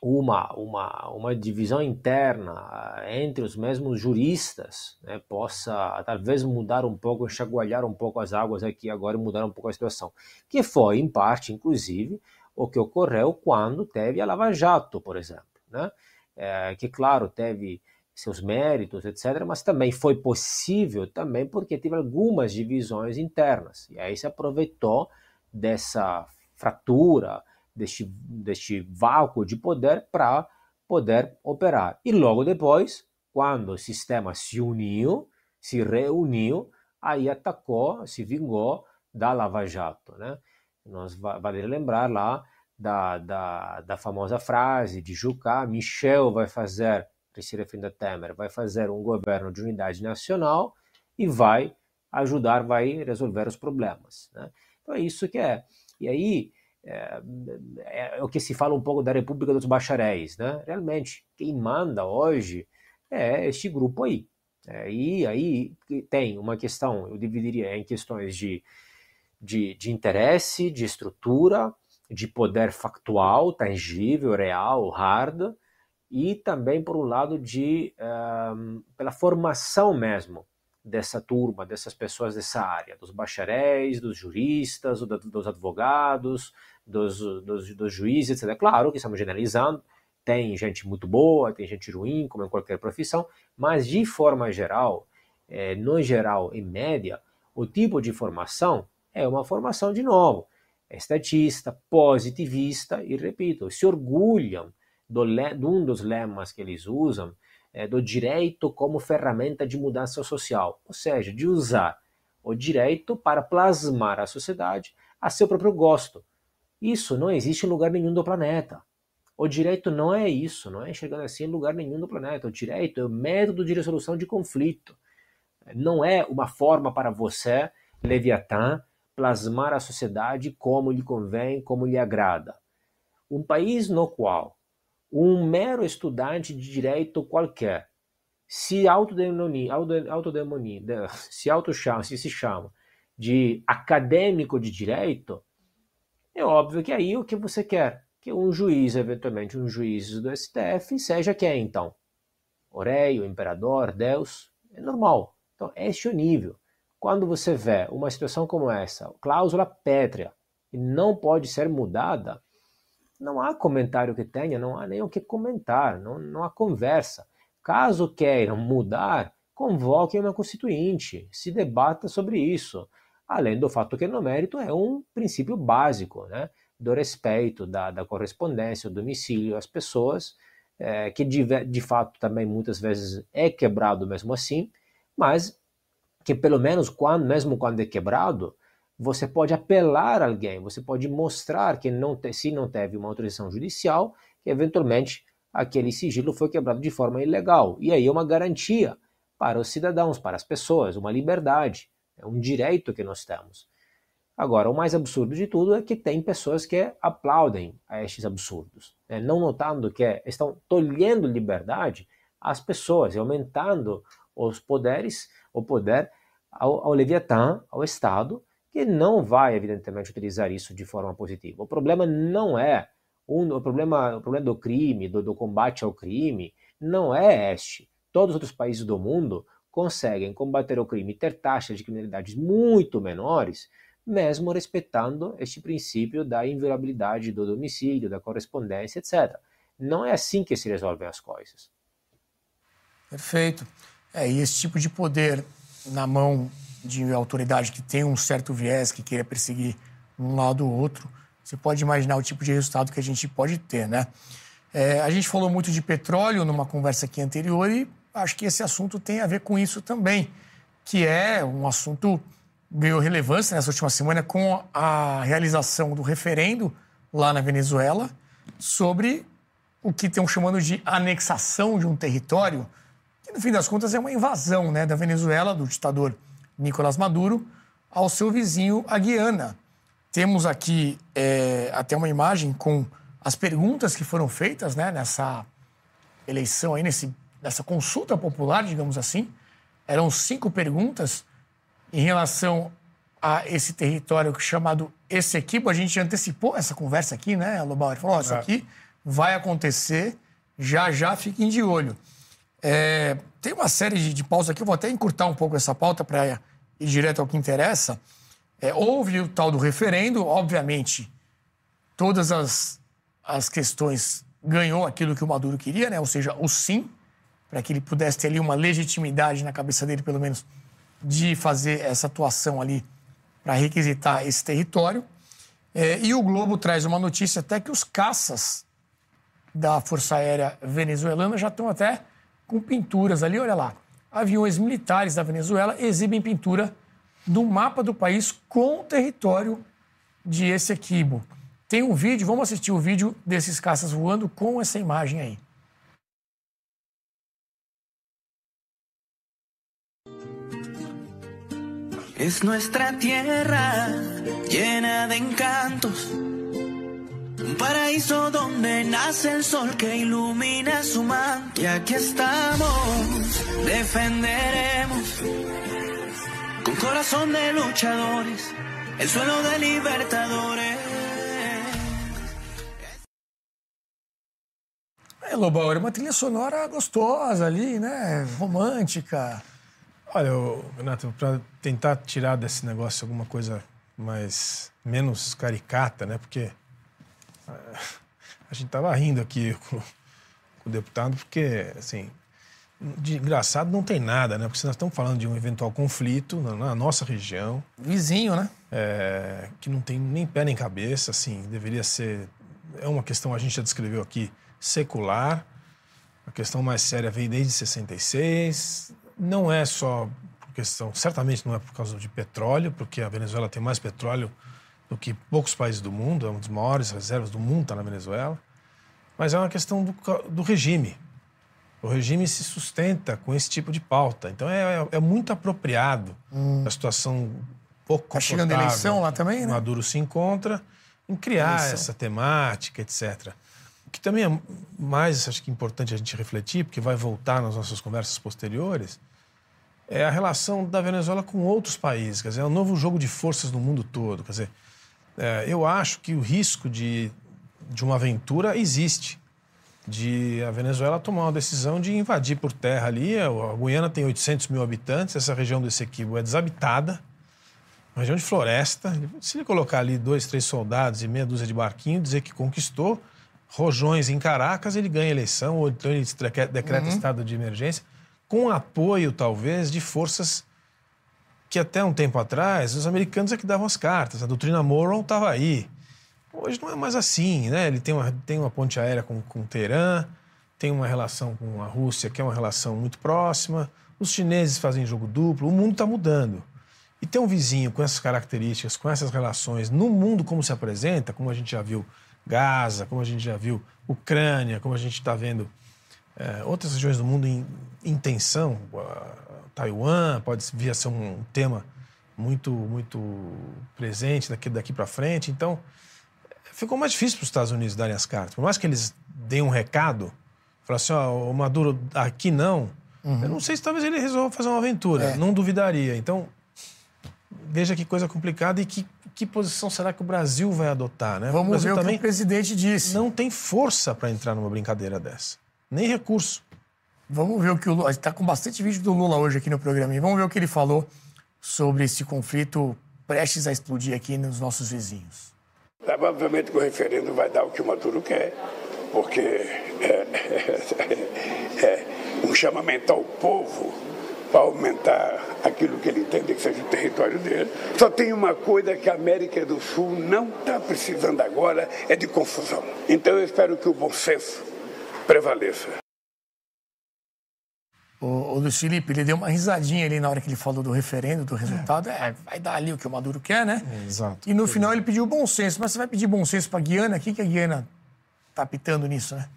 uma, uma, uma divisão interna entre os mesmos juristas né, possa talvez mudar um pouco, enxagualhar um pouco as águas aqui agora e mudar um pouco a situação. Que foi, em parte, inclusive, o que ocorreu quando teve a Lava Jato, por exemplo. Né? É, que, claro, teve seus méritos, etc., mas também foi possível também porque teve algumas divisões internas. E aí se aproveitou dessa fratura, deste, deste vácuo de poder para poder operar. E logo depois, quando o sistema se uniu, se reuniu, aí atacou, se vingou da Lava Jato. Né? Nós vale lembrar lá da, da, da famosa frase de Jucá, Michel vai fazer, se referindo a Temer, vai fazer um governo de unidade nacional e vai ajudar, vai resolver os problemas. Né? Então é isso que é. E aí, é, é, é, o que se fala um pouco da República dos Bacharéis, né? Realmente, quem manda hoje é este grupo aí. É, e aí tem uma questão, eu dividiria em questões de, de, de interesse, de estrutura, de poder factual, tangível, real, hard, e também, por um lado, de pela formação mesmo dessa turma, dessas pessoas dessa área, dos bacharéis, dos juristas, dos advogados, dos, dos, dos juízes, etc. Claro que estamos generalizando, tem gente muito boa, tem gente ruim, como em qualquer profissão, mas de forma geral, é, no geral, em média, o tipo de formação é uma formação, de novo, estatista, positivista e, repito, se orgulham do, de um dos lemas que eles usam, é, do direito como ferramenta de mudança social, ou seja, de usar o direito para plasmar a sociedade a seu próprio gosto, isso não existe em lugar nenhum do planeta. O direito não é isso, não é enxergando assim em lugar nenhum do planeta. O direito é o método de resolução de conflito. Não é uma forma para você, Leviatã, plasmar a sociedade como lhe convém, como lhe agrada. Um país no qual um mero estudante de direito qualquer se autodenomina se autochama, se se chama de acadêmico de direito, é óbvio que aí o que você quer? Que um juiz, eventualmente um juiz do STF, seja quem então? o rei, o imperador, Deus? É normal. Então, este é o nível. Quando você vê uma situação como essa, cláusula pétrea, e não pode ser mudada, não há comentário que tenha, não há nem o que comentar, não, não há conversa. Caso queiram mudar, convoquem uma constituinte, se debata sobre isso além do fato que no mérito é um princípio básico né, do respeito, da, da correspondência, do domicílio às pessoas, é, que de, de fato também muitas vezes é quebrado mesmo assim, mas que pelo menos quando, mesmo quando é quebrado, você pode apelar alguém, você pode mostrar que não te, se não teve uma autorização judicial, que eventualmente aquele sigilo foi quebrado de forma ilegal. E aí é uma garantia para os cidadãos, para as pessoas, uma liberdade. É um direito que nós temos. Agora, o mais absurdo de tudo é que tem pessoas que aplaudem a estes absurdos, né? não notando que estão tolhendo liberdade às pessoas e aumentando os poderes, o poder ao, ao Leviatã, ao Estado, que não vai, evidentemente, utilizar isso de forma positiva. O problema não é o, problema, o problema do crime, do, do combate ao crime, não é este. Todos os outros países do mundo conseguem combater o crime ter taxas de criminalidade muito menores, mesmo respeitando este princípio da inviolabilidade do domicílio, da correspondência, etc. Não é assim que se resolvem as coisas. Perfeito. É, e esse tipo de poder na mão de autoridade que tem um certo viés, que queira perseguir um lado ou outro, você pode imaginar o tipo de resultado que a gente pode ter, né? É, a gente falou muito de petróleo numa conversa aqui anterior e acho que esse assunto tem a ver com isso também, que é um assunto ganhou relevância nessa última semana com a realização do referendo lá na Venezuela sobre o que estão chamando de anexação de um território, que no fim das contas é uma invasão né, da Venezuela, do ditador Nicolás Maduro, ao seu vizinho, a Guiana. Temos aqui é, até uma imagem com as perguntas que foram feitas né, nessa eleição, aí, nesse dessa consulta popular, digamos assim. Eram cinco perguntas em relação a esse território chamado Essequibo. A gente antecipou essa conversa aqui, né, Lobauer? Falou, oh, isso é. aqui vai acontecer. Já já fiquem de olho. É, tem uma série de, de pautas aqui, eu vou até encurtar um pouco essa pauta para ir direto ao que interessa. É, houve o tal do referendo, obviamente, todas as, as questões ganhou aquilo que o Maduro queria, né? ou seja, o sim, para que ele pudesse ter ali uma legitimidade na cabeça dele, pelo menos, de fazer essa atuação ali para requisitar esse território. É, e o Globo traz uma notícia até que os caças da Força Aérea Venezuelana já estão até com pinturas ali, olha lá. Aviões militares da Venezuela exibem pintura no mapa do país com o território de Essequibo. Tem um vídeo, vamos assistir o vídeo desses caças voando com essa imagem aí. Es nuestra tierra llena de encantos, un paraíso donde nace el sol que ilumina su manto. Y aquí estamos, defenderemos con corazón de luchadores el suelo de libertadores. É, Lobão, era uma trilha sonora gostosa ali, né? Romântica. Olha, Renato, para tentar tirar desse negócio alguma coisa mais menos caricata, né? Porque a gente tava rindo aqui com, com o deputado, porque assim, de engraçado não tem nada, né? Porque nós estamos falando de um eventual conflito na, na nossa região. Vizinho, né? É, que não tem nem pé nem cabeça, assim, deveria ser. É uma questão, a gente já descreveu aqui, secular. A questão mais séria veio desde 66 não é só por questão, certamente não é por causa de petróleo, porque a Venezuela tem mais petróleo do que poucos países do mundo, é uma das maiores reservas do mundo está na Venezuela, mas é uma questão do, do, regime. O regime se sustenta com esse tipo de pauta, então é, é, é muito apropriado hum. a situação pouco Está chegando a eleição lá também, né? Maduro se encontra em criar eleição. essa temática, etc que também é mais, acho que importante a gente refletir, porque vai voltar nas nossas conversas posteriores, é a relação da Venezuela com outros países. Quer dizer, é um novo jogo de forças no mundo todo. Quer dizer, é, eu acho que o risco de, de uma aventura existe. De a Venezuela tomar uma decisão de invadir por terra ali. A Guiana tem 800 mil habitantes, essa região do Essequibo é desabitada, uma região de floresta. Se ele colocar ali dois, três soldados e meia dúzia de barquinhos, dizer que conquistou, rojões em Caracas, ele ganha eleição, ou então ele decreta uhum. estado de emergência, com apoio, talvez, de forças que até um tempo atrás os americanos é que davam as cartas. A doutrina Morrow estava aí. Hoje não é mais assim, né? Ele tem uma, tem uma ponte aérea com, com Teherã, tem uma relação com a Rússia, que é uma relação muito próxima. Os chineses fazem jogo duplo, o mundo está mudando. E ter um vizinho com essas características, com essas relações, no mundo como se apresenta, como a gente já viu Gaza, como a gente já viu, Ucrânia, como a gente está vendo é, outras regiões do mundo em, em tensão, Taiwan pode vir a ser um tema muito muito presente daqui, daqui para frente. Então, ficou mais difícil para os Estados Unidos darem as cartas. Por mais que eles deem um recado, falar assim, ó, o Maduro aqui não, uhum. eu não sei se talvez ele resolva fazer uma aventura, é. não duvidaria. Então, veja que coisa complicada e que que posição será que o Brasil vai adotar, né? Vamos ver o que o presidente disse. Não tem força para entrar numa brincadeira dessa, nem recurso. Vamos ver o que o Lula. Está com bastante vídeo do Lula hoje aqui no programa. E vamos ver o que ele falou sobre esse conflito prestes a explodir aqui nos nossos vizinhos. Obviamente que o referendo vai dar o que o Maduro quer, porque é, é, é um chamamento ao povo para aumentar aquilo que ele entende que seja o território dele. Só tem uma coisa que a América do Sul não está precisando agora, é de confusão. Então eu espero que o bom senso prevaleça. O, o Luiz Felipe, ele deu uma risadinha ali na hora que ele falou do referendo, do resultado. É, é vai dar ali o que o Maduro quer, né? É, exato. E no final ele pediu bom senso. Mas você vai pedir bom senso para a Guiana? O que, que a Guiana está pitando nisso, né?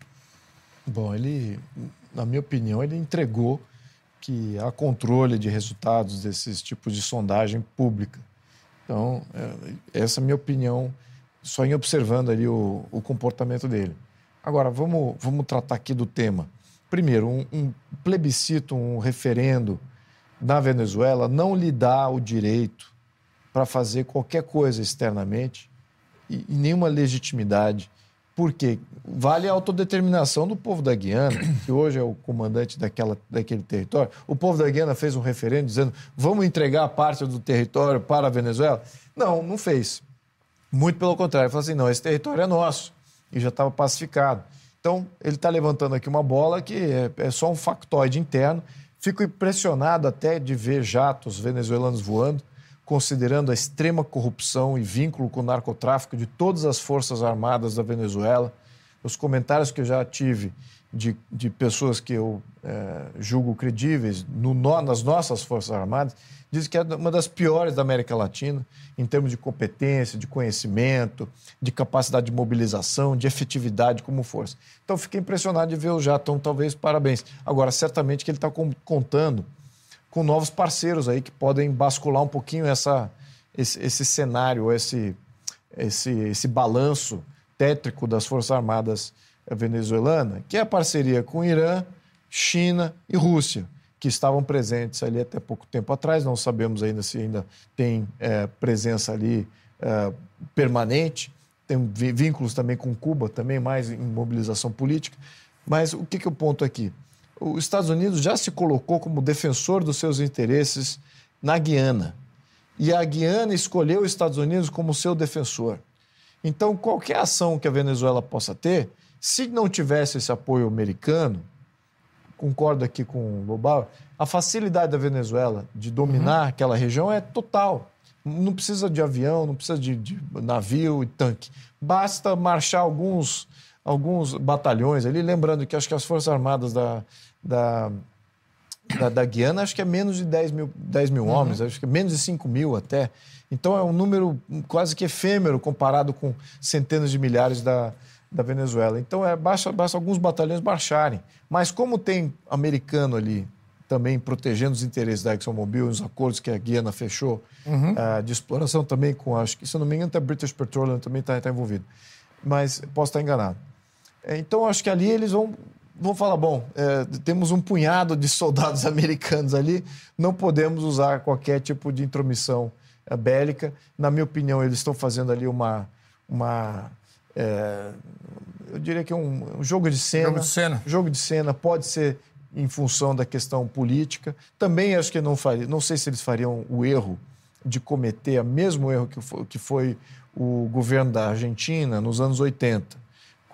Bom, ele, na minha opinião, ele entregou que há controle de resultados desses tipos de sondagem pública. Então, é, essa é a minha opinião, só em observando ali o, o comportamento dele. Agora, vamos, vamos tratar aqui do tema. Primeiro, um, um plebiscito, um referendo na Venezuela não lhe dá o direito para fazer qualquer coisa externamente e, e nenhuma legitimidade Porque vale a autodeterminação do povo da Guiana, que hoje é o comandante daquela, daquele território. O povo da Guiana fez um referendo dizendo vamos entregar parte do território para a Venezuela? Não, não fez. Muito pelo contrário, falou assim: não, esse território é nosso e já estava pacificado. Então, ele está levantando aqui uma bola que é, é só um factoide interno. Fico impressionado até de ver jatos venezuelanos voando considerando a extrema corrupção e vínculo com o narcotráfico de todas as forças armadas da Venezuela. Os comentários que eu já tive de, de pessoas que eu é, julgo credíveis no, nas nossas forças armadas dizem que é uma das piores da América Latina em termos de competência, de conhecimento, de capacidade de mobilização, de efetividade como força. Então, fiquei impressionado de ver o Jatão, talvez, parabéns. Agora, certamente que ele está contando com novos parceiros aí que podem bascular um pouquinho essa, esse, esse cenário, esse, esse, esse balanço tétrico das Forças Armadas venezuelanas, que é a parceria com Irã, China e Rússia, que estavam presentes ali até pouco tempo atrás. Não sabemos ainda se ainda tem é, presença ali é, permanente. Tem vínculos também com Cuba, também mais em mobilização política. Mas o que, que o ponto aqui? os Estados Unidos já se colocou como defensor dos seus interesses na Guiana. E a Guiana escolheu os Estados Unidos como seu defensor. Então, qualquer ação que a Venezuela possa ter, se não tivesse esse apoio americano, concordo aqui com o Lobau, a facilidade da Venezuela de dominar uhum. aquela região é total. Não precisa de avião, não precisa de, de navio e tanque. Basta marchar alguns alguns batalhões ali, lembrando que acho que as Forças Armadas da, da, da, da Guiana, acho que é menos de 10 mil, 10 mil uhum. homens, acho que é menos de 5 mil até. Então é um número quase que efêmero comparado com centenas de milhares da, da Venezuela. Então é, basta, basta alguns batalhões marcharem. Mas como tem americano ali também protegendo os interesses da ExxonMobil, os acordos que a Guiana fechou uhum. uh, de exploração também com, acho que se não me engano, até a British Petroleum também está tá envolvido. Mas posso estar enganado. É, então, acho que ali eles vão, vão falar: bom, é, temos um punhado de soldados americanos ali, não podemos usar qualquer tipo de intromissão bélica. Na minha opinião, eles estão fazendo ali uma. uma é, eu diria que é um, um jogo de cena. Jogo de cena. Jogo de cena pode ser em função da questão política. Também acho que não faria, não sei se eles fariam o erro de cometer o mesmo erro que foi, que foi o governo da Argentina nos anos 80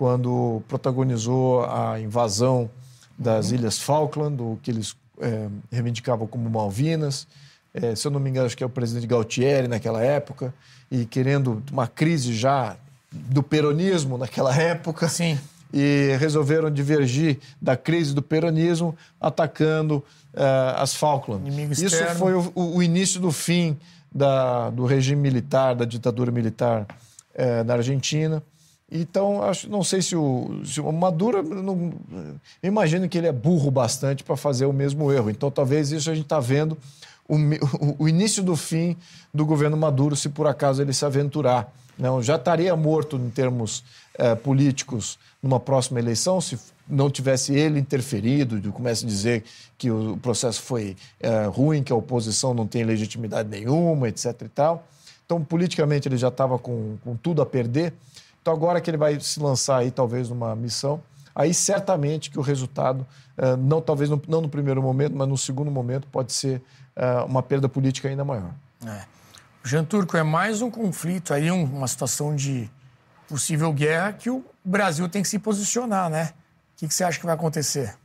quando protagonizou a invasão das uhum. Ilhas Falkland, o que eles é, reivindicavam como Malvinas. É, se eu não me engano, acho que é o presidente Galtieri naquela época, e querendo uma crise já do peronismo naquela época. Sim. E resolveram divergir da crise do peronismo atacando é, as Falkland. Isso foi o, o, início do fim da, do regime militar, da ditadura militar é, na Argentina. Então, acho, não sei se o, se o Maduro. Não, imagino que ele é burro bastante para fazer o mesmo erro. Então, talvez isso a gente está vendo o, o, início do fim do governo Maduro, se por acaso ele se aventurar. Não, já estaria morto em termos é, políticos numa próxima eleição, se não tivesse ele interferido, começa a dizer que o processo foi é, ruim, que a oposição não tem legitimidade nenhuma, etc. e tal. Então, politicamente, ele já estava com, com tudo a perder. Então, agora que ele vai se lançar aí, talvez, numa missão, aí certamente que o resultado, uh, não talvez no, não no primeiro momento, mas no segundo momento, pode ser uma perda política ainda maior. É. Jean Turco, é mais um conflito aí, uma situação de possível guerra que o Brasil tem que se posicionar, né? O que, você acha que vai acontecer?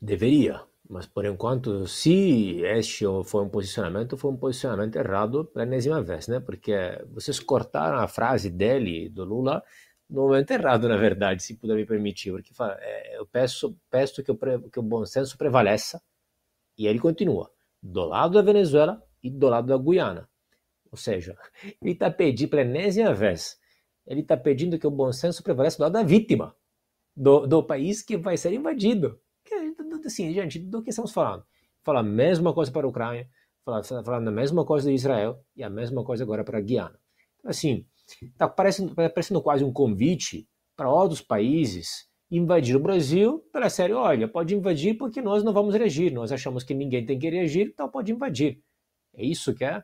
Deveria. Mas por enquanto, se este foi um posicionamento, foi um posicionamento errado pela enésima vez, né? Porque vocês cortaram a frase dele, do Lula, no momento errado, na verdade, se puder me permitir. Porque é, eu peço, peço que, que o bom senso prevaleça, e ele continua, do lado da Venezuela e do lado da Guiana. Ou seja, ele está pedindo pela enésima vez, ele está pedindo que o bom senso prevaleça do lado da vítima, do, do país que vai ser invadido assim, gente, do que estamos falando? Fala a mesma coisa para a Ucrânia, fala, falando a mesma coisa de Israel e a mesma coisa agora para a Guiana. Então, assim, está parecendo, tá parecendo quase um convite para outros países invadir o Brasil pela série, olha, pode invadir porque nós não vamos reagir, nós achamos que ninguém tem que reagir, então pode invadir. É isso que é?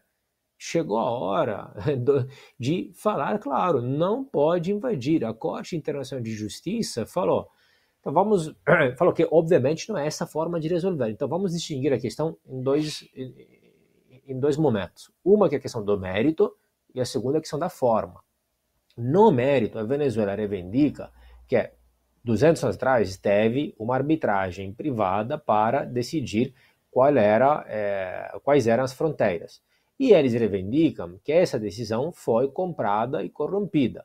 chegou a hora de falar, claro, não pode invadir. A Corte Internacional de Justiça falou, então vamos, falou que obviamente não é essa forma de resolver. Então vamos distinguir a questão em dois, em dois momentos. Uma que é a questão do mérito e a segunda é a questão da forma. No mérito, a Venezuela reivindica que 200 anos atrás teve uma arbitragem privada para decidir qual era, é, quais eram as fronteiras. E eles reivindicam que essa decisão foi comprada e corrompida.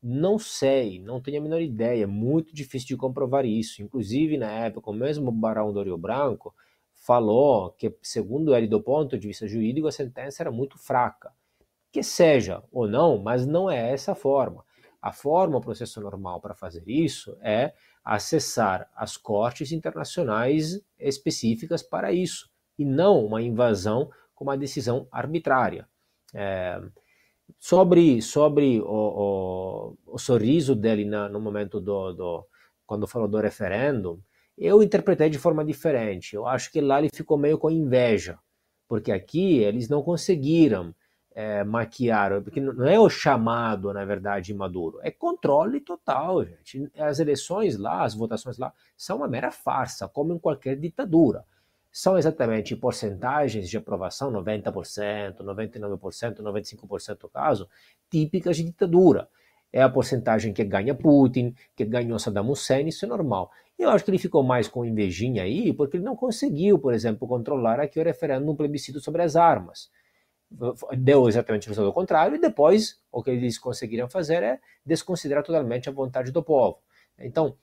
Não sei, não tenho a menor ideia, é muito difícil de comprovar isso. Inclusive, na época, o mesmo Barão do Rio Branco falou que, segundo ele, do ponto de vista jurídico, a sentença era muito fraca. Que seja ou não, mas não é essa a forma. A forma, o processo normal para fazer isso é acessar as cortes internacionais específicas para isso, e não uma invasão com uma decisão arbitrária. É, sobre sobre o, o, o, sorriso dele na, no momento do, do quando falou do referendo, eu interpretei de forma diferente. Eu acho que lá ele ficou meio com inveja, porque aqui eles não conseguiram é, maquiar, porque não é o chamado, na verdade, Maduro, é controle total, gente. As eleições lá, as votações lá, são uma mera farsa, como em qualquer ditadura são exatamente porcentagens de aprovação, 90%, 99%, 95% do caso, típicas de ditadura. É a porcentagem que ganha Putin, que ganhou Saddam Hussein, isso é normal. Eu acho que ele ficou mais com invejinha aí, porque ele não conseguiu, por exemplo, controlar aqui o referendo no plebiscito sobre as armas. Deu exatamente o resultado contrário, e depois o que eles conseguiram fazer é desconsiderar totalmente a vontade do povo. Então,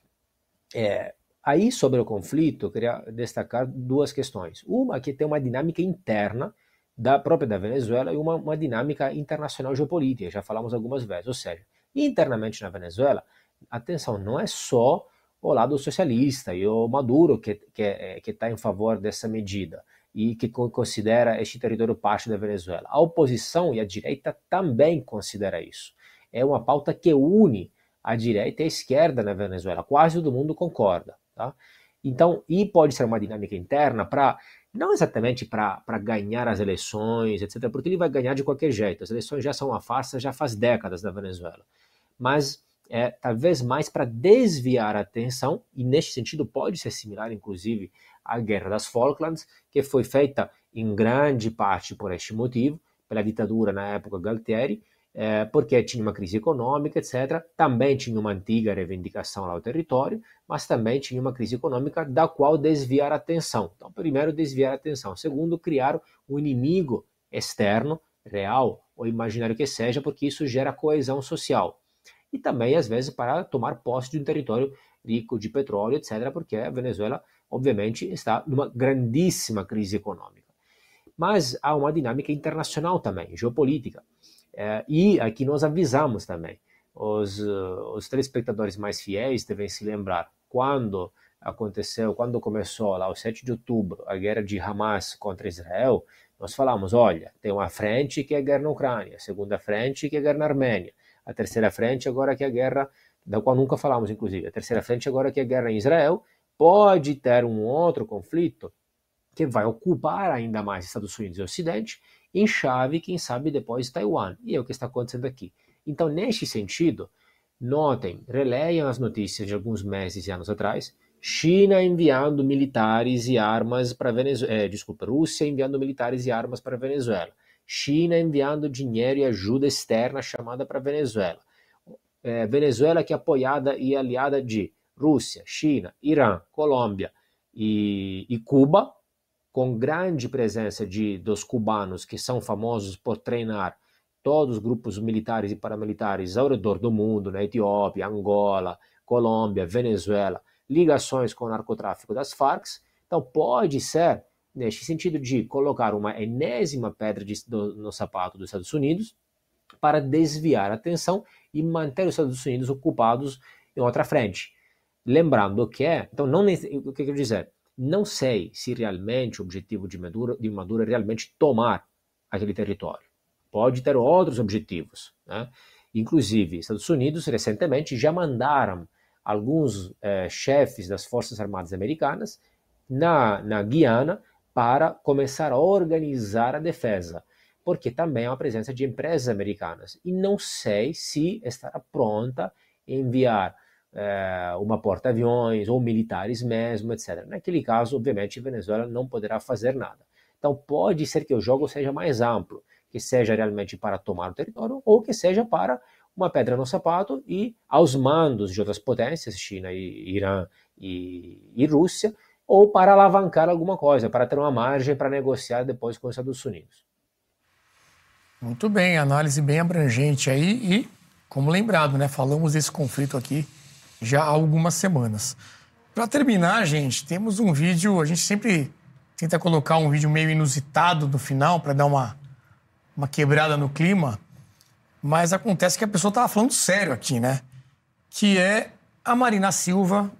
é, Aí, sobre o conflito, eu queria destacar duas questões. Uma que tem uma dinâmica interna da própria da Venezuela e uma, uma dinâmica internacional geopolítica, já falamos algumas vezes. Ou seja, internamente na Venezuela, atenção, não é só o lado socialista e o Maduro que que é, que está em favor dessa medida e que considera este território parte da Venezuela. A oposição e a direita também considera isso. É uma pauta que une a direita e a esquerda na Venezuela. Quase todo mundo concorda. Tá? Então, e pode ser uma dinâmica interna para, não exatamente para ganhar as eleições, etc., porque ele vai ganhar de qualquer jeito. As eleições já são uma farsa já faz décadas na Venezuela. Mas é, talvez mais para desviar a atenção, e neste sentido pode ser similar, inclusive, à Guerra das Falklands, que foi feita em grande parte por este motivo, pela ditadura na época Galtieri, é, porque tinha uma crise econômica, etc. Também tinha uma antiga reivindicação lá ao território, mas também tinha uma crise econômica da qual desviar a atenção. Então, primeiro, desviar a atenção. Segundo, criar um inimigo externo, real ou imaginário que seja, porque isso gera coesão social. E também, às vezes, para tomar posse de um território rico de petróleo, etc., porque a Venezuela, obviamente, está numa grandíssima crise econômica. Mas há uma dinâmica internacional também, geopolítica. É, e aqui nós avisamos também. Os, uh, os telespectadores mais fiéis devem se lembrar quando aconteceu, quando começou lá o 7 de outubro, a guerra de Hamas contra Israel, nós falamos, olha, tem uma frente que é a guerra na Ucrânia, a segunda frente que é a guerra na Armênia, a terceira frente agora que é a guerra, da qual nunca falamos inclusive, a terceira frente agora que é a guerra em Israel, pode ter um outro conflito que vai ocupar ainda mais Estados Unidos e Ocidente em chave, quem sabe depois Taiwan. E é o que está acontecendo aqui. Então, neste sentido, notem, releiam as notícias de alguns meses e anos atrás. China enviando militares e armas para Venezuela. É, desculpa, Rússia enviando militares e armas para Venezuela. China enviando dinheiro e ajuda externa chamada para Venezuela. É, Venezuela que é apoiada e aliada de Rússia, China, Irã, Colômbia e, e Cuba, com grande presença de, dos cubanos, que são famosos por treinar todos os grupos militares e paramilitares ao redor do mundo, na Etiópia, Angola, Colômbia, Venezuela, ligações com o narcotráfico das Farc. Então, pode ser, neste sentido, de colocar uma enésima pedra de, do, no sapato dos Estados Unidos para desviar a atenção e manter os Estados Unidos ocupados em outra frente. Lembrando que, então, não, o que eu quero dizer? Não sei se realmente o objetivo de Maduro, de Maduro é realmente tomar aquele território. Pode ter outros objetivos. Né? Inclusive, Estados Unidos recentemente já mandaram alguns eh, chefes das Forças Armadas Americanas na, na Guiana para começar a organizar a defesa. porque também há uma presença de empresas americanas. E não sei se estará pronta a enviar eh, uma porta-aviões ou militares mesmo, etc. Naquele caso, obviamente, a Venezuela não poderá fazer nada. Então, pode ser que o jogo seja mais amplo, que seja realmente para tomar o território ou que seja para uma pedra no sapato e aos mandos de outras potências, China, e Irã e, e Rússia, ou para alavancar alguma coisa, para ter uma margem para negociar depois com os Estados Unidos. Muito bem, análise bem abrangente aí e, como lembrado, né, falamos desse conflito aqui já há algumas semanas. Para terminar, gente, temos um vídeo, a gente sempre tenta colocar um vídeo meio inusitado no final para dar uma, uma quebrada no clima, mas acontece que a pessoa estava falando sério aqui, né? Que é a Marina Silva,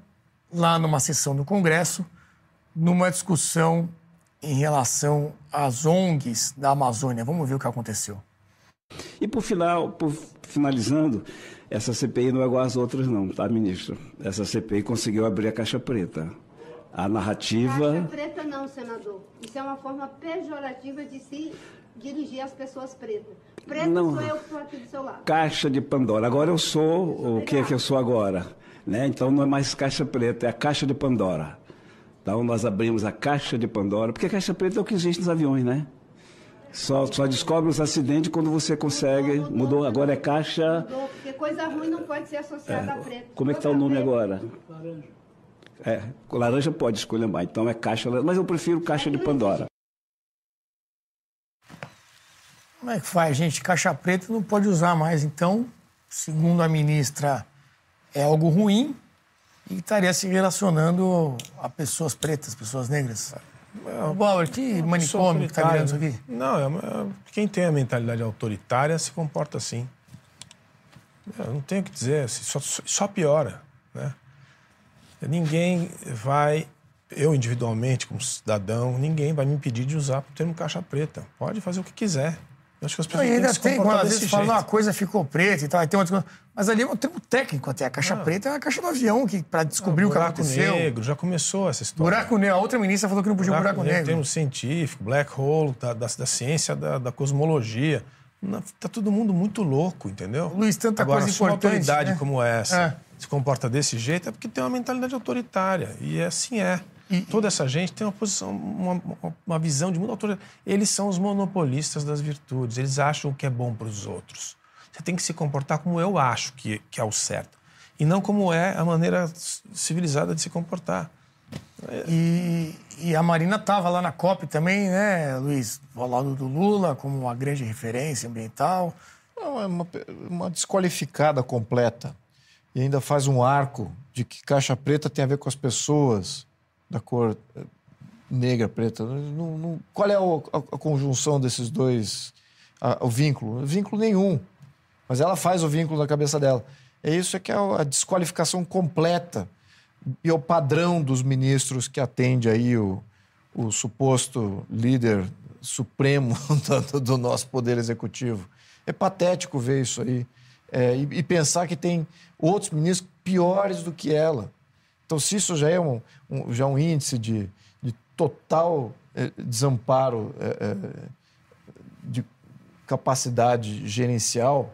lá numa sessão do Congresso, numa discussão em relação às ONGs da Amazônia. Vamos ver o que aconteceu. E por final, por finalizando, essa CPI não é igual às outras não, tá, ministro? Essa CPI conseguiu abrir a caixa preta. A narrativa... Caixa preta não, senador. Isso é uma forma pejorativa de se dirigir às pessoas pretas. Preta não. sou eu que estou aqui do seu lado. Caixa de Pandora. Agora eu sou o que é que eu sou agora. Né? Então não é mais caixa preta, é a caixa de Pandora. Então nós abrimos a caixa de Pandora, porque a caixa preta é o que existe nos aviões, né? Só, só descobre os acidentes quando você consegue. Mudou, mudou agora é caixa. Mudou, porque coisa ruim não pode ser associada é, a preto. Como é que está o nome agora? Laranja. É, laranja pode escolher mais, então é caixa, mas eu prefiro caixa de Pandora. Como é que faz, gente? Caixa preta não pode usar mais, então, segundo a ministra, é algo ruim, e estaria se relacionando a pessoas pretas, pessoas negras. É, Bauer, que manicômio que está virando isso aqui? Não, é, é, quem tem a mentalidade autoritária se comporta assim. Eu não tenho o que dizer, assim, só, só piora. Né? Ninguém vai, eu individualmente, como cidadão, ninguém vai me impedir de usar o termo caixa preta. Pode fazer o que quiser. Eu acho que as pessoas não, ainda tem, quando às vezes falam, uma coisa ficou preta e tal, tem outras Mas ali é um termo técnico até. A caixa preta é a caixa do avião, que para descobrir não, o que aconteceu. negro, já começou essa história. Buraco negro, a outra ministra falou que não podia buraco, buraco negro. Termo científico, black hole, da, da, da ciência, da, da cosmologia. Não, tá todo mundo muito louco, entendeu? Luiz, tanta Agora, coisa importante. Uma autoridade né? como essa é. se comporta desse jeito é porque tem uma mentalidade autoritária. E assim é. E toda essa gente tem uma posição, uma, uma visão de mundo autoridade. Eles são os monopolistas das virtudes, eles acham o que é bom para os outros. Você tem que se comportar como eu acho que, que é o certo, e não como é a maneira civilizada de se comportar. E, e a Marina estava lá na COP também, né, Luiz? Ao lado do Lula, como uma grande referência ambiental. Não, é uma, uma desqualificada completa. E ainda faz um arco de que caixa preta tem a ver com as pessoas da cor eh, negra, preta. Não, não, qual é a, a, conjunção desses dois, a, o vínculo? Vínculo nenhum. Mas ela faz o vínculo na cabeça dela. É isso é que é a desqualificação completa e o padrão dos ministros que atende aí o, o suposto líder supremo do, do, nosso poder executivo. É patético ver isso aí é, e, e pensar que tem outros ministros piores do que ela. Então, se isso já é um, um já é um índice de, de total eh, desamparo eh, eh, de capacidade gerencial,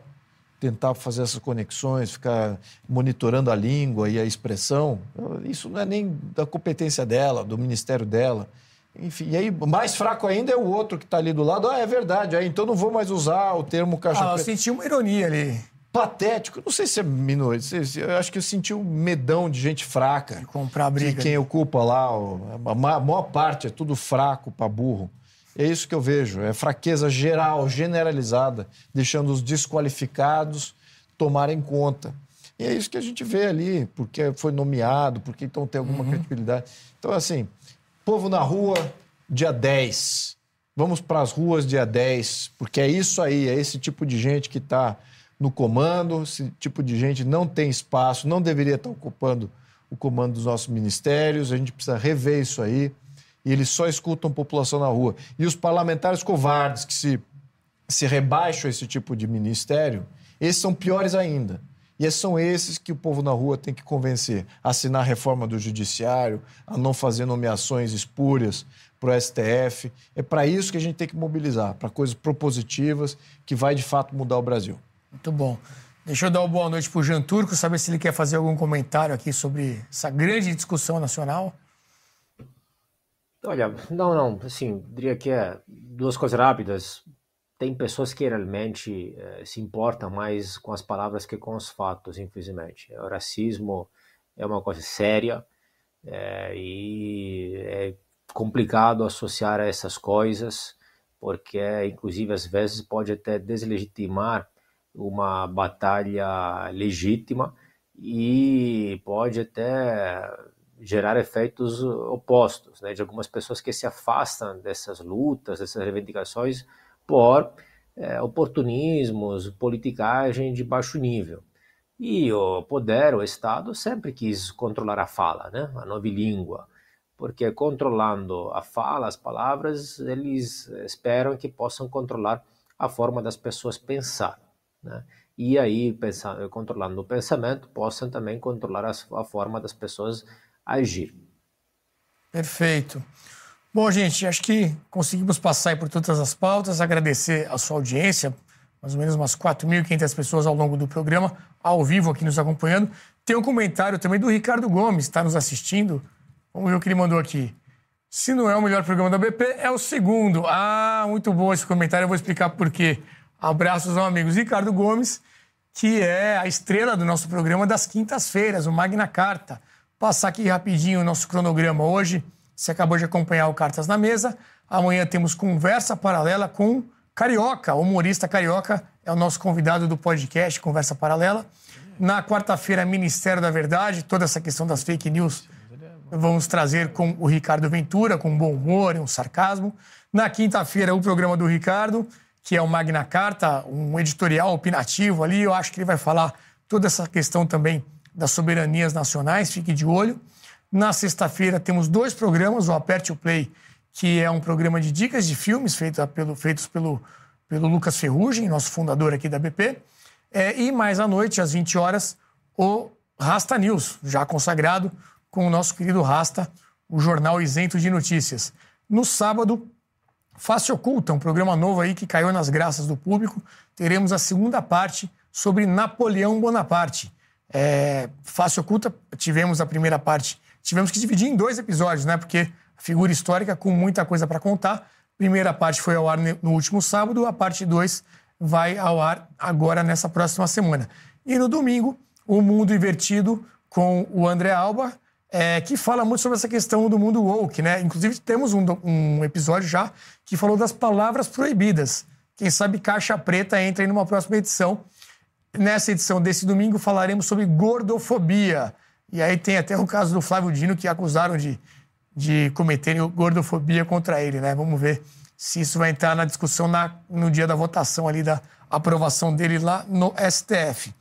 tentar fazer essas conexões, ficar monitorando a língua e a expressão, isso não é nem da competência dela, do ministério dela. Enfim, e aí, mais fraco ainda é o outro que está ali do lado. Ah, é verdade, então não vou mais usar o termo caixa ah, eu senti uma ironia ali patético. Não sei se é minoria. Eu acho que eu senti um medão de gente fraca. De comprar briga. De quem ocupa lá. A maior parte é tudo fraco para burro. É isso que eu vejo. É fraqueza geral, generalizada, deixando os desqualificados tomarem conta. E é isso que a gente vê ali, porque foi nomeado, porque então tem alguma uhum. credibilidade. Então, assim, povo na rua, dia 10. Vamos para as ruas dia 10, porque é isso aí, é esse tipo de gente que está no comando, esse tipo de gente não tem espaço, não deveria estar ocupando o comando dos nossos ministérios, a gente precisa rever isso aí, e eles só escutam a população na rua. E os parlamentares covardes que se, se rebaixam a esse tipo de ministério, esses são piores ainda. E são esses que o povo na rua tem que convencer. Assinar a reforma do judiciário, a não fazer nomeações espúrias para o STF. É para isso que a gente tem que mobilizar, para coisas propositivas que vai de fato mudar o Brasil. Muito bom. Deixa eu dar uma boa noite para o Jean Turco, saber se ele quer fazer algum comentário aqui sobre essa grande discussão nacional. Olha, não, não, assim, diria que é duas coisas rápidas. Tem pessoas que realmente eh, se importam mais com as palavras que com os fatos, infelizmente. O racismo é uma coisa séria é, e é complicado associar essas coisas, porque, inclusive, às vezes pode até deslegitimar uma batalha legítima e pode até gerar efeitos opostos, né, de algumas pessoas que se afastam dessas lutas, dessas reivindicações por é, oportunismos, politicagem de baixo nível. E o poder, o Estado, sempre quis controlar a fala, né, a nova língua, porque controlando a fala, as palavras, eles esperam que possam controlar a forma das pessoas pensar. Né? E aí, controlando o pensamento, possam também controlar a, a forma das pessoas agir. Perfeito. Bom, gente, acho que conseguimos passar por todas as pautas, agradecer a sua audiência, mais ou menos umas 4.500 pessoas ao longo do programa, ao vivo aqui nos acompanhando. Tem um comentário também do Ricardo Gomes, está nos assistindo. Vamos ver o que ele mandou aqui. Se não é o melhor programa da BP, é o segundo. Ah, muito bom esse comentário, eu vou explicar por quê. Abraços aos amigos. Ricardo Gomes, que é a estrela do nosso programa das quintas-feiras, o Magna Carta. Passar aqui rapidinho o nosso cronograma hoje. Você acabou de acompanhar o Cartas na Mesa. Amanhã temos conversa paralela com Carioca, humorista Carioca, é o nosso convidado do podcast Conversa Paralela. Na quarta-feira, Ministério da Verdade, toda essa questão das fake news vamos trazer com o Ricardo Ventura, com bom humor e um sarcasmo. Na quinta-feira, o programa do Ricardo, que é o Magna Carta, um editorial opinativo ali. Eu acho que ele vai falar toda essa questão também das soberanias nacionais, fique de olho. Na sexta-feira temos dois programas, o Aperte o Play, que é um programa de dicas de filmes feito pelo, feitos pelo, pelo Lucas Ferrugem, nosso fundador aqui da BP. É, e mais à noite, às 20 horas, o Rasta News, já consagrado com o nosso querido Rasta, o jornal isento de notícias. No sábado, Face Oculta, um programa novo aí que caiu nas graças do público. Teremos a segunda parte sobre Napoleão Bonaparte. É, Face Oculta, tivemos a primeira parte, tivemos que dividir em dois episódios, né? Porque figura histórica com muita coisa para contar. Primeira parte foi ao ar no último sábado, a parte 2 vai ao ar agora nessa próxima semana. E no domingo, o Mundo Invertido com o André Alba, é, que fala muito sobre essa questão do mundo woke, né? Inclusive, temos um, um episódio já que falou das palavras proibidas. Quem sabe Caixa Preta entra aí numa próxima edição. Nessa edição desse domingo falaremos sobre gordofobia. E aí tem até o caso do Flávio Dino que acusaram de, de cometerem gordofobia contra ele, né? Vamos ver se isso vai entrar na discussão na, no dia da votação ali, da aprovação dele lá no STF.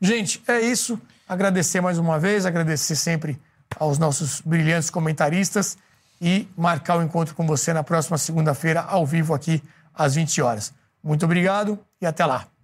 Gente, é isso. Agradecer mais uma vez, agradecer sempre aos nossos brilhantes comentaristas e marcar o encontro com você na próxima segunda-feira, ao vivo aqui, às 20 horas. Muito obrigado e até lá.